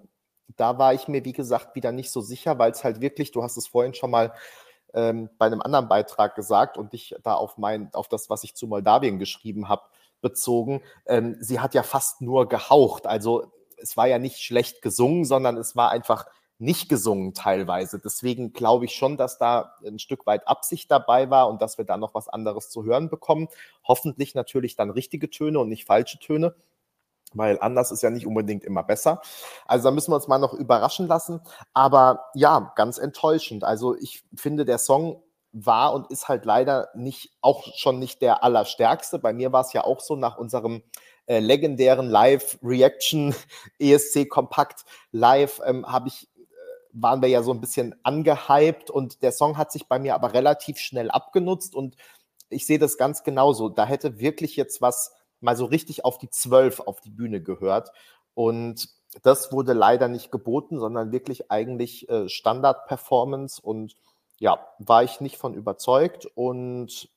Da war ich mir, wie gesagt, wieder nicht so sicher, weil es halt wirklich, du hast es vorhin schon mal ähm, bei einem anderen Beitrag gesagt und dich da auf mein, auf das, was ich zu Moldawien geschrieben habe, bezogen. Ähm, sie hat ja fast nur gehaucht. Also es war ja nicht schlecht gesungen, sondern es war einfach nicht gesungen teilweise. Deswegen glaube ich schon, dass da ein Stück weit Absicht dabei war und dass wir da noch was anderes zu hören bekommen. Hoffentlich natürlich dann richtige Töne und nicht falsche Töne, weil anders ist ja nicht unbedingt immer besser. Also da müssen wir uns mal noch überraschen lassen. Aber ja, ganz enttäuschend. Also ich finde, der Song war und ist halt leider nicht, auch schon nicht der allerstärkste. Bei mir war es ja auch so nach unserem äh, legendären Live-Reaction ESC Kompakt Live ähm, habe ich waren wir ja so ein bisschen angehypt und der Song hat sich bei mir aber relativ schnell abgenutzt und ich sehe das ganz genauso. Da hätte wirklich jetzt was mal so richtig auf die Zwölf auf die Bühne gehört und das wurde leider nicht geboten, sondern wirklich eigentlich äh, Standard-Performance und ja, war ich nicht von überzeugt und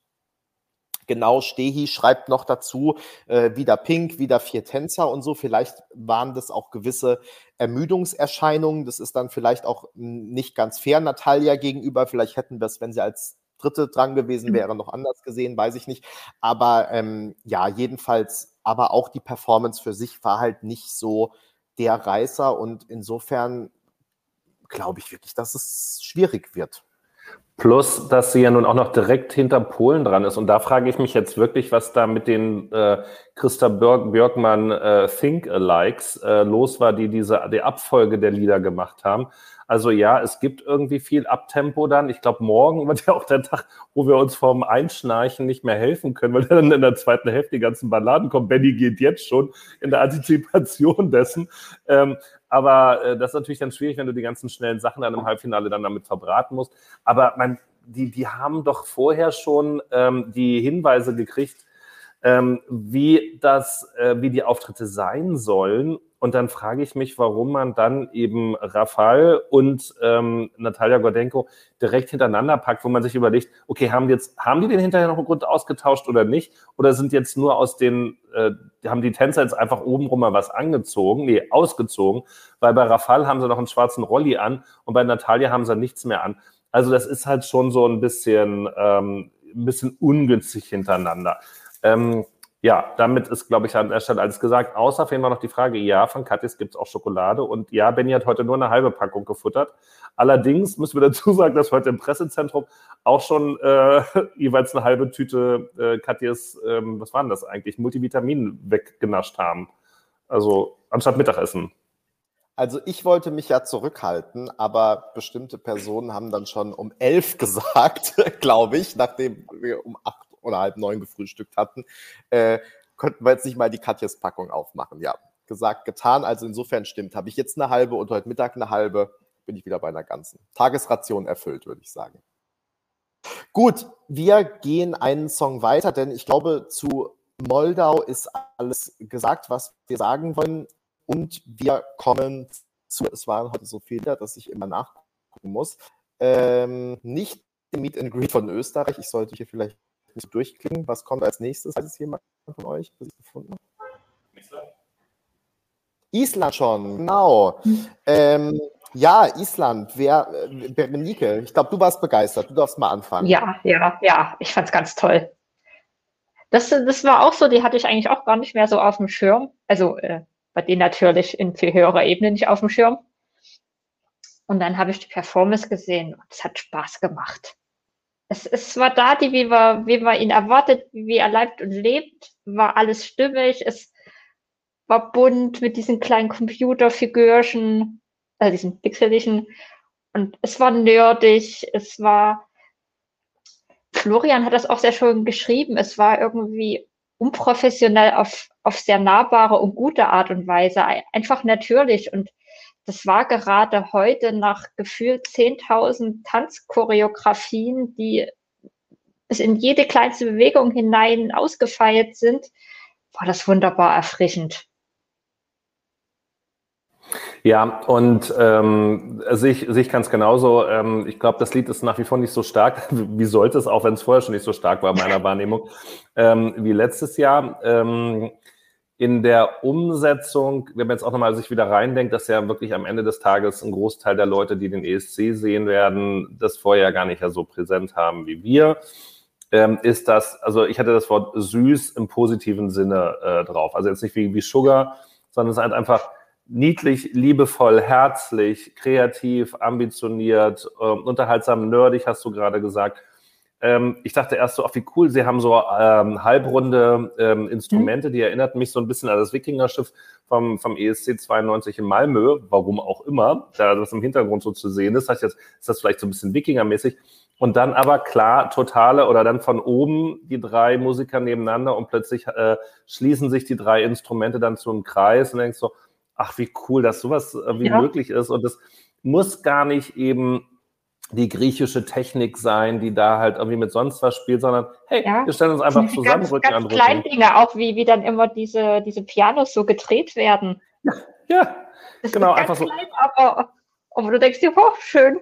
genau Stehi schreibt noch dazu, äh, wieder Pink, wieder vier Tänzer und so. Vielleicht waren das auch gewisse Ermüdungserscheinungen. Das ist dann vielleicht auch nicht ganz fair Natalia gegenüber. Vielleicht hätten wir es, wenn sie als Dritte dran gewesen mhm. wäre, noch anders gesehen, weiß ich nicht. Aber ähm, ja, jedenfalls, aber auch die Performance für sich war halt nicht so der Reißer und insofern glaube ich wirklich, dass es schwierig wird. Plus, dass sie ja nun auch noch direkt hinter Polen dran ist. Und da frage ich mich jetzt wirklich, was da mit den äh, Christa Björk, Björkmann äh, Think-Alikes äh, los war, die diese die Abfolge der Lieder gemacht haben. Also ja, es gibt irgendwie viel Abtempo dann. Ich glaube, morgen (laughs) wird ja auch der Tag, wo wir uns vorm Einschnarchen nicht mehr helfen können, weil dann in der zweiten Hälfte die ganzen Balladen kommen. Benny geht jetzt schon in der Antizipation dessen. Ähm, aber äh, das ist natürlich dann schwierig, wenn du die ganzen schnellen Sachen dann im Halbfinale dann damit verbraten musst. Aber man, die, die haben doch vorher schon ähm, die Hinweise gekriegt, ähm, wie das, äh, wie die Auftritte sein sollen. Und dann frage ich mich, warum man dann eben Rafal und ähm, Natalia Gordenko direkt hintereinander packt, wo man sich überlegt, okay, haben die jetzt, haben die den hinterher noch einen Grund ausgetauscht oder nicht? Oder sind jetzt nur aus den, äh, haben die Tänzer jetzt einfach obenrum mal was angezogen, nee, ausgezogen, weil bei Rafal haben sie noch einen schwarzen Rolli an und bei Natalia haben sie nichts mehr an. Also das ist halt schon so ein bisschen, ähm, ein bisschen ungünstig hintereinander. Ähm, ja, damit ist, glaube ich, an der Stelle alles gesagt. Außer fehlen wir noch die Frage, ja, von Katis gibt es auch Schokolade. Und ja, Benny hat heute nur eine halbe Packung gefuttert. Allerdings müssen wir dazu (laughs) sagen, dass heute im Pressezentrum auch schon äh, (laughs) jeweils eine halbe Tüte äh, Katjes, ähm, was waren das eigentlich, Multivitamin weggenascht haben. Also anstatt Mittagessen. Also ich wollte mich ja zurückhalten, aber bestimmte Personen haben dann schon um elf (laughs) gesagt, glaube ich, nachdem wir um acht oder halb neun gefrühstückt hatten, äh, könnten wir jetzt nicht mal die Katjes Packung aufmachen. Ja, gesagt, getan. Also insofern stimmt. Habe ich jetzt eine halbe und heute Mittag eine halbe, bin ich wieder bei einer ganzen. Tagesration erfüllt, würde ich sagen. Gut, wir gehen einen Song weiter, denn ich glaube, zu Moldau ist alles gesagt, was wir sagen wollen. Und wir kommen zu, es waren heute so viele, dass ich immer nachgucken muss. Ähm, nicht dem Meet and Greet von Österreich. Ich sollte hier vielleicht nicht durchklingen. Was kommt als nächstes? Weiß es jemand von euch, gefunden Island? Island schon, genau. Hm. Ähm, ja, Island. Wer, äh, Berenike, ich glaube, du warst begeistert. Du darfst mal anfangen. Ja, ja, ja. Ich fand es ganz toll. Das, das war auch so, die hatte ich eigentlich auch gar nicht mehr so auf dem Schirm. Also äh, bei denen natürlich in viel höherer Ebene nicht auf dem Schirm. Und dann habe ich die Performance gesehen und es hat Spaß gemacht es, es war da, die, wie wir, wie wir ihn erwartet, wie er lebt und lebt, war alles stimmig. Es war bunt mit diesen kleinen Computerfigürchen, also diesen pixelischen. Und es war nerdig, es war, Florian hat das auch sehr schön geschrieben, es war irgendwie unprofessionell auf, auf sehr nahbare und gute Art und Weise, einfach natürlich. Und das war gerade heute nach gefühlt 10.000 Tanzchoreografien, die bis in jede kleinste Bewegung hinein ausgefeilt sind, war das wunderbar erfrischend. Ja, und ähm, sehe ich, sehe ich ganz genauso. Ähm, ich glaube, das Lied ist nach wie vor nicht so stark. (laughs) Wie sollte es, auch wenn es vorher schon nicht so stark war in meiner Wahrnehmung, ähm, wie letztes Jahr. Ähm, in der Umsetzung, wenn man jetzt auch nochmal sich wieder reindenkt, dass ja wirklich am Ende des Tages ein Großteil der Leute, die den ESC sehen werden, das vorher gar nicht so präsent haben wie wir, ähm, ist das, also ich hatte das Wort süß im positiven Sinne äh, drauf. Also jetzt nicht wie, wie Sugar, sondern es ist halt einfach niedlich, liebevoll, herzlich, kreativ, ambitioniert, äh, unterhaltsam, nerdig, hast du gerade gesagt. Ähm, ich dachte erst so, ach wie cool, sie haben so ähm, halbrunde ähm, Instrumente, mhm. die erinnerten mich so ein bisschen an das Wikingerschiff vom, vom ESC 92 in Malmö, warum auch immer, da das im Hintergrund so zu sehen ist. Heißt jetzt, ist das vielleicht so ein bisschen Wikingermäßig. Und dann aber klar, totale oder dann von oben die drei Musiker nebeneinander und plötzlich äh, schließen sich die drei Instrumente dann zu einem Kreis und denkst so, ach wie cool, dass sowas äh, wie ja. möglich ist. Und das muss gar nicht eben die griechische Technik sein, die da halt irgendwie mit sonst was spielt, sondern hey, ja. wir stellen uns einfach (laughs) zusammen, ganz, Rücken ganz an Rücken. Kleine Dinge, auch wie, wie dann immer diese, diese Pianos so gedreht werden. Ja, ja. genau, einfach so. Klein, aber, aber du denkst dir, oh, schön.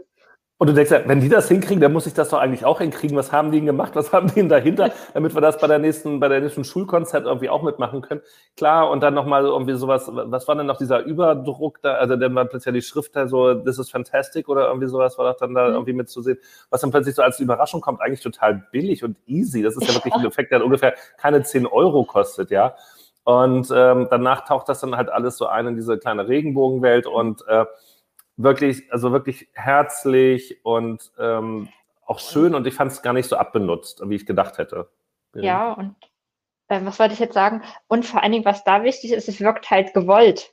Und du denkst ja, wenn die das hinkriegen, dann muss ich das doch eigentlich auch hinkriegen. Was haben die denn gemacht? Was (laughs) haben die denn dahinter, damit wir das bei der nächsten, bei der nächsten Schulkonzert irgendwie auch mitmachen können? Klar, und dann nochmal irgendwie sowas, was war denn noch dieser Überdruck da, also dann war plötzlich die Schrift da so, this is fantastic oder irgendwie sowas war doch dann da mhm. irgendwie mitzusehen, was dann plötzlich so als Überraschung kommt, eigentlich total billig und easy. Das ist ja wirklich ein Effekt, der ungefähr keine 10 Euro kostet, ja. Und ähm, danach taucht das dann halt alles so ein in diese kleine Regenbogenwelt und äh, wirklich, also wirklich herzlich und ähm, auch schön und ich fand es gar nicht so abbenutzt, wie ich gedacht hätte. Ja, und äh, was wollte ich jetzt sagen? Und vor allen Dingen, was da wichtig ist, es wirkt halt gewollt.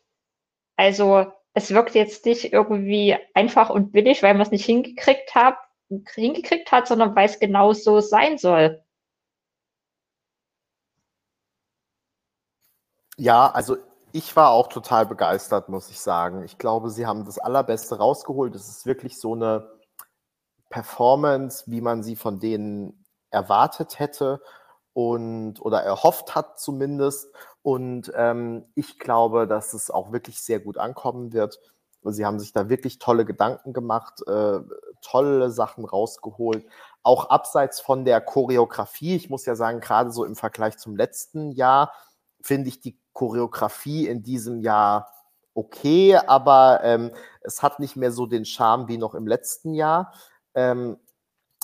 Also es wirkt jetzt nicht irgendwie einfach und billig, weil man es nicht hingekriegt hat, hingekriegt hat, sondern weil es genau so sein soll. Ja, also ich war auch total begeistert, muss ich sagen. Ich glaube, sie haben das Allerbeste rausgeholt. Es ist wirklich so eine Performance, wie man sie von denen erwartet hätte und oder erhofft hat zumindest. Und ähm, ich glaube, dass es auch wirklich sehr gut ankommen wird. Sie haben sich da wirklich tolle Gedanken gemacht, äh, tolle Sachen rausgeholt. Auch abseits von der Choreografie. Ich muss ja sagen, gerade so im Vergleich zum letzten Jahr finde ich die Choreografie in diesem Jahr okay, aber ähm, es hat nicht mehr so den Charme wie noch im letzten Jahr. Ähm,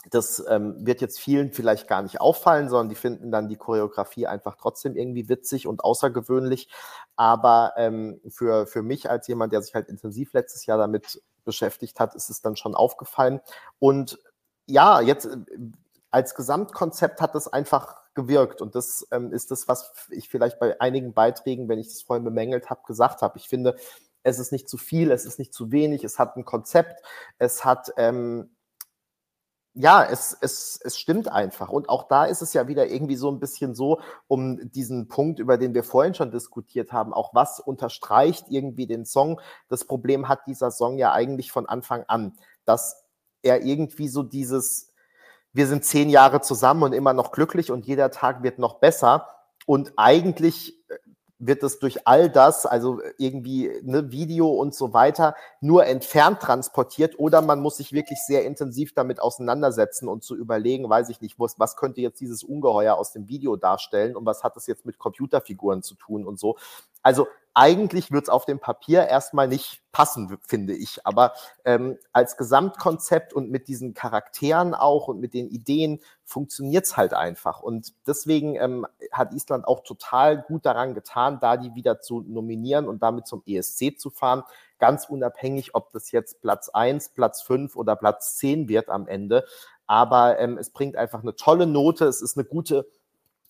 das ähm, wird jetzt vielen vielleicht gar nicht auffallen, sondern die finden dann die Choreografie einfach trotzdem irgendwie witzig und außergewöhnlich. Aber ähm, für, für mich als jemand, der sich halt intensiv letztes Jahr damit beschäftigt hat, ist es dann schon aufgefallen. Und ja, jetzt äh, als Gesamtkonzept hat das einfach gewirkt. Und das ähm, ist das, was ich vielleicht bei einigen Beiträgen, wenn ich das vorhin bemängelt habe, gesagt habe. Ich finde, es ist nicht zu viel, es ist nicht zu wenig, es hat ein Konzept, es hat ähm, ja, es, es, es stimmt einfach. Und auch da ist es ja wieder irgendwie so ein bisschen so, um diesen Punkt, über den wir vorhin schon diskutiert haben, auch was unterstreicht irgendwie den Song. Das Problem hat dieser Song ja eigentlich von Anfang an, dass er irgendwie so dieses, wir sind zehn Jahre zusammen und immer noch glücklich und jeder Tag wird noch besser. Und eigentlich äh, wird es durch all das, also irgendwie ne, Video und so weiter, nur entfernt transportiert oder man muss sich wirklich sehr intensiv damit auseinandersetzen und zu überlegen, weiß ich nicht, was, was könnte jetzt dieses Ungeheuer aus dem Video darstellen und was hat das jetzt mit Computerfiguren zu tun und so. Also eigentlich wird es auf dem Papier erstmal nicht passen, finde ich. Aber ähm, als Gesamtkonzept und mit diesen Charakteren auch und mit den Ideen funktioniert es halt einfach. Und deswegen ähm, hat Island auch total gut daran getan, da die wieder zu nominieren und damit zum ESC zu fahren. Ganz unabhängig, ob das jetzt Platz eins, Platz fünf oder Platz zehn wird am Ende. Aber ähm, es bringt einfach eine tolle Note. Es ist eine gute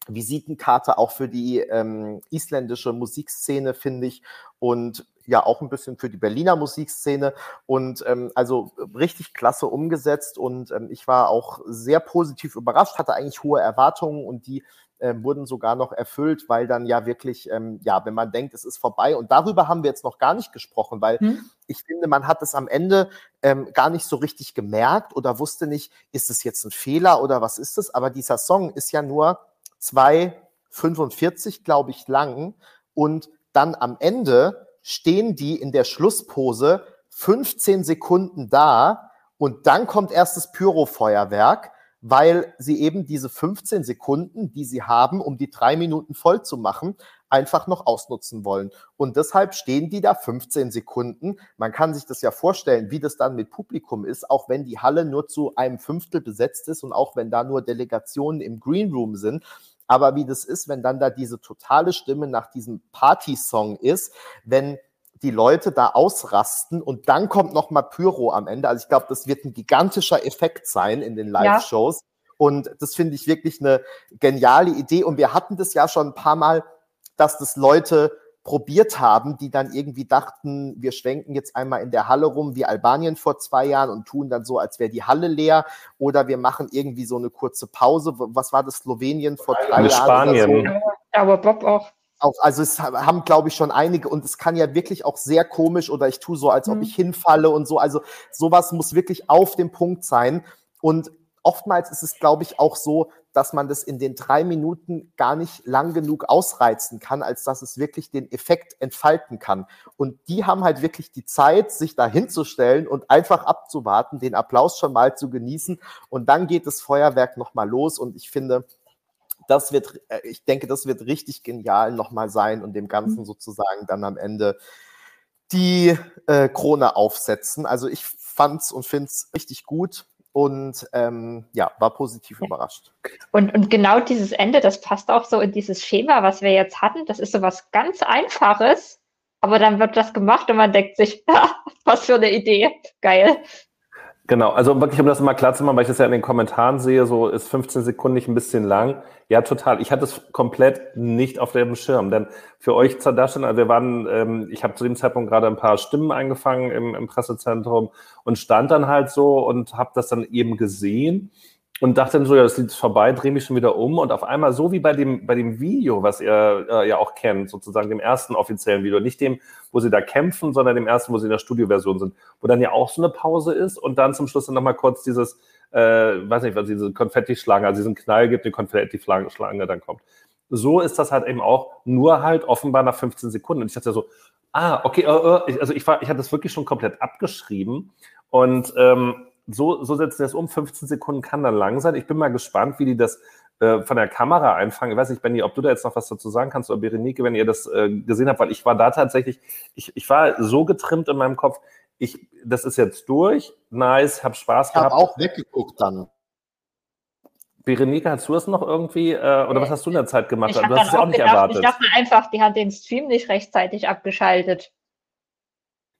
Visitenkarte auch für die ähm, isländische Musikszene, finde ich. Und ja, auch ein bisschen für die Berliner Musikszene. Und ähm, also richtig klasse umgesetzt. Und ähm, ich war auch sehr positiv überrascht, hatte eigentlich hohe Erwartungen und die äh, wurden sogar noch erfüllt, weil dann ja wirklich, ähm, ja, wenn man denkt, es ist vorbei. Und darüber haben wir jetzt noch gar nicht gesprochen, weil hm. ich finde, man hat es am Ende ähm, gar nicht so richtig gemerkt oder wusste nicht, ist es jetzt ein Fehler oder was ist es? Aber dieser Song ist ja nur 2,45, glaube ich, lang. Und dann am Ende stehen die in der Schlusspose 15 Sekunden da und dann kommt erst das Pyrofeuerwerk, weil sie eben diese 15 Sekunden, die sie haben, um die drei Minuten voll zu machen, einfach noch ausnutzen wollen. Und deshalb stehen die da 15 Sekunden. Man kann sich das ja vorstellen, wie das dann mit Publikum ist, auch wenn die Halle nur zu einem Fünftel besetzt ist und auch wenn da nur Delegationen im Green Room sind aber wie das ist, wenn dann da diese totale Stimme nach diesem Party-Song ist, wenn die Leute da ausrasten und dann kommt noch mal Pyro am Ende. Also ich glaube, das wird ein gigantischer Effekt sein in den Live-Shows. Ja. Und das finde ich wirklich eine geniale Idee. Und wir hatten das ja schon ein paar Mal, dass das Leute probiert haben, die dann irgendwie dachten, wir schwenken jetzt einmal in der Halle rum wie Albanien vor zwei Jahren und tun dann so, als wäre die Halle leer oder wir machen irgendwie so eine kurze Pause. Was war das Slowenien vor drei Mit Jahren? Spanien. So? Aber Bob auch. Auch, also es haben, glaube ich, schon einige und es kann ja wirklich auch sehr komisch oder ich tue so, als ob mhm. ich hinfalle und so. Also sowas muss wirklich auf dem Punkt sein. Und oftmals ist es, glaube ich, auch so, dass man das in den drei Minuten gar nicht lang genug ausreizen kann, als dass es wirklich den Effekt entfalten kann. Und die haben halt wirklich die Zeit, sich da hinzustellen und einfach abzuwarten, den Applaus schon mal zu genießen. Und dann geht das Feuerwerk nochmal los. Und ich finde, das wird, äh, ich denke, das wird richtig genial nochmal sein und dem Ganzen mhm. sozusagen dann am Ende die äh, Krone aufsetzen. Also ich fand's und find's richtig gut und ähm, ja, war positiv ja. überrascht. Und, und genau dieses Ende, das passt auch so in dieses Schema, was wir jetzt hatten. Das ist so was ganz Einfaches, aber dann wird das gemacht und man denkt sich, (laughs) was für eine Idee, geil. Genau, also wirklich, um das mal klar zu machen, weil ich das ja in den Kommentaren sehe, so ist 15 Sekunden nicht ein bisschen lang. Ja, total. Ich hatte es komplett nicht auf dem Schirm. Denn für euch Darstellung, also wir waren, ähm, ich habe zu dem Zeitpunkt gerade ein paar Stimmen eingefangen im, im Pressezentrum und stand dann halt so und habe das dann eben gesehen und dachte dann so, ja, das Lied ist vorbei, drehe mich schon wieder um und auf einmal, so wie bei dem, bei dem Video, was ihr äh, ja auch kennt, sozusagen dem ersten offiziellen Video, nicht dem, wo sie da kämpfen, sondern dem ersten, wo sie in der Studioversion sind, wo dann ja auch so eine Pause ist und dann zum Schluss dann nochmal kurz dieses, äh, weiß nicht, was diese Konfetti-Schlange, also diesen Knall gibt, die Konfetti-Schlange dann kommt. So ist das halt eben auch, nur halt offenbar nach 15 Sekunden. Und ich dachte so, ah, okay, äh, äh, also ich, war, ich hatte das wirklich schon komplett abgeschrieben und ähm, so, so setzen sie das um. 15 Sekunden kann dann lang sein. Ich bin mal gespannt, wie die das äh, von der Kamera einfangen. Ich weiß nicht, Benny, ob du da jetzt noch was dazu sagen kannst oder Berenike, wenn ihr das äh, gesehen habt, weil ich war da tatsächlich, ich, ich war so getrimmt in meinem Kopf, ich, das ist jetzt durch, nice, hab Spaß ich gehabt. Ich habe auch weggeguckt dann. Berenike, hast du das noch irgendwie, äh, oder was hast du in der Zeit gemacht? Ich du hast es ja auch nicht gedacht, erwartet. Ich dachte einfach, die hat den Stream nicht rechtzeitig abgeschaltet.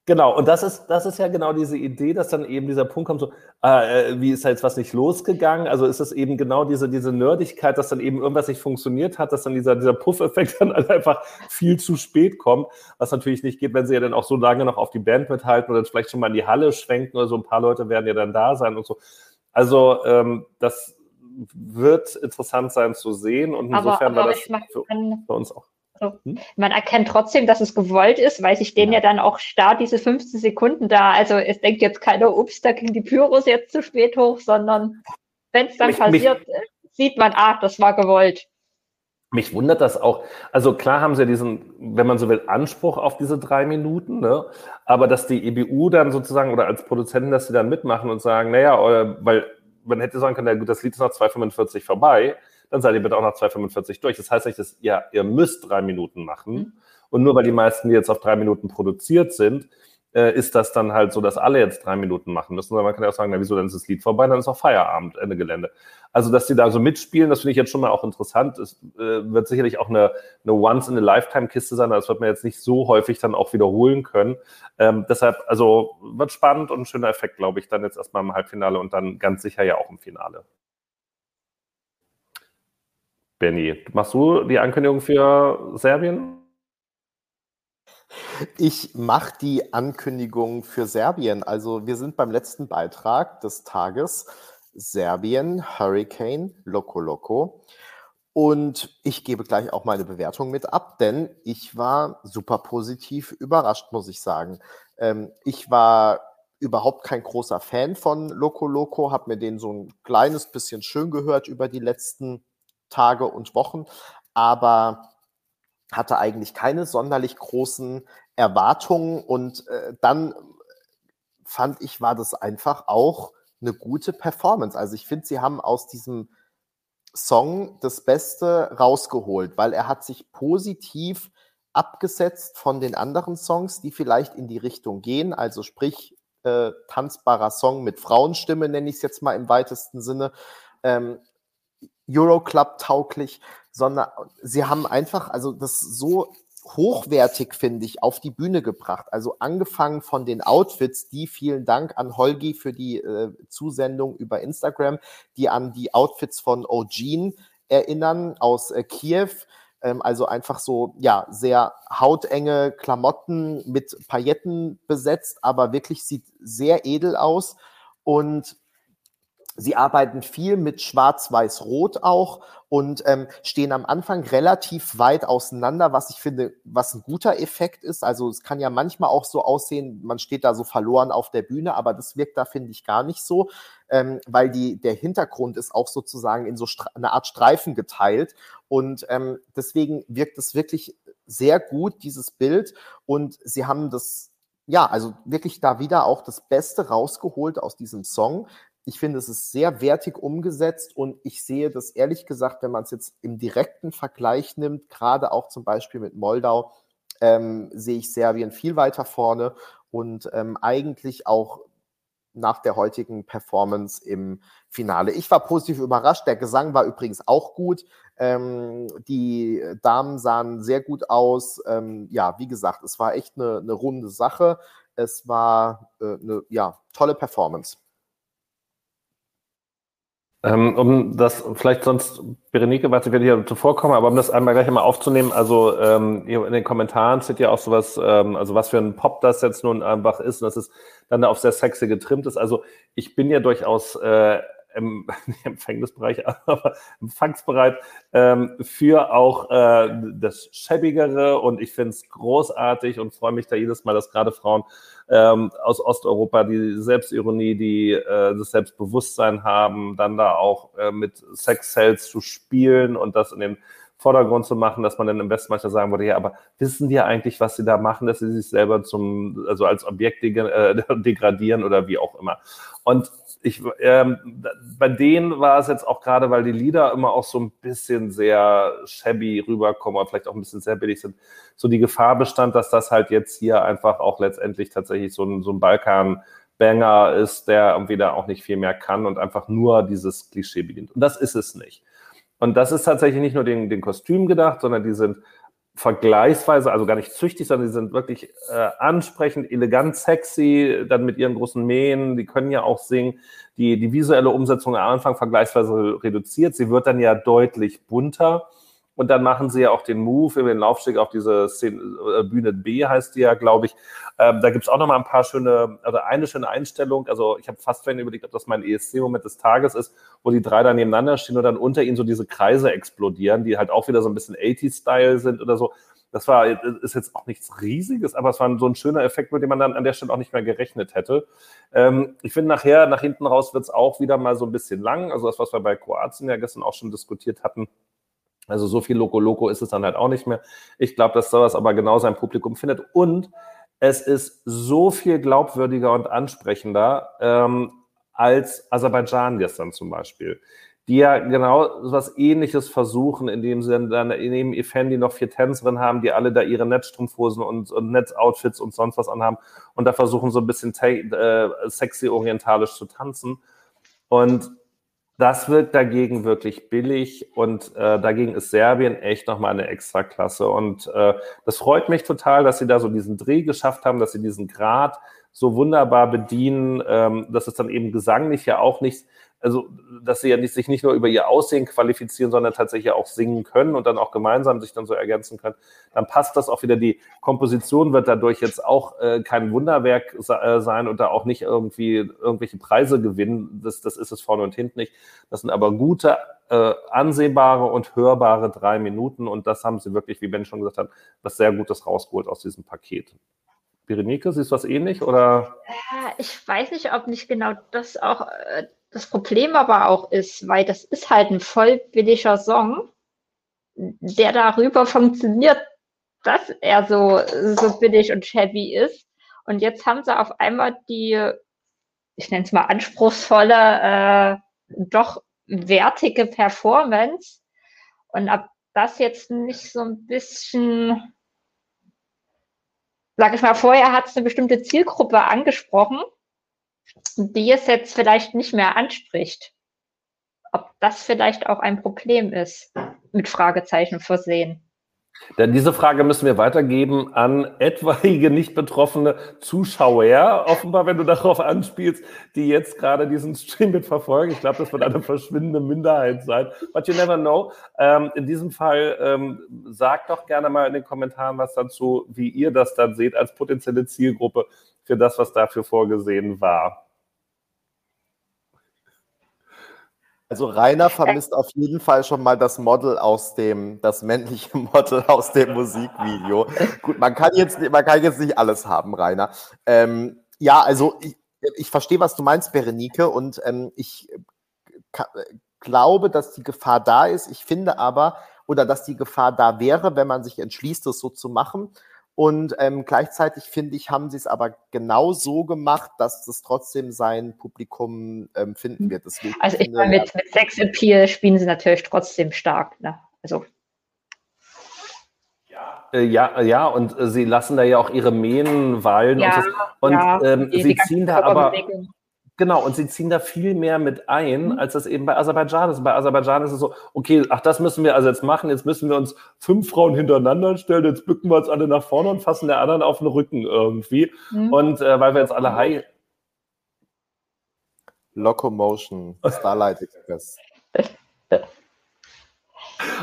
Genau, und das ist, das ist ja genau diese Idee, dass dann eben dieser Punkt kommt, so, äh, wie ist da jetzt was nicht losgegangen? Also ist es eben genau diese, diese Nerdigkeit, dass dann eben irgendwas nicht funktioniert hat, dass dann dieser, dieser Puff-Effekt (laughs) dann einfach viel zu spät kommt, was natürlich nicht geht, wenn sie ja dann auch so lange noch auf die Band mithalten oder vielleicht schon mal in die Halle schwenken oder so. Ein paar Leute werden ja dann da sein und so. Also ähm, das wird interessant sein zu sehen und insofern aber, aber war das für, für uns auch. Also, hm? Man erkennt trotzdem, dass es gewollt ist, weil sich denen ja. ja dann auch starr diese 15 Sekunden da, also es denkt jetzt keiner, ups, da ging die Pyros jetzt zu spät hoch, sondern wenn es dann mich, passiert, mich, sieht man, ah, das war gewollt. Mich wundert das auch. Also klar haben sie diesen, wenn man so will, Anspruch auf diese drei Minuten, ne? aber dass die EBU dann sozusagen oder als Produzenten, dass sie dann mitmachen und sagen, naja, äh, weil man hätte sagen können, das Lied ist nach 2,45 vorbei, dann seid ihr bitte auch nach 2,45 durch. Das heißt nicht, dass ihr, ihr müsst drei Minuten machen. Mhm. Und nur weil die meisten jetzt auf drei Minuten produziert sind, äh, ist das dann halt so, dass alle jetzt drei Minuten machen müssen. Sondern man kann ja auch sagen, na, wieso, dann ist das Lied vorbei, dann ist auch Feierabend, Ende Gelände. Also, dass die da so mitspielen, das finde ich jetzt schon mal auch interessant. Es äh, wird sicherlich auch eine, eine Once-in-a-Lifetime-Kiste sein, das wird man jetzt nicht so häufig dann auch wiederholen können. Ähm, deshalb, also, wird spannend und ein schöner Effekt, glaube ich, dann jetzt erstmal im Halbfinale und dann ganz sicher ja auch im Finale. Benny, machst du die Ankündigung für Serbien? Ich mache die Ankündigung für Serbien. Also wir sind beim letzten Beitrag des Tages. Serbien, Hurricane, Loco Loco. Und ich gebe gleich auch meine Bewertung mit ab, denn ich war super positiv überrascht, muss ich sagen. Ähm, ich war überhaupt kein großer Fan von Loco Loco, habe mir den so ein kleines bisschen schön gehört über die letzten Tage und Wochen, aber hatte eigentlich keine sonderlich großen Erwartungen und äh, dann fand ich, war das einfach auch eine gute Performance. Also ich finde, sie haben aus diesem Song das Beste rausgeholt, weil er hat sich positiv abgesetzt von den anderen Songs, die vielleicht in die Richtung gehen, also sprich äh, tanzbarer Song mit Frauenstimme, nenne ich es jetzt mal im weitesten Sinne. Ähm, Euroclub tauglich, sondern sie haben einfach, also das so hochwertig, finde ich, auf die Bühne gebracht. Also angefangen von den Outfits, die vielen Dank an Holgi für die äh, Zusendung über Instagram, die an die Outfits von O'Gene erinnern aus äh, Kiew. Ähm, also einfach so, ja, sehr hautenge Klamotten mit Pailletten besetzt, aber wirklich sieht sehr edel aus. Und Sie arbeiten viel mit Schwarz-Weiß-Rot auch und ähm, stehen am Anfang relativ weit auseinander, was ich finde, was ein guter Effekt ist. Also es kann ja manchmal auch so aussehen, man steht da so verloren auf der Bühne, aber das wirkt da, finde ich, gar nicht so, ähm, weil die, der Hintergrund ist auch sozusagen in so eine Art Streifen geteilt. Und ähm, deswegen wirkt es wirklich sehr gut, dieses Bild. Und sie haben das ja, also wirklich da wieder auch das Beste rausgeholt aus diesem Song. Ich finde, es ist sehr wertig umgesetzt und ich sehe das ehrlich gesagt, wenn man es jetzt im direkten Vergleich nimmt, gerade auch zum Beispiel mit Moldau, ähm, sehe ich Serbien viel weiter vorne und ähm, eigentlich auch nach der heutigen Performance im Finale. Ich war positiv überrascht. Der Gesang war übrigens auch gut. Ähm, die Damen sahen sehr gut aus. Ähm, ja, wie gesagt, es war echt eine, eine runde Sache. Es war äh, eine ja, tolle Performance. Ähm, um das vielleicht sonst, Berenike, warte, ich werde hier zuvorkommen, aber um das einmal gleich einmal aufzunehmen, also ähm, in den Kommentaren steht ja auch sowas, ähm, also was für ein Pop das jetzt nun einfach ist, und dass es dann auf sehr sexy getrimmt ist. Also ich bin ja durchaus äh, (laughs) im, Empfängnisbereich, (laughs) aber empfangsbereit ähm, für auch äh, das Schäbigere. Und ich finde es großartig und freue mich da jedes Mal, dass gerade Frauen ähm, aus Osteuropa die Selbstironie, die äh, das Selbstbewusstsein haben, dann da auch äh, mit Sex-Cells zu spielen und das in den Vordergrund zu machen, dass man dann im besten manchmal sagen würde, ja, aber wissen die eigentlich, was sie da machen, dass sie sich selber zum, also als Objekt äh, (laughs) degradieren oder wie auch immer. Und ich, ähm, bei denen war es jetzt auch gerade, weil die Lieder immer auch so ein bisschen sehr shabby rüberkommen oder vielleicht auch ein bisschen sehr billig sind, so die Gefahr bestand, dass das halt jetzt hier einfach auch letztendlich tatsächlich so ein, so ein Balkan-Banger ist, der irgendwie da auch nicht viel mehr kann und einfach nur dieses Klischee bedient. Und das ist es nicht. Und das ist tatsächlich nicht nur den, den Kostüm gedacht, sondern die sind vergleichsweise, also gar nicht züchtig, sondern die sind wirklich äh, ansprechend, elegant, sexy, dann mit ihren großen Mähen, die können ja auch singen. Die, die visuelle Umsetzung am Anfang vergleichsweise reduziert, sie wird dann ja deutlich bunter. Und dann machen sie ja auch den Move über den Laufsteg auf diese Szene, äh, Bühne B heißt die ja, glaube ich. Ähm, da gibt es auch noch mal ein paar schöne, also eine schöne Einstellung. Also ich habe fast vorhin überlegt, ob das mein ESC-Moment des Tages ist, wo die drei da nebeneinander stehen und dann unter ihnen so diese Kreise explodieren, die halt auch wieder so ein bisschen 80-Style sind oder so. Das war, ist jetzt auch nichts Riesiges, aber es war so ein schöner Effekt, mit dem man dann an der Stelle auch nicht mehr gerechnet hätte. Ähm, ich finde nachher, nach hinten raus wird es auch wieder mal so ein bisschen lang. Also das, was wir bei Kroatien ja gestern auch schon diskutiert hatten, also so viel Loco Loco ist es dann halt auch nicht mehr. Ich glaube, dass sowas aber genau sein Publikum findet. Und es ist so viel glaubwürdiger und ansprechender ähm, als Aserbaidschan gestern zum Beispiel, die ja genau was Ähnliches versuchen, indem sie dann neben Effendi noch vier Tänzerinnen haben, die alle da ihre Netzstrumpfhosen und, und Netzoutfits und sonst was anhaben und da versuchen so ein bisschen äh, sexy orientalisch zu tanzen. Und das wirkt dagegen wirklich billig und äh, dagegen ist Serbien echt nochmal eine Extraklasse. Und äh, das freut mich total, dass sie da so diesen Dreh geschafft haben, dass sie diesen Grad so wunderbar bedienen, ähm, dass es dann eben gesanglich ja auch nicht also dass sie ja nicht, sich nicht nur über ihr Aussehen qualifizieren, sondern tatsächlich auch singen können und dann auch gemeinsam sich dann so ergänzen können, dann passt das auch wieder. Die Komposition wird dadurch jetzt auch äh, kein Wunderwerk äh, sein und da auch nicht irgendwie irgendwelche Preise gewinnen. Das, das ist es vorne und hinten nicht. Das sind aber gute, äh, ansehbare und hörbare drei Minuten und das haben sie wirklich, wie Ben schon gesagt hat, was sehr Gutes rausgeholt aus diesem Paket. Berenike, siehst du was ähnlich oder? Ich weiß nicht, ob nicht genau das auch äh, das Problem aber auch ist, weil das ist halt ein voll billiger Song, der darüber funktioniert, dass er so, so billig und shabby ist. Und jetzt haben sie auf einmal die, ich nenne es mal anspruchsvolle, äh, doch wertige Performance. Und ob das jetzt nicht so ein bisschen, sag ich mal, vorher hat es eine bestimmte Zielgruppe angesprochen die es jetzt vielleicht nicht mehr anspricht. Ob das vielleicht auch ein Problem ist, mit Fragezeichen versehen. Denn diese Frage müssen wir weitergeben an etwaige nicht betroffene Zuschauer, offenbar, wenn du darauf anspielst, die jetzt gerade diesen Stream mit verfolgen. Ich glaube, das wird eine verschwindende Minderheit sein. But you never know. Ähm, in diesem Fall ähm, sagt doch gerne mal in den Kommentaren was dazu, wie ihr das dann seht als potenzielle Zielgruppe für das, was dafür vorgesehen war. Also Rainer vermisst auf jeden Fall schon mal das Model aus dem, das männliche (laughs) Model aus dem Musikvideo. Gut, man kann jetzt, man kann jetzt nicht alles haben, Rainer. Ähm, ja, also ich, ich verstehe, was du meinst, Berenike, und ähm, ich glaube, dass die Gefahr da ist. Ich finde aber, oder dass die Gefahr da wäre, wenn man sich entschließt, das so zu machen, und ähm, gleichzeitig finde ich, haben sie es aber genau so gemacht, dass es trotzdem sein Publikum ähm, finden wird. Deswegen also ich meine, mit, mit Sex Appeal spielen sie natürlich trotzdem stark. Ne? Also äh, ja, ja, und äh, sie lassen da ja auch ihre Mähen wallen ja, und, so. und ja, ähm, sie ziehen da aber Genau, und sie ziehen da viel mehr mit ein, mhm. als das eben bei Aserbaidschan ist. Bei Aserbaidschan ist es so, okay, ach, das müssen wir also jetzt machen, jetzt müssen wir uns fünf Frauen hintereinander stellen, jetzt bücken wir uns alle nach vorne und fassen der anderen auf den Rücken irgendwie. Mhm. Und äh, weil wir jetzt alle high. Locomotion, Starlight Express. (laughs)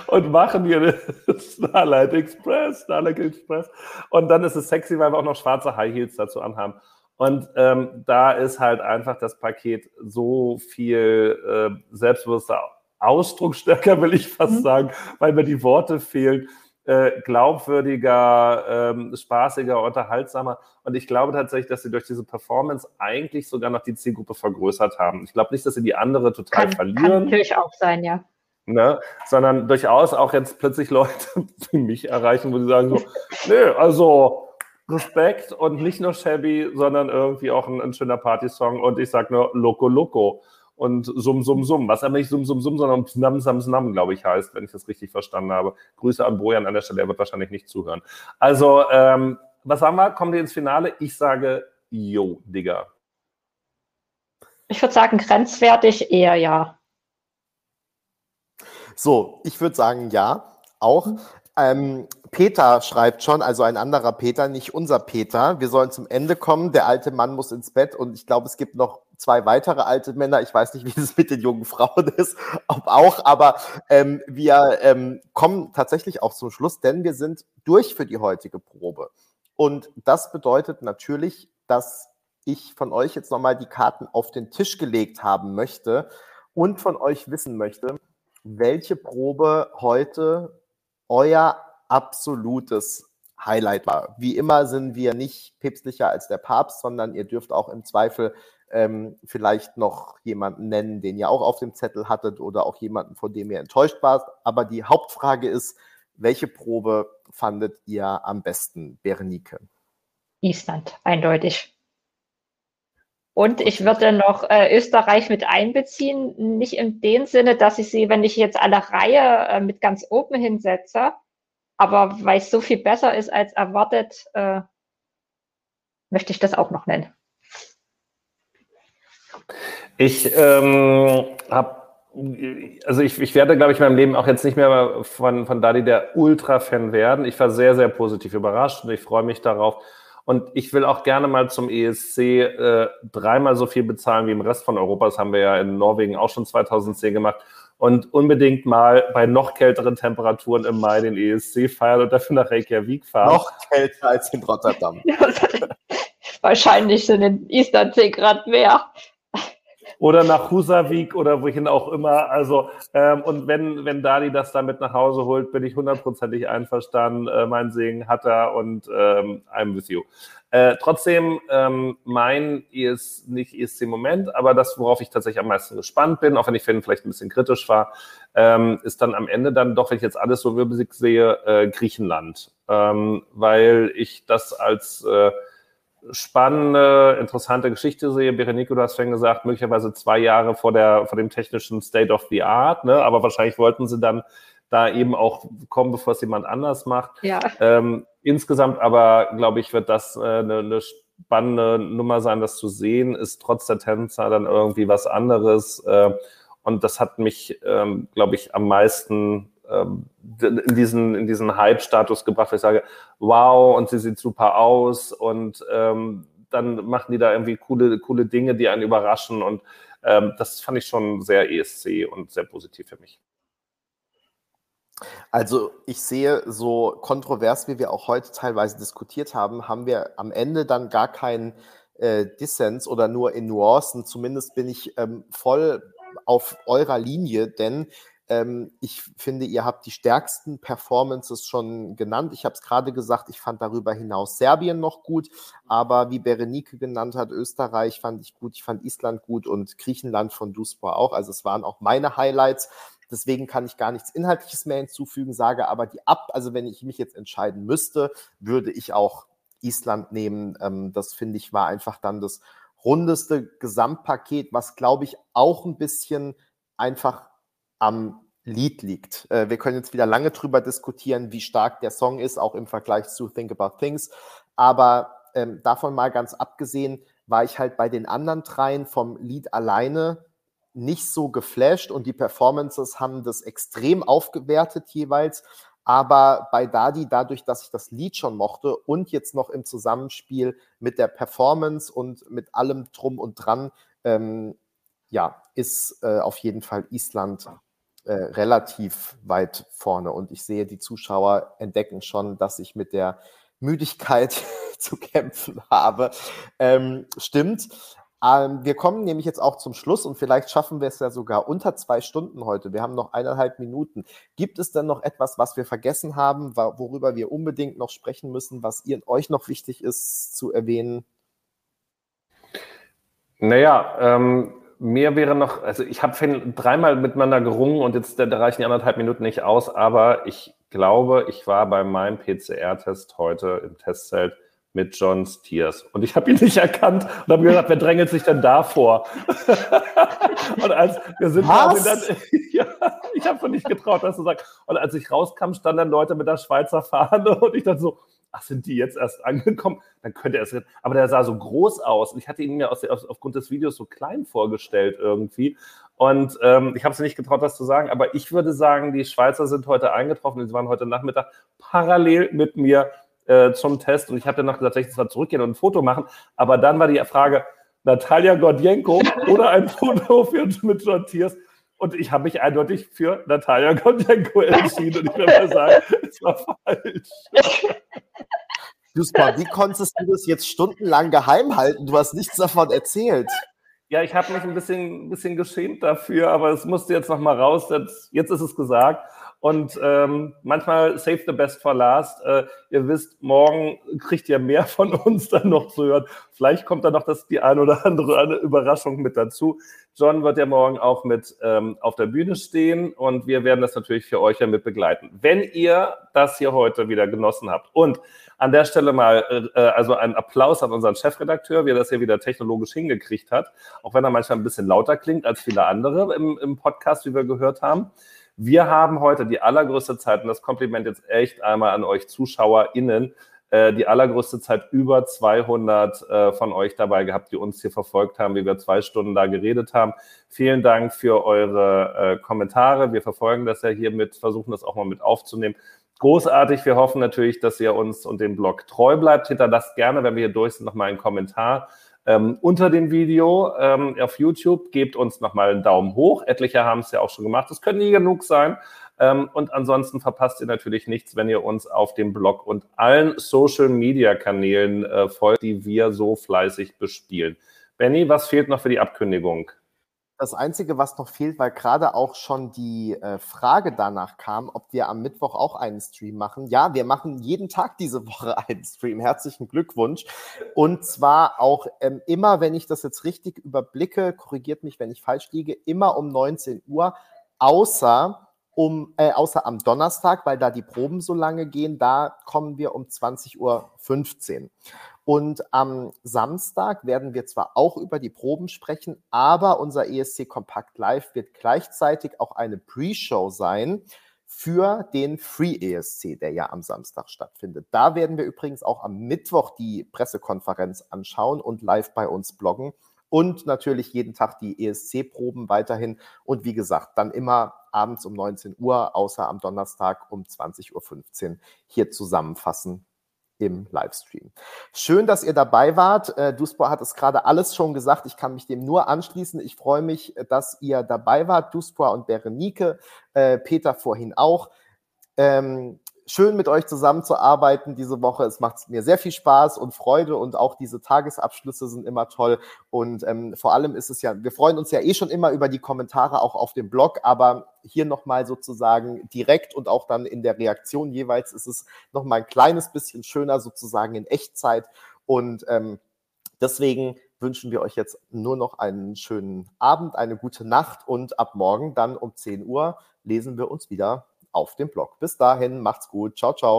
und machen hier Starlight Express, Starlight Express. Und dann ist es sexy, weil wir auch noch schwarze High Heels dazu anhaben. Und ähm, da ist halt einfach das Paket so viel äh, selbstbewusster Ausdrucksstärker, will ich fast mhm. sagen, weil mir die Worte fehlen. Äh, glaubwürdiger, ähm, spaßiger, unterhaltsamer. Und ich glaube tatsächlich, dass sie durch diese Performance eigentlich sogar noch die Zielgruppe vergrößert haben. Ich glaube nicht, dass sie die andere total kann, verlieren. Kann natürlich auch sein, ja. Ne? Sondern durchaus auch jetzt plötzlich Leute (laughs) wie mich erreichen, wo sie sagen so, (laughs) nö, also Respekt und nicht nur shabby, sondern irgendwie auch ein, ein schöner Partysong und ich sag nur Loco Loco und Sum Sum Sum, was aber nicht Sum Sum Sum, sondern Snam Sam Snam, glaube ich, heißt, wenn ich das richtig verstanden habe. Grüße an Bojan an der Stelle, er wird wahrscheinlich nicht zuhören. Also, ähm, was sagen wir? Kommen wir ins Finale? Ich sage, yo, Digga. Ich würde sagen, grenzwertig eher ja. So, ich würde sagen, ja, auch. Ähm, Peter schreibt schon, also ein anderer Peter, nicht unser Peter. Wir sollen zum Ende kommen. Der alte Mann muss ins Bett und ich glaube, es gibt noch zwei weitere alte Männer. Ich weiß nicht, wie es mit den jungen Frauen ist, ob auch, aber ähm, wir ähm, kommen tatsächlich auch zum Schluss, denn wir sind durch für die heutige Probe. Und das bedeutet natürlich, dass ich von euch jetzt nochmal die Karten auf den Tisch gelegt haben möchte und von euch wissen möchte, welche Probe heute euer absolutes Highlight war. Wie immer sind wir nicht päpstlicher als der Papst, sondern ihr dürft auch im Zweifel ähm, vielleicht noch jemanden nennen, den ihr auch auf dem Zettel hattet oder auch jemanden, von dem ihr enttäuscht wart. Aber die Hauptfrage ist, welche Probe fandet ihr am besten, Berenike? Island, eindeutig. Und ich würde noch äh, Österreich mit einbeziehen, nicht in dem Sinne, dass ich sie, wenn ich jetzt alle Reihe äh, mit ganz oben hinsetze, aber weil es so viel besser ist als erwartet, äh, möchte ich das auch noch nennen. Ich ähm, habe, also ich, ich werde, glaube ich, in meinem Leben auch jetzt nicht mehr von, von Dadi der Ultra-Fan werden. Ich war sehr, sehr positiv überrascht und ich freue mich darauf. Und ich will auch gerne mal zum ESC äh, dreimal so viel bezahlen wie im Rest von Europa. Das haben wir ja in Norwegen auch schon 2010 gemacht. Und unbedingt mal bei noch kälteren Temperaturen im Mai den ESC feiern und dafür nach Reykjavik fahren. Noch kälter als in Rotterdam. (laughs) wahrscheinlich sind in Island 10 Grad mehr oder nach Husavik oder wohin auch immer. Also, ähm, und wenn, wenn Dali das damit nach Hause holt, bin ich hundertprozentig einverstanden. Äh, mein Segen hat er und ähm, I'm with you. Äh, trotzdem, ähm, mein ES, nicht ESC-Moment, aber das, worauf ich tatsächlich am meisten gespannt bin, auch wenn ich Finn vielleicht ein bisschen kritisch war, ähm, ist dann am Ende dann doch, wenn ich jetzt alles so wirbelsig sehe, äh, Griechenland. Ähm, weil ich das als äh, spannende, interessante Geschichte sehe. Berenike, du hast vorhin gesagt, möglicherweise zwei Jahre vor, der, vor dem technischen State of the Art, ne? aber wahrscheinlich wollten sie dann da eben auch kommen, bevor es jemand anders macht. Ja. Ähm, insgesamt aber, glaube ich, wird das äh, eine, eine spannende Nummer sein, das zu sehen, ist trotz der Tänzer dann irgendwie was anderes. Äh, und das hat mich, ähm, glaube ich, am meisten in diesen, in diesen Hype-Status gebracht, wo ich sage, wow, und sie sieht super aus und ähm, dann machen die da irgendwie coole, coole Dinge, die einen überraschen und ähm, das fand ich schon sehr ESC und sehr positiv für mich. Also ich sehe, so kontrovers, wie wir auch heute teilweise diskutiert haben, haben wir am Ende dann gar keinen äh, Dissens oder nur in Nuancen. Zumindest bin ich ähm, voll auf eurer Linie, denn ähm, ich finde, ihr habt die stärksten Performances schon genannt. Ich habe es gerade gesagt, ich fand darüber hinaus Serbien noch gut, aber wie Berenike genannt hat, Österreich fand ich gut, ich fand Island gut und Griechenland von Duspor auch. Also es waren auch meine Highlights. Deswegen kann ich gar nichts Inhaltliches mehr hinzufügen, sage aber die ab, also wenn ich mich jetzt entscheiden müsste, würde ich auch Island nehmen. Ähm, das finde ich war einfach dann das rundeste Gesamtpaket, was glaube ich auch ein bisschen einfach am Lied liegt. Äh, wir können jetzt wieder lange drüber diskutieren, wie stark der Song ist, auch im Vergleich zu Think About Things. Aber ähm, davon mal ganz abgesehen, war ich halt bei den anderen dreien vom Lied alleine nicht so geflasht und die Performances haben das extrem aufgewertet jeweils. Aber bei Dadi, dadurch, dass ich das Lied schon mochte und jetzt noch im Zusammenspiel mit der Performance und mit allem drum und dran, ähm, ja, ist äh, auf jeden Fall Island äh, relativ weit vorne. Und ich sehe, die Zuschauer entdecken schon, dass ich mit der Müdigkeit (laughs) zu kämpfen habe. Ähm, stimmt. Ähm, wir kommen nämlich jetzt auch zum Schluss und vielleicht schaffen wir es ja sogar unter zwei Stunden heute. Wir haben noch eineinhalb Minuten. Gibt es denn noch etwas, was wir vergessen haben, worüber wir unbedingt noch sprechen müssen, was ihr, euch noch wichtig ist zu erwähnen? Naja, ähm, mir wäre noch, also ich habe dreimal miteinander gerungen und jetzt da reichen die anderthalb Minuten nicht aus, aber ich glaube, ich war bei meinem PCR-Test heute im Testzelt mit John Stiers. Und ich habe ihn nicht erkannt und habe mir gedacht, wer drängelt sich denn da vor? (laughs) und als wir sind Was? Dann, (laughs) ja, ich habe schon nicht getraut, das zu sagen. Und als ich rauskam, standen dann Leute mit der Schweizer Fahne (laughs) und ich dachte so, ach, sind die jetzt erst (laughs) angekommen? Dann könnte er es. Aber der sah so groß aus und ich hatte ihn mir aus, aus, aufgrund des Videos so klein vorgestellt irgendwie. Und ähm, ich habe es nicht getraut, das zu sagen, aber ich würde sagen, die Schweizer sind heute eingetroffen. Sie waren heute Nachmittag parallel mit mir äh, zum Test und ich habe noch gesagt, ich zwar zurückgehen und ein Foto machen, aber dann war die Frage, Natalia Gordienko oder ein Foto für, mit John Tiers. Und ich habe mich eindeutig für Natalia Gordienko entschieden. Und ich würde mal sagen, (laughs) es war falsch. (laughs) Juspa, wie konntest du das jetzt stundenlang geheim halten? Du hast nichts davon erzählt. Ja, ich habe mich ein bisschen, ein bisschen geschämt dafür, aber es musste jetzt noch mal raus. Jetzt, jetzt ist es gesagt. Und ähm, manchmal save the best for last. Äh, ihr wisst, morgen kriegt ihr mehr von uns dann noch zu hören. Vielleicht kommt da noch das, die eine oder andere Überraschung mit dazu. John wird ja morgen auch mit ähm, auf der Bühne stehen und wir werden das natürlich für euch ja mit begleiten. Wenn ihr das hier heute wieder genossen habt und an der Stelle mal äh, also einen Applaus an unseren Chefredakteur, wie er das hier wieder technologisch hingekriegt hat, auch wenn er manchmal ein bisschen lauter klingt als viele andere im, im Podcast, wie wir gehört haben. Wir haben heute die allergrößte Zeit, und das Kompliment jetzt echt einmal an euch ZuschauerInnen, äh, die allergrößte Zeit über 200 äh, von euch dabei gehabt, die uns hier verfolgt haben, wie wir zwei Stunden da geredet haben. Vielen Dank für eure äh, Kommentare. Wir verfolgen das ja hier mit, versuchen das auch mal mit aufzunehmen. Großartig. Wir hoffen natürlich, dass ihr uns und dem Blog treu bleibt. Hinterlasst gerne, wenn wir hier durch sind, nochmal einen Kommentar ähm, unter dem Video ähm, auf YouTube. Gebt uns nochmal einen Daumen hoch. Etliche haben es ja auch schon gemacht. Das können nie genug sein. Ähm, und ansonsten verpasst ihr natürlich nichts, wenn ihr uns auf dem Blog und allen Social-Media-Kanälen äh, folgt, die wir so fleißig bespielen. Benny, was fehlt noch für die Abkündigung? Das Einzige, was noch fehlt, weil gerade auch schon die äh, Frage danach kam, ob wir am Mittwoch auch einen Stream machen. Ja, wir machen jeden Tag diese Woche (laughs) einen Stream. Herzlichen Glückwunsch. Und zwar auch ähm, immer, wenn ich das jetzt richtig überblicke, korrigiert mich, wenn ich falsch liege, immer um 19 Uhr, außer um, äh, außer am Donnerstag, weil da die Proben so lange gehen, da kommen wir um 20.15 Uhr. Und am Samstag werden wir zwar auch über die Proben sprechen, aber unser ESC Kompakt Live wird gleichzeitig auch eine Pre-Show sein für den Free ESC, der ja am Samstag stattfindet. Da werden wir übrigens auch am Mittwoch die Pressekonferenz anschauen und live bei uns bloggen und natürlich jeden Tag die ESC-Proben weiterhin. Und wie gesagt, dann immer abends um 19 Uhr, außer am Donnerstag um 20.15 Uhr hier zusammenfassen im Livestream. Schön, dass ihr dabei wart. Äh, hat es gerade alles schon gesagt. Ich kann mich dem nur anschließen. Ich freue mich, dass ihr dabei wart, Duspor und Berenike, äh, Peter vorhin auch. Ähm, schön mit euch zusammenzuarbeiten diese Woche. Es macht mir sehr viel Spaß und Freude und auch diese Tagesabschlüsse sind immer toll. Und ähm, vor allem ist es ja, wir freuen uns ja eh schon immer über die Kommentare auch auf dem Blog, aber hier nochmal sozusagen direkt und auch dann in der Reaktion jeweils ist es nochmal ein kleines bisschen schöner sozusagen in Echtzeit. Und ähm, deswegen wünschen wir euch jetzt nur noch einen schönen Abend, eine gute Nacht und ab morgen dann um 10 Uhr lesen wir uns wieder auf dem Blog. Bis dahin, macht's gut. Ciao, ciao.